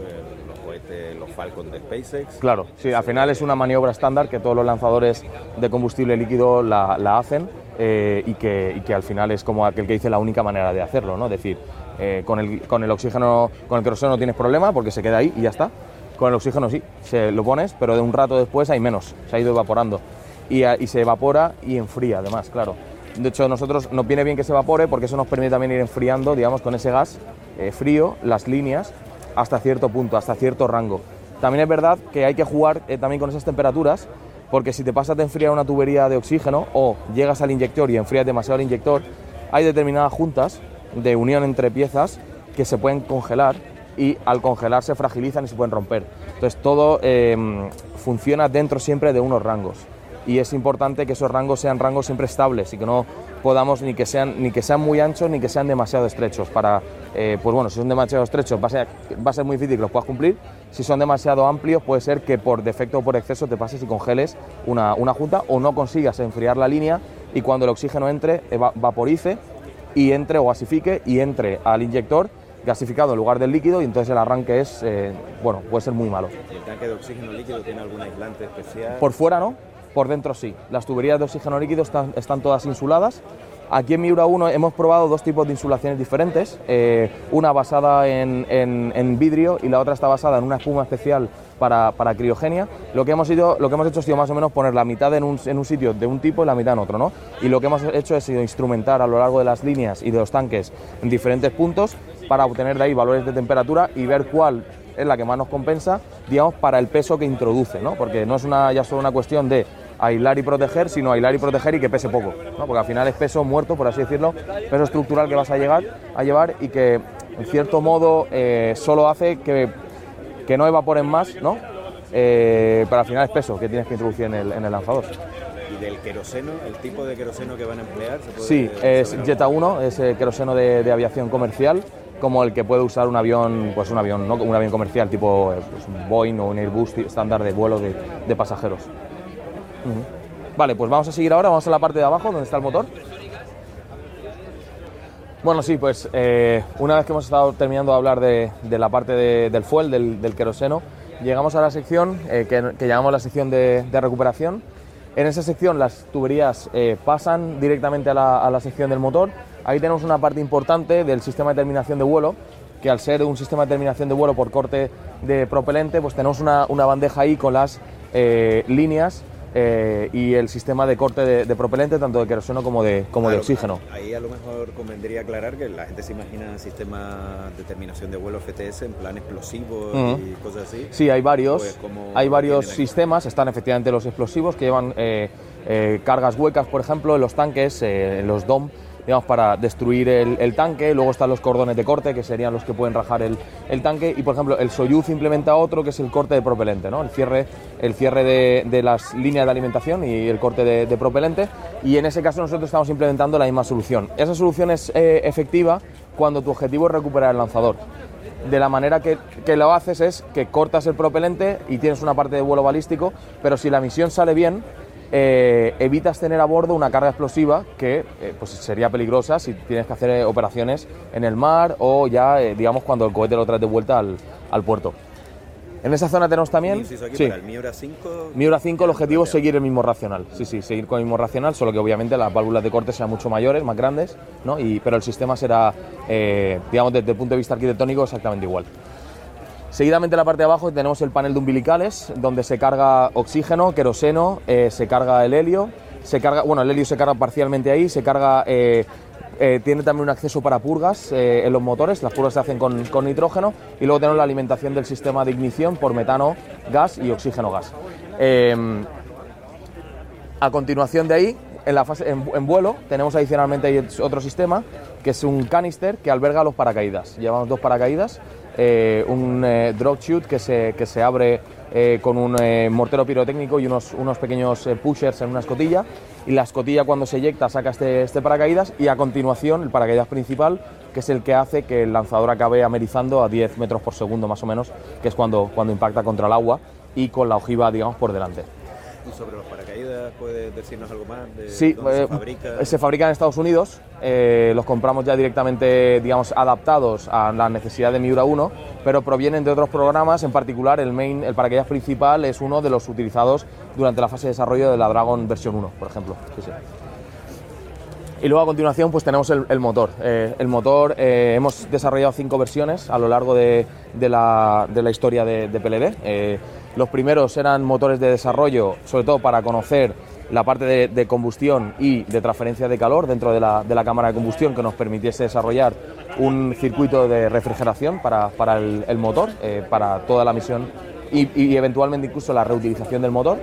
los Falcon de SpaceX. Claro, sí, al final es una maniobra estándar que todos los lanzadores de combustible líquido la, hacen eh, y, que, al final es como aquel que dice la única manera de hacerlo, ¿no? Es decir, eh, con, el, oxígeno, con el queroseno no tienes problema porque se queda ahí y ya está. Con el oxígeno sí, se lo pones, pero de un rato después hay menos, se ha ido evaporando. Y, y se evapora y enfría además, claro. De hecho, nosotros nos viene bien que se evapore porque eso nos permite también ir enfriando, digamos, con ese gas eh, frío, las líneas hasta cierto punto, hasta cierto rango. También es verdad que hay que jugar eh, también con esas temperaturas, porque si te pasas de enfriar una tubería de oxígeno o llegas al inyector y enfrías demasiado el inyector, hay determinadas juntas de unión entre piezas que se pueden congelar y al congelar se fragilizan y se pueden romper. Entonces todo eh, funciona dentro siempre de unos rangos y es importante que esos rangos sean rangos siempre estables y que no podamos ni que sean ni que sean muy anchos ni que sean demasiado estrechos para eh, pues bueno si son demasiado estrechos va a, ser, va a ser muy difícil que los puedas cumplir si son demasiado amplios puede ser que por defecto o por exceso te pases y congeles una, una junta o no consigas enfriar la línea y cuando el oxígeno entre eva- vaporice y entre o gasifique y entre al inyector gasificado en lugar del líquido y entonces el arranque es eh, bueno puede ser muy malo ¿Y el tanque de oxígeno líquido tiene algún aislante especial? por fuera no, por dentro sí. Las tuberías de oxígeno líquido están, todas insuladas. Aquí en Miura 1 hemos probado dos tipos de insulaciones diferentes, eh, una basada en, en- vidrio y la otra está basada en una espuma especial para, para criogenia. Lo que, hemos ido, lo que hemos hecho ha sido más o menos poner la mitad en un, en un sitio de un tipo y la mitad en otro. ¿no? Y lo que hemos hecho es sido instrumentar a lo largo de las líneas y de los tanques en diferentes puntos para obtener de ahí valores de temperatura y ver cuál es la que más nos compensa, digamos, para el peso que introduce, ¿no? Porque no es una, ya solo una cuestión de aislar y proteger, sino aislar y proteger y que pese poco, ¿no? Porque al final es peso muerto, por así decirlo, peso estructural que vas a llegar a llevar y que, en cierto modo, eh, solo hace que, que no evaporen más, ¿no? Eh, pero al final es peso que tienes que introducir en el, en el lanzador. ¿Y del queroseno, el tipo de queroseno que van a emplear? ¿se puede Sí, es Jetta algo? 1, es eh, queroseno de, de aviación comercial, como el que puede usar un avión, pues un avión, ¿no? un avión comercial tipo eh, pues un Boeing o un Airbus estándar de vuelo de, de pasajeros. Vale, pues vamos a seguir ahora, vamos a la parte de abajo donde está el motor. Bueno, sí, pues eh, una vez que hemos estado terminando de hablar de, la parte de- del fuel, del, del queroseno, llegamos a la sección eh, que, llamamos la sección de, recuperación. En esa sección las tuberías eh, pasan directamente a la, a la sección del motor. Ahí tenemos una parte importante del sistema de terminación de vuelo, que al ser un sistema de terminación de vuelo por corte de propelente, pues tenemos una, una bandeja ahí con las líneas eh, y el sistema de corte de, de propelente, tanto de queroseno como de, como de oxígeno. Ahí a lo mejor convendría aclarar que la gente se imagina sistemas de terminación de vuelo FTS en plan explosivos Ujú. y cosas así. Sí, hay varios, Pues, ¿cómo hay varios sistemas, están efectivamente los explosivos que llevan eh, eh, cargas huecas, por ejemplo, en los tanques, en los DOM, para destruir el, tanque, luego están los cordones de corte, que serían los que pueden rajar el, tanque, y por ejemplo, el Soyuz implementa otro, que es el corte de propelente, ¿no? el cierre, el cierre de, las líneas de alimentación y el corte de, de propelente, y en ese caso nosotros estamos implementando la misma solución. Esa solución es eh, efectiva cuando tu objetivo es recuperar el lanzador de la manera que, que lo haces es que cortas el propelente y tienes una parte de vuelo balístico, pero si la misión sale bien, eh, evitas tener a bordo una carga explosiva que eh, pues sería peligrosa si tienes que hacer eh, operaciones en el mar o ya, eh, digamos, cuando el cohete lo traes de vuelta al, al puerto. En esa zona tenemos también... aquí sí. para el Miura 5. Miura 5 el objetivo es seguir el mismo racional, sí, sí, seguir con el mismo racional, solo que obviamente las válvulas de corte sean mucho mayores, más grandes, ¿no? y, pero el sistema será, eh, digamos, desde el punto de vista arquitectónico exactamente igual. Seguidamente en la parte de abajo tenemos el panel de umbilicales, donde se carga oxígeno, queroseno, eh, se carga el helio, se carga, bueno, el helio se carga parcialmente ahí, se carga, eh, eh, tiene también un acceso para purgas en los motores, las purgas se hacen con, nitrógeno, y luego tenemos la alimentación del sistema de ignición por metano, gas y oxígeno gas. Eh, a continuación de ahí, en, la fase, en, en vuelo, tenemos adicionalmente otro sistema, que es un canister que alberga los paracaídas. Llevamos dos paracaídas, eh, un eh, drop chute que se, que se abre eh, con un eh, mortero pirotécnico y unos, unos pequeños pushers en una escotilla. y la escotilla cuando se eyecta saca este, este paracaídas y a continuación el paracaídas principal que es el que hace que el lanzador acabe amerizando a 10 metros por segundo más o menos, que es cuando, cuando impacta contra el agua y con la ojiva digamos por delante. ¿Y sobre los paracaídas puedes decirnos algo más? De Sí, dónde eh, se fabrica? se fabrican en Estados Unidos, eh, los compramos ya directamente, digamos, adaptados a la necesidad de Miura 1, pero provienen de otros programas, en particular el main, el paracaídas principal es uno de los utilizados durante la fase de desarrollo de la Dragon versión 1, por ejemplo. Sí, sí. Y luego a continuación pues tenemos el, el motor. Eh, el motor eh, hemos desarrollado cinco versiones a lo largo de, de la, de la historia de, de PLD. Eh, los primeros eran motores de desarrollo, sobre todo para conocer la parte de, combustión y de transferencia de calor dentro de la, de la cámara de combustión que nos permitiese desarrollar un circuito de refrigeración para, para el, motor, eh, para toda la misión y, eventualmente incluso la reutilización del motor.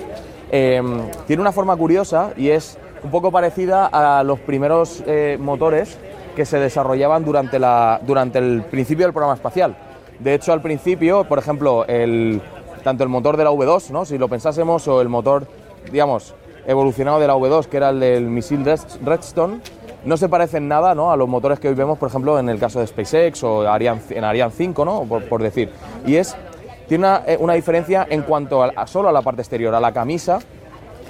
Eh, tiene una forma curiosa y es un poco parecida a los primeros eh, motores que se desarrollaban durante, la, durante el principio del programa espacial. De hecho, al principio, por ejemplo, el, tanto el motor de la V2, ¿no? si lo pensásemos, o el motor, digamos, evolucionado de la V2, que era el del misil Red- Redstone, no se parecen nada ¿no? a los motores que hoy vemos, por ejemplo, en el caso de SpaceX o Ariane, en Ariane 5, ¿no? por, decir. Y es, tiene una, eh, diferencia en cuanto solo a la parte exterior, a la camisa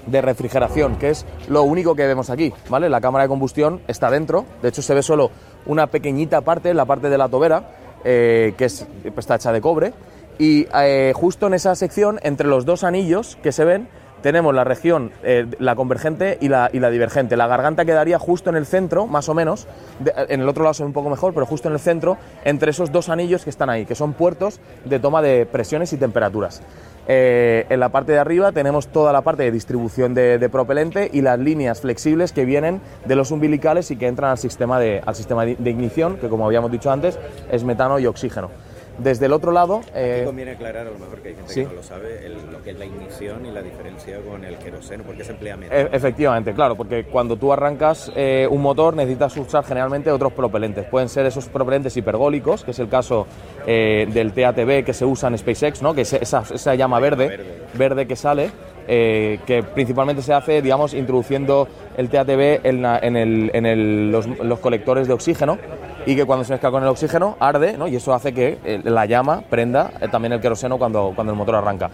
de refrigeración, que es lo único que vemos aquí, ¿vale? La cámara de combustión está dentro, de hecho se ve solo una pequeñita parte, la parte de la tobera, eh, que es, está hecha de cobre, y eh, justo en esa sección, entre los dos anillos que se ven, tenemos la región, eh, la convergente y la, divergente. La garganta quedaría justo en el centro, más o menos, en el otro lado se ve un poco mejor, pero justo en el centro, entre esos dos anillos que están ahí, que son puertos de toma de presiones y temperaturas. Eh, en la parte de arriba tenemos toda la parte de distribución de, de propelente y las líneas flexibles que vienen de los umbilicales y que entran al sistema de, al sistema de ignición, que como habíamos dicho antes, es metano y oxígeno. Desde el otro lado... eh, Aquí conviene aclarar, a lo mejor que hay gente sí. que no lo sabe, el- lo que es la ignición y la diferencia con el queroseno, porque se emplea menos. E- Efectivamente, claro, porque cuando tú arrancas eh, un motor necesitas usar generalmente otros propelentes. Pueden ser esos propelentes hipergólicos, que es el caso eh, del TATB que se usa en SpaceX, ¿no? que es esa, esa llama verde, Verde. verde que sale, eh, que principalmente se hace, digamos, introduciendo el TATB en, la- en el- en el- los, los colectores de oxígeno y que cuando se mezcla con el oxígeno arde ¿no? y eso hace que eh, la llama prenda eh, también el queroseno cuando, cuando el motor arranca.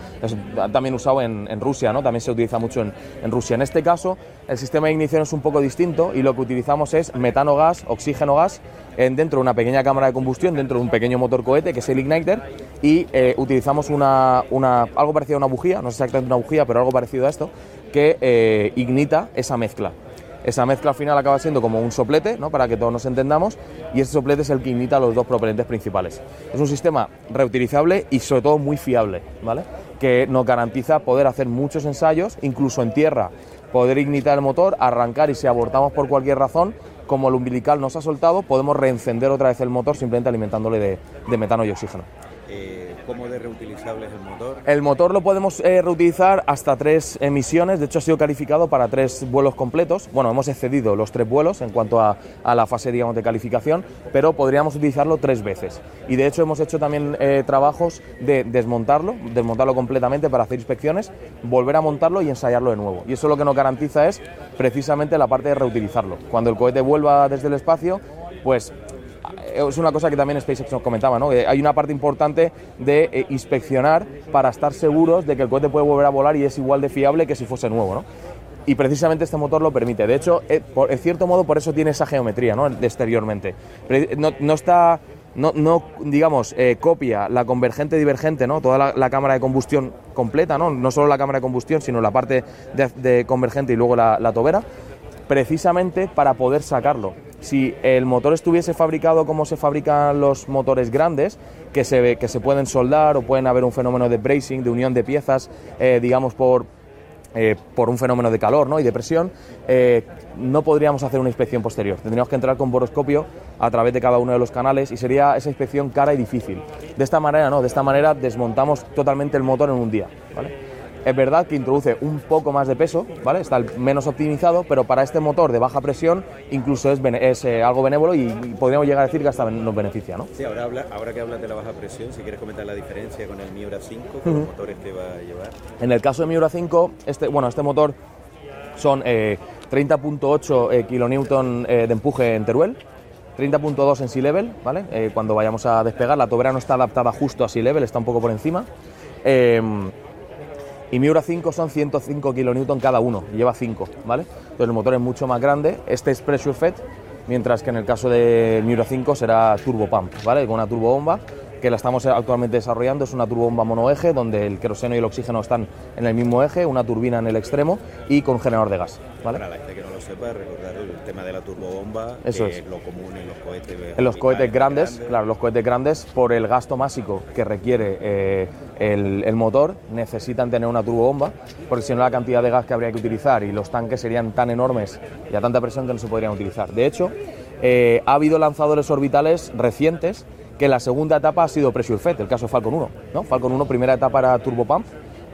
También usado en, Rusia, ¿no? también se utiliza mucho en, Rusia. En este caso, el sistema de ignición es un poco distinto y lo que utilizamos es metano gas, oxígeno gas, en, dentro de una pequeña cámara de combustión, dentro de un pequeño motor cohete que es el igniter y eh, utilizamos una, una- algo parecido a una bujía, no es exactamente una bujía, pero algo parecido a esto, que ignita esa mezcla. Esa mezcla al final acaba siendo como un soplete, ¿no? para que todos nos entendamos, y ese soplete es el que ignita los dos propelentes principales. Es un sistema reutilizable y sobre todo muy fiable, ¿vale? que nos garantiza poder hacer muchos ensayos, incluso en tierra, poder ignitar el motor, arrancar y si abortamos por cualquier razón, como el umbilical nos ha soltado, podemos reencender otra vez el motor simplemente alimentándole de, de metano y oxígeno. Eh, ¿Cómo de reutilizable es el motor? El motor lo podemos eh, reutilizar hasta tres emisiones, de hecho ha sido calificado para tres vuelos completos. Bueno, hemos excedido los tres vuelos en cuanto a, la fase digamos, de calificación, pero podríamos utilizarlo tres veces. Y de hecho hemos hecho también eh, trabajos de desmontarlo, desmontarlo completamente para hacer inspecciones, volver a montarlo y ensayarlo de nuevo. Y eso lo que nos garantiza es precisamente la parte de reutilizarlo. Cuando el cohete vuelva desde el espacio, pues es una cosa que también SpaceX nos comentaba, ¿no? Eh, hay una parte importante de eh, inspeccionar para estar seguros de que el cohete puede volver a volar y es igual de fiable que si fuese nuevo, ¿no? Y precisamente este motor lo permite. De hecho, eh, en cierto modo, por eso tiene esa geometría, ¿no? Exteriormente. No, no está, no, no, digamos, eh, copia la convergente divergente, ¿no? Toda la, cámara de combustión completa, ¿no? No solo la cámara de combustión, sino la parte de, convergente y luego la tobera precisamente para poder sacarlo. Si el motor estuviese fabricado como se fabrican los motores grandes, que se, que se pueden soldar o pueden haber un fenómeno de bracing, de unión de piezas, eh, digamos por, eh, por un fenómeno de calor ¿no? y de presión, eh, no podríamos hacer una inspección posterior. Tendríamos que entrar con boroscopio a través de cada uno de los canales y sería esa inspección cara y difícil. De esta manera no, de esta manera desmontamos totalmente el motor en un día. ¿vale? Es verdad que introduce un poco más de peso, ¿vale? Está menos optimizado, pero para este motor de baja presión incluso es, es, eh, algo benévolo y, y podríamos llegar a decir que hasta nos beneficia, ¿no? Sí, ahora, habla, ahora que hablas de la baja presión, si quieres comentar la diferencia con el Miura 5, con los motores que va a llevar. En el caso de Miura 5, este, bueno, este motor son eh, 30.8 kilonewton de empuje en Teruel, 30.2 en sea level, ¿vale? Eh, cuando vayamos a despegar, la tobera no está adaptada justo a sea level, está un poco por encima. Y Miura 5 son 105 kN cada uno, lleva 5, ¿vale? Entonces el motor es mucho más grande, este es pressure fed, mientras que en el caso de Miura 5 será turbo pump, ¿vale? Con una turbo bomba que la estamos actualmente desarrollando, es una turbobomba monoeje donde el queroseno y el oxígeno están en el mismo eje, una turbina en el extremo y con generador de gas. ¿vale? Para la gente que no lo sepa, recordar el tema de la turbobomba, Eso que es lo común en los cohetes. En los cohetes grandes, claro, los cohetes grandes, por el gasto másico que requiere eh, el, el, motor, necesitan tener una turbobomba, porque si no la cantidad de gas que habría que utilizar y los tanques serían tan enormes y a tanta presión que no se podrían utilizar. De hecho, eh, ha habido lanzadores orbitales recientes que la segunda etapa ha sido pressure fed, el caso Falcon 1, ¿no? Falcon 1 primera etapa era turbo pump,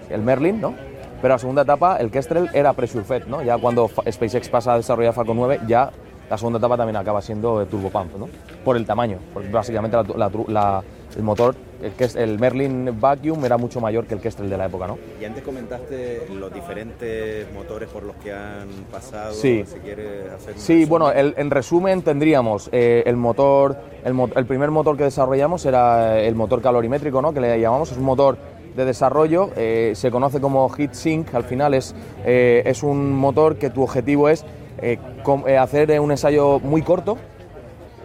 el Merlin, ¿no? Pero la segunda etapa, el Kestrel, era pressure fed, ¿no? Ya cuando SpaceX pasa a desarrollar Falcon 9, ya la segunda etapa también acaba siendo turbo pump, ¿no? Por el tamaño, porque básicamente la, la, el motor, el, el, Merlin Vacuum era mucho mayor que el Kestrel de la época, ¿no? Y antes comentaste los diferentes motores por los que han pasado, sí. si quieres hacer Sí, bueno, el, en resumen tendríamos eh, el motor, el, el, primer motor que desarrollamos era el motor calorimétrico, ¿no? Que le llamamos, es un motor de desarrollo, eh, se conoce como heat sink, al final es, eh, es un motor que tu objetivo es eh, com, hacer un ensayo muy corto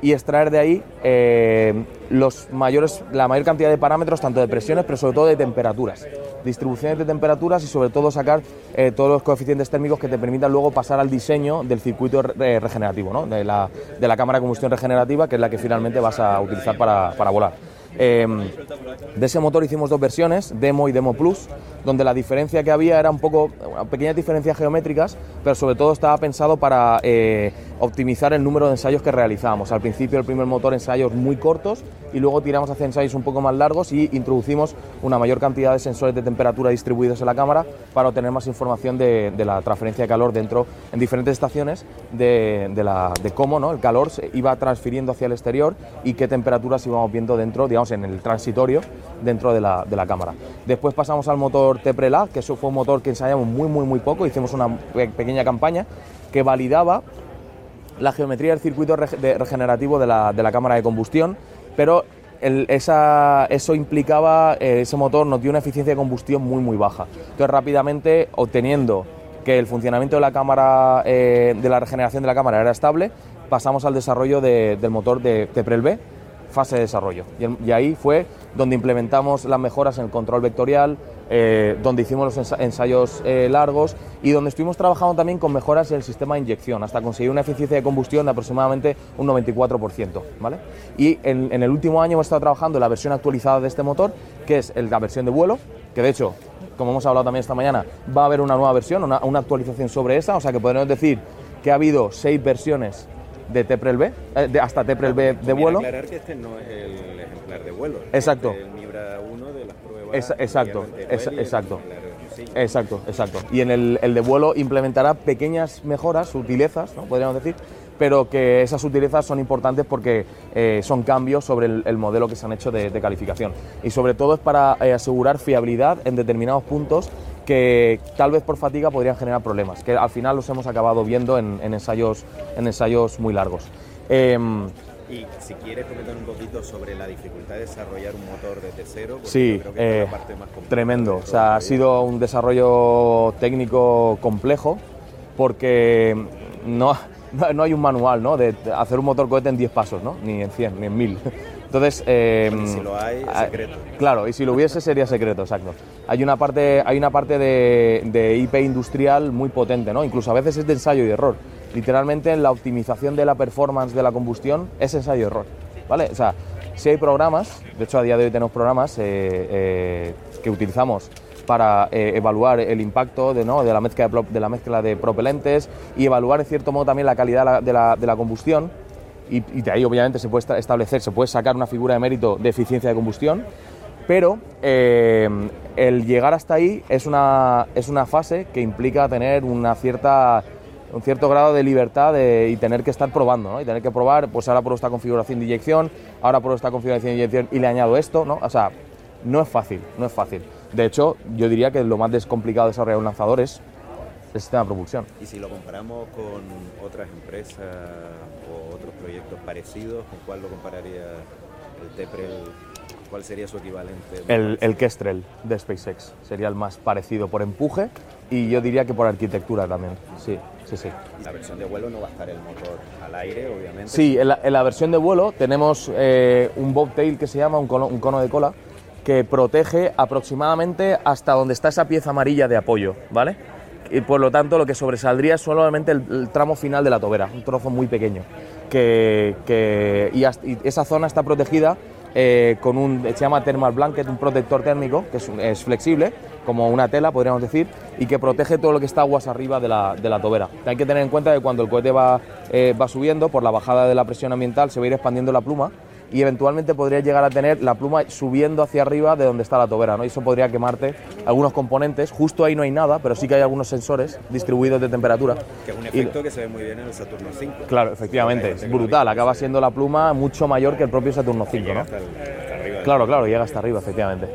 y extraer de ahí eh, los mayores, la mayor cantidad de parámetros, tanto de presiones, pero sobre todo de temperaturas. Distribuciones de temperaturas y sobre todo sacar eh, todos los coeficientes térmicos que te permitan luego pasar al diseño del circuito re regenerativo, ¿no? de, la, de, la, cámara de combustión regenerativa, que es la que finalmente vas a utilizar para, para volar. Eh, de ese motor hicimos dos versiones, Demo y Demo Plus, donde la diferencia que había era un poco, pequeñas diferencias geométricas, pero sobre todo estaba pensado para eh, optimizar el número de ensayos que realizábamos. Al principio el primer motor ensayos muy cortos y luego tiramos hacia ensayos un poco más largos y introducimos una mayor cantidad de sensores de temperatura distribuidos en la cámara para obtener más información de, la transferencia de calor dentro en diferentes estaciones de, cómo ¿no? el calor se iba transfiriendo hacia el exterior y qué temperaturas íbamos viendo dentro, digamos, en el transitorio dentro de la cámara. Después pasamos al motor Teprela, que eso fue un motor que ensayamos muy, muy, muy poco, hicimos una pequeña campaña que validaba la geometría del circuito regenerativo de la, de la cámara de combustión, pero esa, eso implicaba, eh, ese motor nos dio una eficiencia de combustión muy, muy baja. Entonces, rápidamente, obteniendo que el funcionamiento de la cámara, eh, de la regeneración de la cámara era estable, pasamos al desarrollo de, del motor de Teprel B, fase de desarrollo. Y, ahí fue donde implementamos las mejoras en el control vectorial, eh, donde hicimos los ensayos eh, largos y donde estuvimos trabajando también con mejoras en el sistema de inyección, hasta conseguir una eficiencia de combustión de aproximadamente un 94%. ¿vale? Y en, el último año hemos estado trabajando en la versión actualizada de este motor, que es la versión de vuelo, que de hecho, como hemos hablado también esta mañana, va a haber una nueva versión, una, una actualización sobre esa, o sea que podemos decir que ha habido seis versiones de Teprel B, eh, de, hasta Teprel B de vuelo. aclarar que este no es el ejemplar de vuelo. Exacto. Este es el Mibra 1 de las pruebas. Es, exacto, es, exacto. Exacto, exacto. Y en el, el, de vuelo implementará pequeñas mejoras, sutilezas, ¿no? podríamos decir, pero que esas sutilezas son importantes porque eh, son cambios sobre el, el, modelo que se han hecho de, de, calificación. Y sobre todo es para eh, asegurar fiabilidad en determinados puntos que tal vez por fatiga podrían generar problemas, que al final los hemos acabado viendo en, en ensayos, en ensayos muy largos. Eh, y si quieres comentar un poquito sobre la dificultad de desarrollar un motor desde cero, sí, eh, tremendo. O sea, ha sido un desarrollo técnico complejo porque no, no hay un manual ¿no? de hacer un motor cohete en 10 pasos, ¿no? ni en 100, ni en 1000. Entonces, eh, bueno, si lo hay, es secreto. Claro, y si lo hubiese sería secreto, exacto. Hay una parte, hay una parte de, de IP industrial muy potente, ¿no? Incluso a veces es de ensayo y error. Literalmente en la optimización de la performance de la combustión es ensayo y error, ¿vale? O sea, si hay programas, de hecho a día de hoy tenemos programas eh, eh, que utilizamos para eh, evaluar el impacto de, ¿no? de, la mezcla de, de, la mezcla de propelentes y evaluar en cierto modo también la calidad de la, de la combustión y, de ahí obviamente se puede establecer, se puede sacar una figura de mérito de eficiencia de combustión, pero eh, el llegar hasta ahí es una, es una fase que implica tener una cierta, un cierto grado de libertad y tener que estar probando, y tener que probar, pues ahora pruebo esta configuración de inyección, ahora pruebo esta configuración de inyección y le añado esto, ¿no? o sea, no es fácil, no es fácil. De hecho, yo diría que lo más descomplicado de desarrollar un lanzador es del sistema de propulsión. Y si lo comparamos con otras empresas o otros proyectos parecidos, ¿con cuál lo compararía el TEPREL? ¿Cuál sería su equivalente? El, el Kestrel de SpaceX sería el más parecido por empuje y yo diría que por arquitectura también. Sí, sí, sí. La versión de vuelo no va a estar el motor al aire, obviamente. Sí, en la, en la versión de vuelo tenemos eh, un bobtail que se llama, un cono, un cono de cola, que protege aproximadamente hasta donde está esa pieza amarilla de apoyo, ¿vale? Y por lo tanto lo que sobresaldría es solamente el, el tramo final de la tobera, un trozo muy pequeño. Que, y, esa zona está protegida eh, con un, se llama thermal blanket, un protector térmico que es flexible, como una tela podríamos decir, y que protege todo lo que está aguas arriba de la, de la tobera. Hay que tener en cuenta que cuando el cohete va, eh, va subiendo, por la bajada de la presión ambiental se va a ir expandiendo la pluma y eventualmente podría llegar a tener la pluma subiendo hacia arriba de donde está la tobera, ¿no? Y eso podría quemarte algunos componentes. Justo ahí no hay nada, pero sí que hay algunos sensores distribuidos de temperatura. Que es un Y- efecto que se ve muy bien en el Saturno 5. Claro, efectivamente, es brutal. Acaba siendo la pluma mucho mayor que el propio Saturno 5, Llega ¿no? hasta, el- hasta arriba. del- Claro, claro, llega hasta arriba, efectivamente.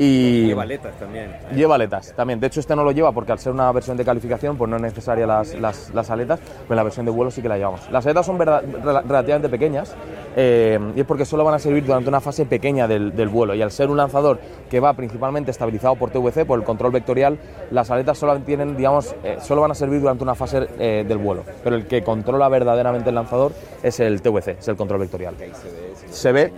Y Lleva aletas también. lleva aletas también. De hecho, este no lo lleva porque al ser una versión de calificación, pues no es necesaria las, las- las aletas, pero en la versión de vuelo sí que la llevamos. Las aletas son verdad- relativamente pequeñas eh, y es porque solo van a servir durante una fase pequeña del, del vuelo. Y al ser un lanzador que va principalmente estabilizado por TVC, por el control vectorial, las aletas solo tienen, digamos, eh, solo van a servir durante una fase eh, del vuelo. Pero el que controla verdaderamente el lanzador es el TVC, es el control vectorial. Se ve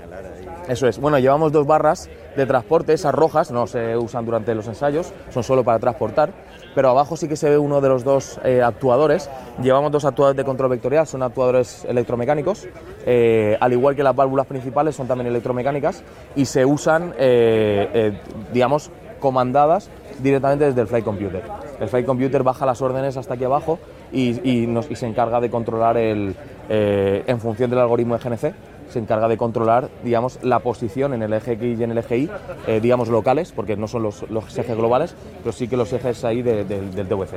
eso es. Bueno, llevamos dos barras de transporte, esas rojas no se usan durante los ensayos, son solo para transportar, pero abajo sí que se ve uno de los dos eh, actuadores. Llevamos dos actuadores de control vectorial, son actuadores electromecánicos, eh, al igual que las válvulas principales son también electromecánicas y se usan, eh, digamos, comandadas directamente desde el flight computer. El flight computer baja las órdenes hasta aquí abajo y, y nos- y se encarga de controlar el, en función del algoritmo de GNC se encarga de controlar, digamos, la posición en el eje X y en el eje Y, eh, digamos, locales, porque no son los, los ejes globales, pero sí que los ejes ahí de- de- del TVC.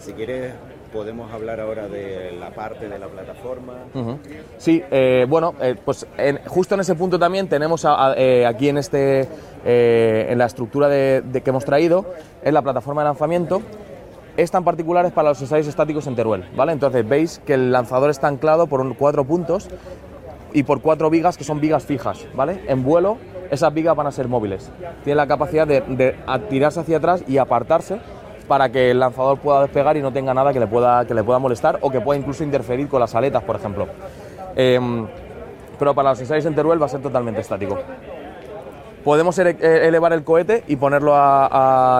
Si quieres, podemos hablar ahora de la parte de la plataforma. Sí, eh, bueno, eh, pues en- justo en ese punto también tenemos a- a- eh, aquí en este, en la estructura de, de que hemos traído, es la plataforma de lanzamiento. Esta en particular es para los ensayos estáticos en Teruel, ¿vale? Entonces veis que el lanzador está anclado por un- cuatro puntos y por cuatro vigas que son vigas fijas, ¿vale? En vuelo esas vigas van a ser móviles. Tiene la capacidad de, tirarse hacia atrás y apartarse para que el lanzador pueda despegar y no tenga nada que le pueda, que le pueda molestar o que pueda incluso interferir con las aletas, por ejemplo. Em, pero para los ensayos en Teruel va a ser totalmente estático. Podemos eh, elevar el cohete y ponerlo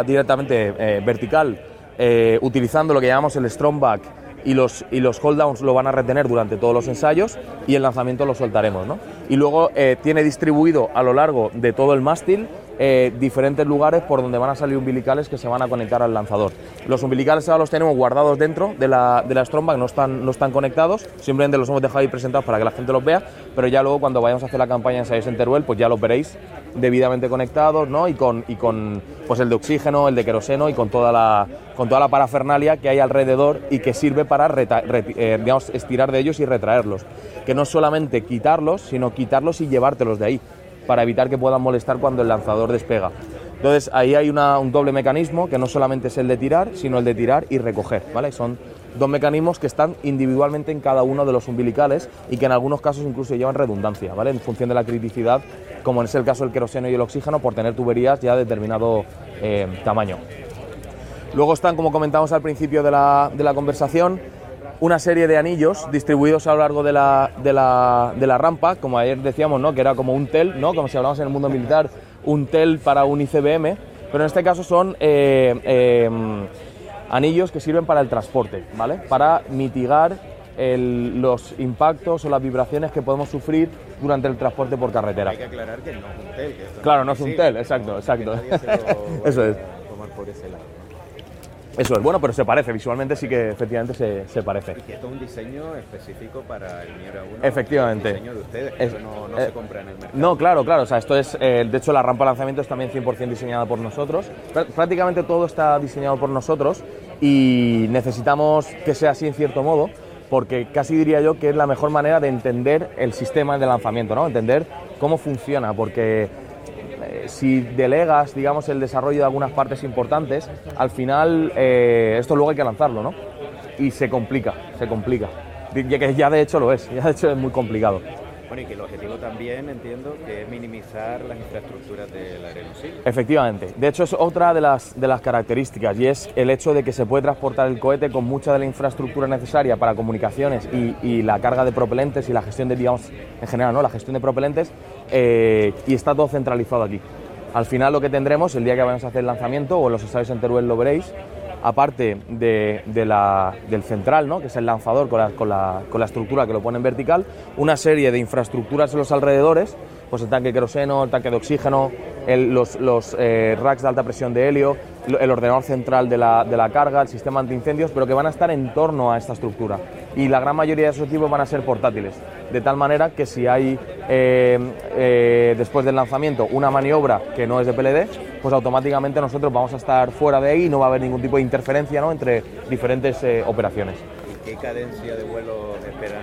directamente eh, vertical, eh, utilizando lo que llamamos el strong back y los, y los hold downs lo van a retener durante todos los ensayos y el lanzamiento lo soltaremos. ¿no? Y luego eh, tiene distribuido a lo largo de todo el mástil eh, diferentes lugares por donde van a salir umbilicales que se van a conectar al lanzador. Los umbilicales ahora los tenemos guardados dentro de la, de la no están, no están conectados, simplemente los hemos dejado ahí presentados para que la gente los vea, pero ya luego cuando vayamos a hacer la campaña en ensayos en Teruel, pues ya los veréis debidamente conectados, ¿no? Y con, y con pues el de oxígeno, el de queroseno y con toda la, con toda la parafernalia que hay alrededor y que sirve para eh, digamos, estirar de ellos y retraerlos. Que no es solamente quitarlos, sino quitarlos y llevártelos de ahí, para evitar que puedan molestar cuando el lanzador despega. Entonces ahí hay un doble mecanismo que no solamente es el de tirar, sino el de tirar y recoger, ¿vale? Son dos mecanismos que están individualmente en cada uno de los umbilicales y que en algunos casos incluso llevan redundancia, ¿vale? En función de la criticidad, como es el caso del queroseno y el oxígeno, por tener tuberías ya de determinado eh, tamaño. Luego están, como comentamos al principio de la conversación, una serie de anillos distribuidos a lo largo de la, de la- de la rampa, como ayer decíamos, ¿no? que era como un TEL, ¿no? como si hablamos en el mundo militar, un TEL para un ICBM, pero en este caso son eh, eh, anillos que sirven para el transporte, ¿vale? para mitigar el- los impactos o las vibraciones que podemos sufrir durante el transporte por carretera. Hay que aclarar que no es un tel. que esto Claro, no es un tel, exacto, exacto. Eso es. a Tomar por ese lado. Eso es, bueno, pero se parece, visualmente sí que efectivamente se, se parece. Y que esto es un diseño específico para el Miura 1. Efectivamente. El diseño de ustedes, Es- eso no, no eh, se compra en el mercado. No, claro, claro. O sea, esto es, eh, de hecho, la rampa de lanzamiento es también 100% diseñada por nosotros. Prá- Prácticamente todo está diseñado por nosotros y necesitamos que sea así en cierto modo, porque casi diría yo que es la mejor manera de entender el sistema de lanzamiento, ¿no? Entender cómo funciona, porque eh, si delegas, digamos, el desarrollo de algunas partes importantes, al final eh, esto luego hay que lanzarlo, ¿no? Y se complica, se complica. Ya que ya de hecho lo es, ya de hecho es muy complicado. Bueno, y que el objetivo también entiendo que es minimizar las infraestructuras del aeronautico. Efectivamente. De hecho, es otra de las, de las características y es el hecho de que se puede transportar el cohete con mucha de la infraestructura necesaria para comunicaciones y, y la carga de propelentes y la gestión de, digamos, en general, ¿no? La gestión de propelentes eh, y está todo centralizado aquí. Al final lo que tendremos, el día que vayamos a hacer el lanzamiento, o los ensayos en Teruel lo veréis, aparte de, del central, ¿no? que es el lanzador con la, con, la, con la, estructura que lo pone en vertical, una serie de infraestructuras en los alrededores, pues el tanque de queroseno, el tanque de oxígeno, los, eh, racks de alta presión de helio, el ordenador central de la, de la, carga, el sistema antiincendios, pero que van a estar en torno a esta estructura. Y la gran mayoría de esos equipos van a ser portátiles, de tal manera que si hay eh, eh, después del lanzamiento una maniobra que no es de PLD, pues automáticamente nosotros vamos a estar fuera de ahí y no va a haber ningún tipo de interferencia ¿no? entre diferentes operaciones. ¿Y qué cadencia de vuelo esperan?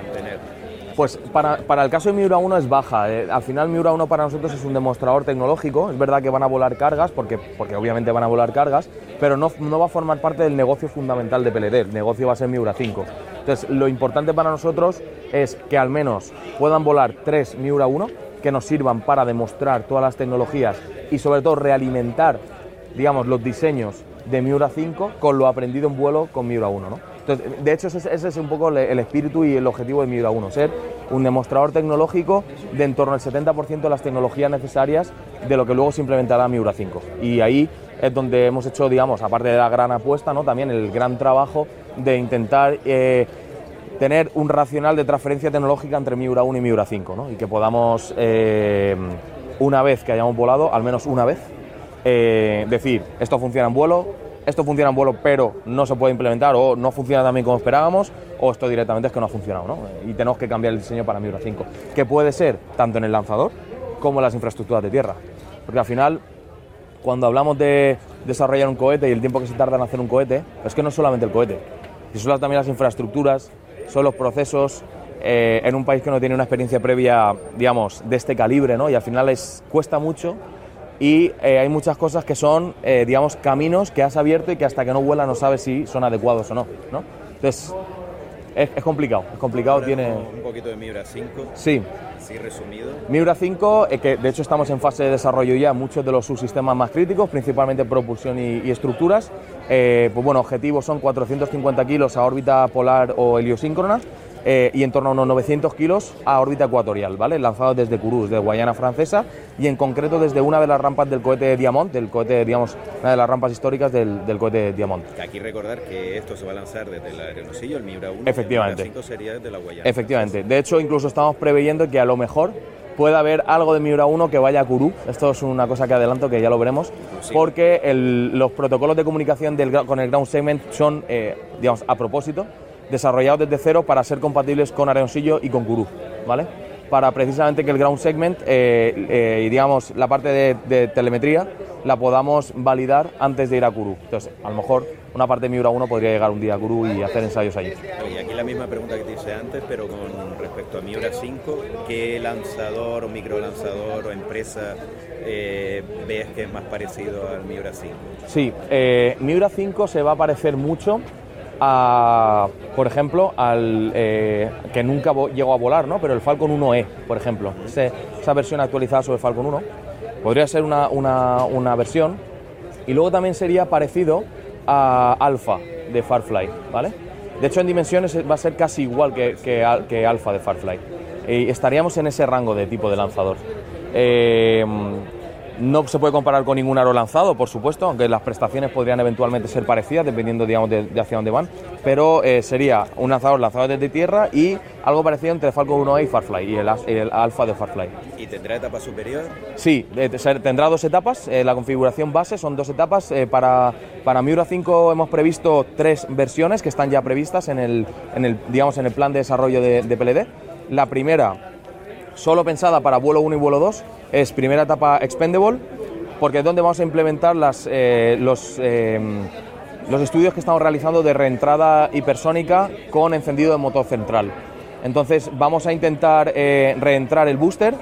Pues para, para, el caso de Miura 1 es baja. Eh, al final Miura 1 para nosotros es un demostrador tecnológico. Es verdad que van a volar cargas, porque, porque obviamente van a volar cargas, pero no, no va a formar parte del negocio fundamental de PLD. El negocio va a ser Miura 5. Entonces lo importante para nosotros es que al menos puedan volar tres Miura 1 que nos sirvan para demostrar todas las tecnologías y sobre todo realimentar, digamos, los diseños de Miura 5 con lo aprendido en vuelo con Miura 1, ¿no? Entonces, de hecho, ese, es un poco el espíritu y el objetivo de Miura 1, ser un demostrador tecnológico de en torno al 70% de las tecnologías necesarias de lo que luego se implementará Miura 5. Y ahí es donde hemos hecho, digamos, aparte de la gran apuesta, ¿no? también el gran trabajo de intentar eh, tener un racional de transferencia tecnológica entre Miura 1 y Miura 5, ¿no? y que podamos, eh, una vez que hayamos volado, al menos una vez, eh, decir, esto funciona en vuelo, esto funciona en vuelo pero no se puede implementar o no funciona también como esperábamos o esto directamente es que no ha funcionado ¿no? y tenemos que cambiar el diseño para Miura 5, que puede ser tanto en el lanzador como en las infraestructuras de tierra, porque al final cuando hablamos de desarrollar un cohete y el tiempo que se tarda en hacer un cohete, es que no es solamente el cohete, son también las infraestructuras, son los procesos, eh, en un país que no tiene una experiencia previa, digamos, de este calibre, ¿no? Y al final es, cuesta mucho y eh, hay muchas cosas que son, eh, digamos, caminos que has abierto y que hasta que no vuela no sabes si son adecuados o no, ¿no? Entonces, es, es complicado, es complicado, tiene... Un poquito de Miura 5. Sí. Así resumido. Miura 5, eh, que de hecho estamos en fase de desarrollo ya, muchos de los subsistemas más críticos, principalmente propulsión y, y estructuras. Eh, pues bueno, objetivos son 450 kilos a órbita polar o heliosíncrona. Eh, y en torno a unos 900 kilos a órbita ecuatorial, ¿vale? Lanzado desde Kourou, de Guayana Francesa, y en concreto desde una de las rampas del cohete Diamond, del cohete, digamos, una de las rampas históricas del, del cohete Diamond. Aquí recordar que esto se va a lanzar desde el Aeronosillo, el Miura 1, Efectivamente. el Miura 5 sería desde la Guayana. Efectivamente. De hecho, incluso estamos preveyendo que a lo mejor pueda haber algo de Miura 1 que vaya a Kourou. Esto es una cosa que adelanto que ya lo veremos, Inclusive. porque el, los protocolos de comunicación del, con el ground segment son, eh, digamos, a propósito, desarrollados desde cero para ser compatibles con Areoncillo y con Kourou, ¿vale? Para precisamente que el ground segment eh, eh, y digamos la parte de, de, telemetría la podamos validar antes de ir a Kourou. Entonces, a lo mejor una parte de Miura 1 podría llegar un día a Kourou y hacer ensayos allí. Y aquí la misma pregunta que te hice antes, pero con respecto a Miura 5, ¿qué lanzador o microlanzador o empresa eh, ves que es más parecido al Miura 5? Sí, eh, Miura 5 se va a parecer mucho a, por ejemplo, al eh, que nunca llegó a volar, ¿no? Pero el Falcon 1E, por ejemplo, esa versión actualizada sobre Falcon 1, podría ser una, una, una versión. Y luego también sería parecido a Alpha de Farfly, ¿vale? De hecho, en dimensiones va a ser casi igual que, que, que Alpha de Farfly. Y estaríamos en ese rango de tipo de lanzador. Eh, no se puede comparar con ningún aro lanzado, por supuesto, aunque las prestaciones podrían eventualmente ser parecidas, dependiendo digamos, de, de hacia dónde van. Pero eh, sería un lanzador lanzado desde tierra y algo parecido entre Falcon 1E y Farfly, y el, el Alpha de Farfly. ¿Y tendrá etapa superior? Sí, eh, tendrá dos etapas. Eh, la configuración base son dos etapas. Eh, para, para Miura 5 hemos previsto tres versiones que están ya previstas en el, en el, digamos, en el plan de desarrollo de, de PLD. La primera, solo pensada para vuelo 1 y vuelo 2, es primera etapa expendable, porque es donde vamos a implementar las, eh, los, eh, los estudios que estamos realizando de reentrada hipersónica con encendido de motor central. Entonces vamos a intentar eh, reentrar el booster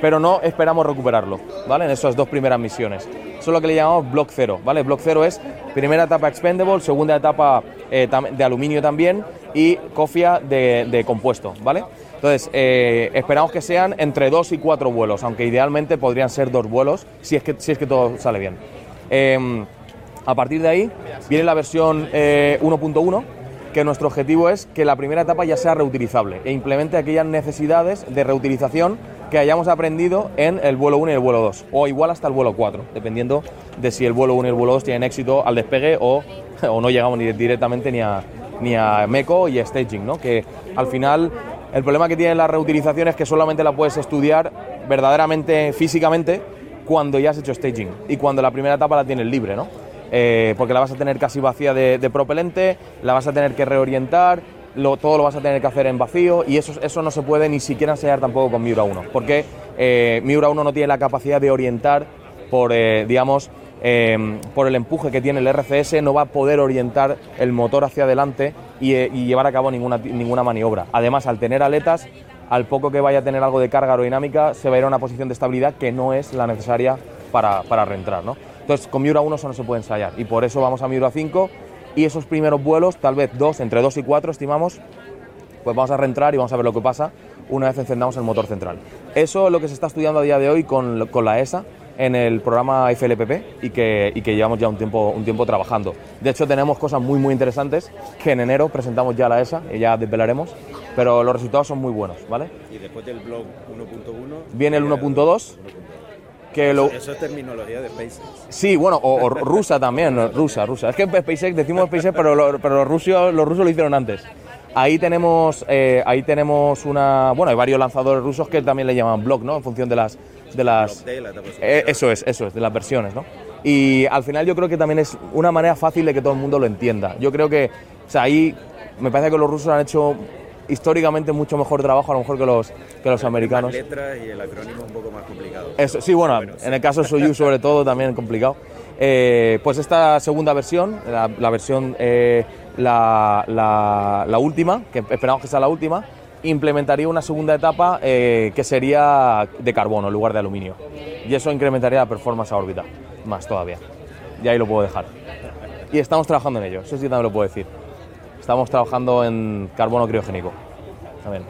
pero no esperamos recuperarlo, ¿vale? En esas dos primeras misiones. Eso es lo que le llamamos Block Cero, ¿vale? Block Cero es primera etapa expendable, segunda etapa de aluminio también y cofia de, compuesto, ¿vale? Entonces, eh, esperamos que sean entre dos y cuatro vuelos, aunque idealmente podrían ser dos vuelos si es que, si es que todo sale bien. Em, a partir de ahí viene la versión 1.1, que nuestro objetivo es que la primera etapa ya sea reutilizable e implemente aquellas necesidades de reutilización que hayamos aprendido en el vuelo 1 y el vuelo 2, o igual hasta el vuelo 4, dependiendo de si el vuelo 1 y el vuelo 2 tienen éxito al despegue o, o no llegamos ni directamente ni a, ni a MECO y staging, ¿no? que al final el problema que tiene la reutilización es que solamente la puedes estudiar verdaderamente físicamente cuando ya has hecho staging y cuando la primera etapa la tienes libre, ¿no? Eh, porque la vas a tener casi vacía de, propelente, la vas a tener que reorientar, todo lo vas a tener que hacer en vacío y eso, eso no se puede ni siquiera enseñar tampoco con Miura 1, porque eh, Miura 1 no tiene la capacidad de orientar por, eh, digamos, em, por el empuje que tiene el RCS, no va a poder orientar el motor hacia adelante y, llevar a cabo ninguna, ninguna maniobra. Además, al tener aletas, al poco que vaya a tener algo de carga aerodinámica, se va a ir a una posición de estabilidad que no es la necesaria para, para reentrar. ¿no? Entonces, con Miura 1 eso no se puede ensayar y por eso vamos a Miura 5 y esos primeros vuelos, tal vez dos, entre dos y cuatro, estimamos, pues vamos a reentrar y vamos a ver lo que pasa una vez encendamos el motor central. Eso es lo que se está estudiando a día de hoy con, con la ESA en el programa FLPP y que, y que llevamos ya un tiempo, un tiempo trabajando. De hecho, tenemos cosas muy, muy interesantes que en enero presentamos ya a la ESA y ya desvelaremos, pero los resultados son muy buenos, ¿vale? Y después del blog 1.1 viene el 1.2 eso, es terminología de SpaceX. Sí, bueno, o, rusa también, rusa, rusa. Es que SpaceX, decimos SpaceX, pero, pero los, rusos, los rusos lo hicieron antes. Ahí tenemos, eh, ahí tenemos una, bueno, hay varios lanzadores rusos que también le llaman block, ¿no? En función de las, de las, eh, eso es, eso es, de las versiones, ¿no? Y al final yo creo que también es una manera fácil de que todo el mundo lo entienda. Yo creo que, o sea, ahí me parece que los rusos han hecho históricamente mucho mejor trabajo a lo mejor que los, que los americanos. Las letras y el acrónimo un poco más complicado. Eso, sí, bueno, en el caso de Soyuz sobre todo también complicado. Eh, pues esta segunda versión, la, versión, eh, la, la, última, que esperamos que sea la última, implementaría una segunda etapa eh, que sería de carbono en lugar de aluminio. Y eso incrementaría la performance a órbita, más todavía. Y ahí lo puedo dejar. Y estamos trabajando en ello, eso sí también lo puedo decir estamos trabajando en carbono criogénico. También.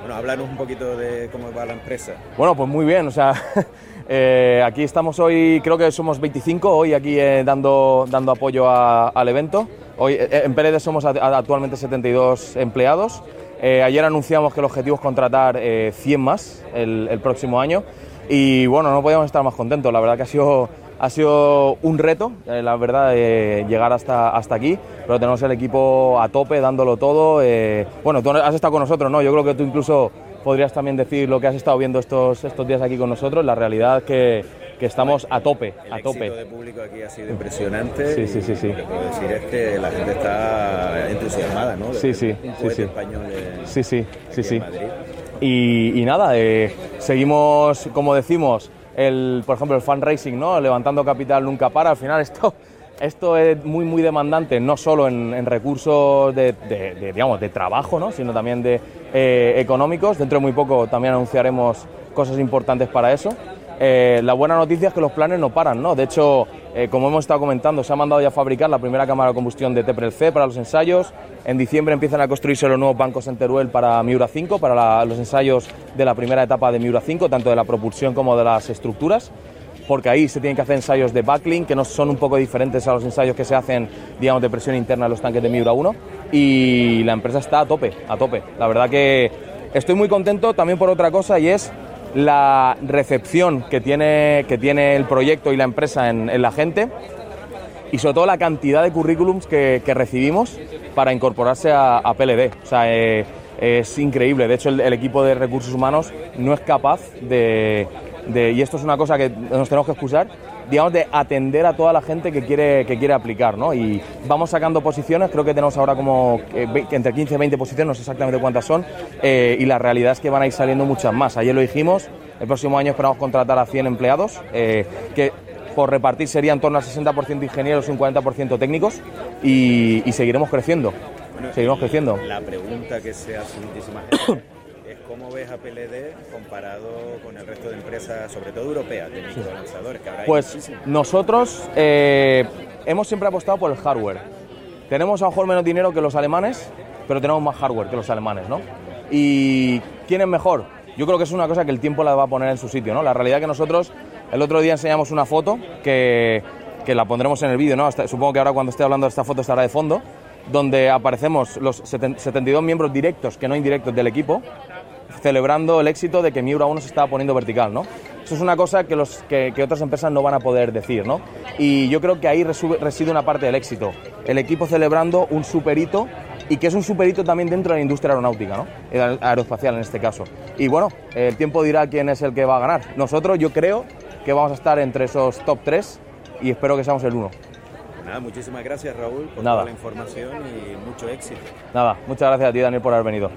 Bueno, háblanos un poquito de cómo va la empresa. Bueno, pues muy bien, o sea, eh, aquí estamos hoy, creo que somos 25 hoy aquí eh, dando, dando apoyo al evento. Hoy eh, en Pérez somos actualmente 72 empleados. ayer anunciamos que el objetivo es contratar 100 más el, próximo año y bueno, no podíamos estar más contentos. La verdad que ha sido ha sido un reto, eh, la verdad, llegar hasta, hasta aquí, pero tenemos el equipo a tope, dándolo todo. Eh, bueno, tú has estado con nosotros, ¿no? Yo creo que tú incluso podrías también decir lo que has estado viendo estos, estos días aquí con nosotros. La realidad que, que estamos a tope, el a tope. El de público aquí ha sido impresionante. Sí, sí, sí, sí. Lo que puedo decir es que la gente está entusiasmada, ¿no? sí, sí, sí, sí. español sí, sí, sí, sí. Y, y, nada, eh, seguimos, como decimos, el, por ejemplo, el fundraising, ¿no? Levantando capital nunca para. Al final esto, esto es muy, muy demandante, no solo en, recursos de, digamos, de trabajo, ¿no? Sino también de eh, económicos. Dentro de muy poco también anunciaremos cosas importantes para eso. Eh, la buena noticia es que los planes no paran, ¿no? De hecho, eh, como hemos estado comentando, se ha mandado ya a fabricar la primera cámara de combustión de Teprel C para los ensayos. En diciembre empiezan a construirse los nuevos bancos en Teruel para Miura 5, para los ensayos de la primera etapa de Miura 5, tanto de la propulsión como de las estructuras porque ahí se tienen que hacer ensayos de backlink que no son un poco diferentes a los ensayos que se hacen, digamos, de presión interna en los tanques de Miura 1 y la empresa está a tope, a tope. La verdad que estoy muy contento también por otra cosa y es la recepción que tiene, que tiene el proyecto y la empresa en, la gente y sobre todo la cantidad de currículums que, recibimos para incorporarse a, PLD. O sea, eh, es increíble. De hecho, el, equipo de recursos humanos no es capaz de, y esto es una cosa que nos tenemos que excusar, digamos, de atender a toda la gente que quiere, que quiere aplicar, ¿no? Y vamos sacando posiciones, creo que tenemos ahora como entre 15 y 20 posiciones, no sé exactamente cuántas son, eh, y la realidad es que van a ir saliendo muchas más. Ayer lo dijimos, el próximo año esperamos contratar a 100 empleados, eh, que por repartir serían en torno al 60% ingenieros y un 40% técnicos, y, seguiremos creciendo. seguiremos creciendo. La pregunta que se hace muchísima gente ves a PLD comparado con el resto de empresas, sobre todo europeas, de microlanzadores? Que Pues muchísimas? nosotros eh, hemos siempre apostado por el hardware. Tenemos a lo mejor menos dinero que los alemanes, pero tenemos más hardware que los alemanes, ¿no? ¿Y quién es mejor? Yo creo que es una cosa que el tiempo la va a poner en su sitio, ¿no? La realidad que nosotros, el otro día enseñamos una foto que, que la pondremos en el vídeo, ¿no? Hasta- supongo que ahora cuando esté hablando de esta foto estará de fondo, donde aparecemos los seten- 72 miembros directos, que no indirectos, del equipo, celebrando el éxito de que Miura 1 se estaba poniendo vertical, ¿no? Eso es una cosa que, los, que, que otras empresas no van a poder decir, ¿no? Y yo creo que ahí resube- reside una parte del éxito. El equipo celebrando un superhito y que es un superhito también dentro de la industria aeronáutica, ¿no? El aeroespacial en este caso. Y bueno, el tiempo dirá quién es el que va a ganar. Nosotros yo creo que vamos a estar entre esos top 3 y espero que seamos el 1. Nada, muchísimas gracias Raúl por Nada. toda la información y mucho éxito. Nada, muchas gracias a ti Daniel por haber venido.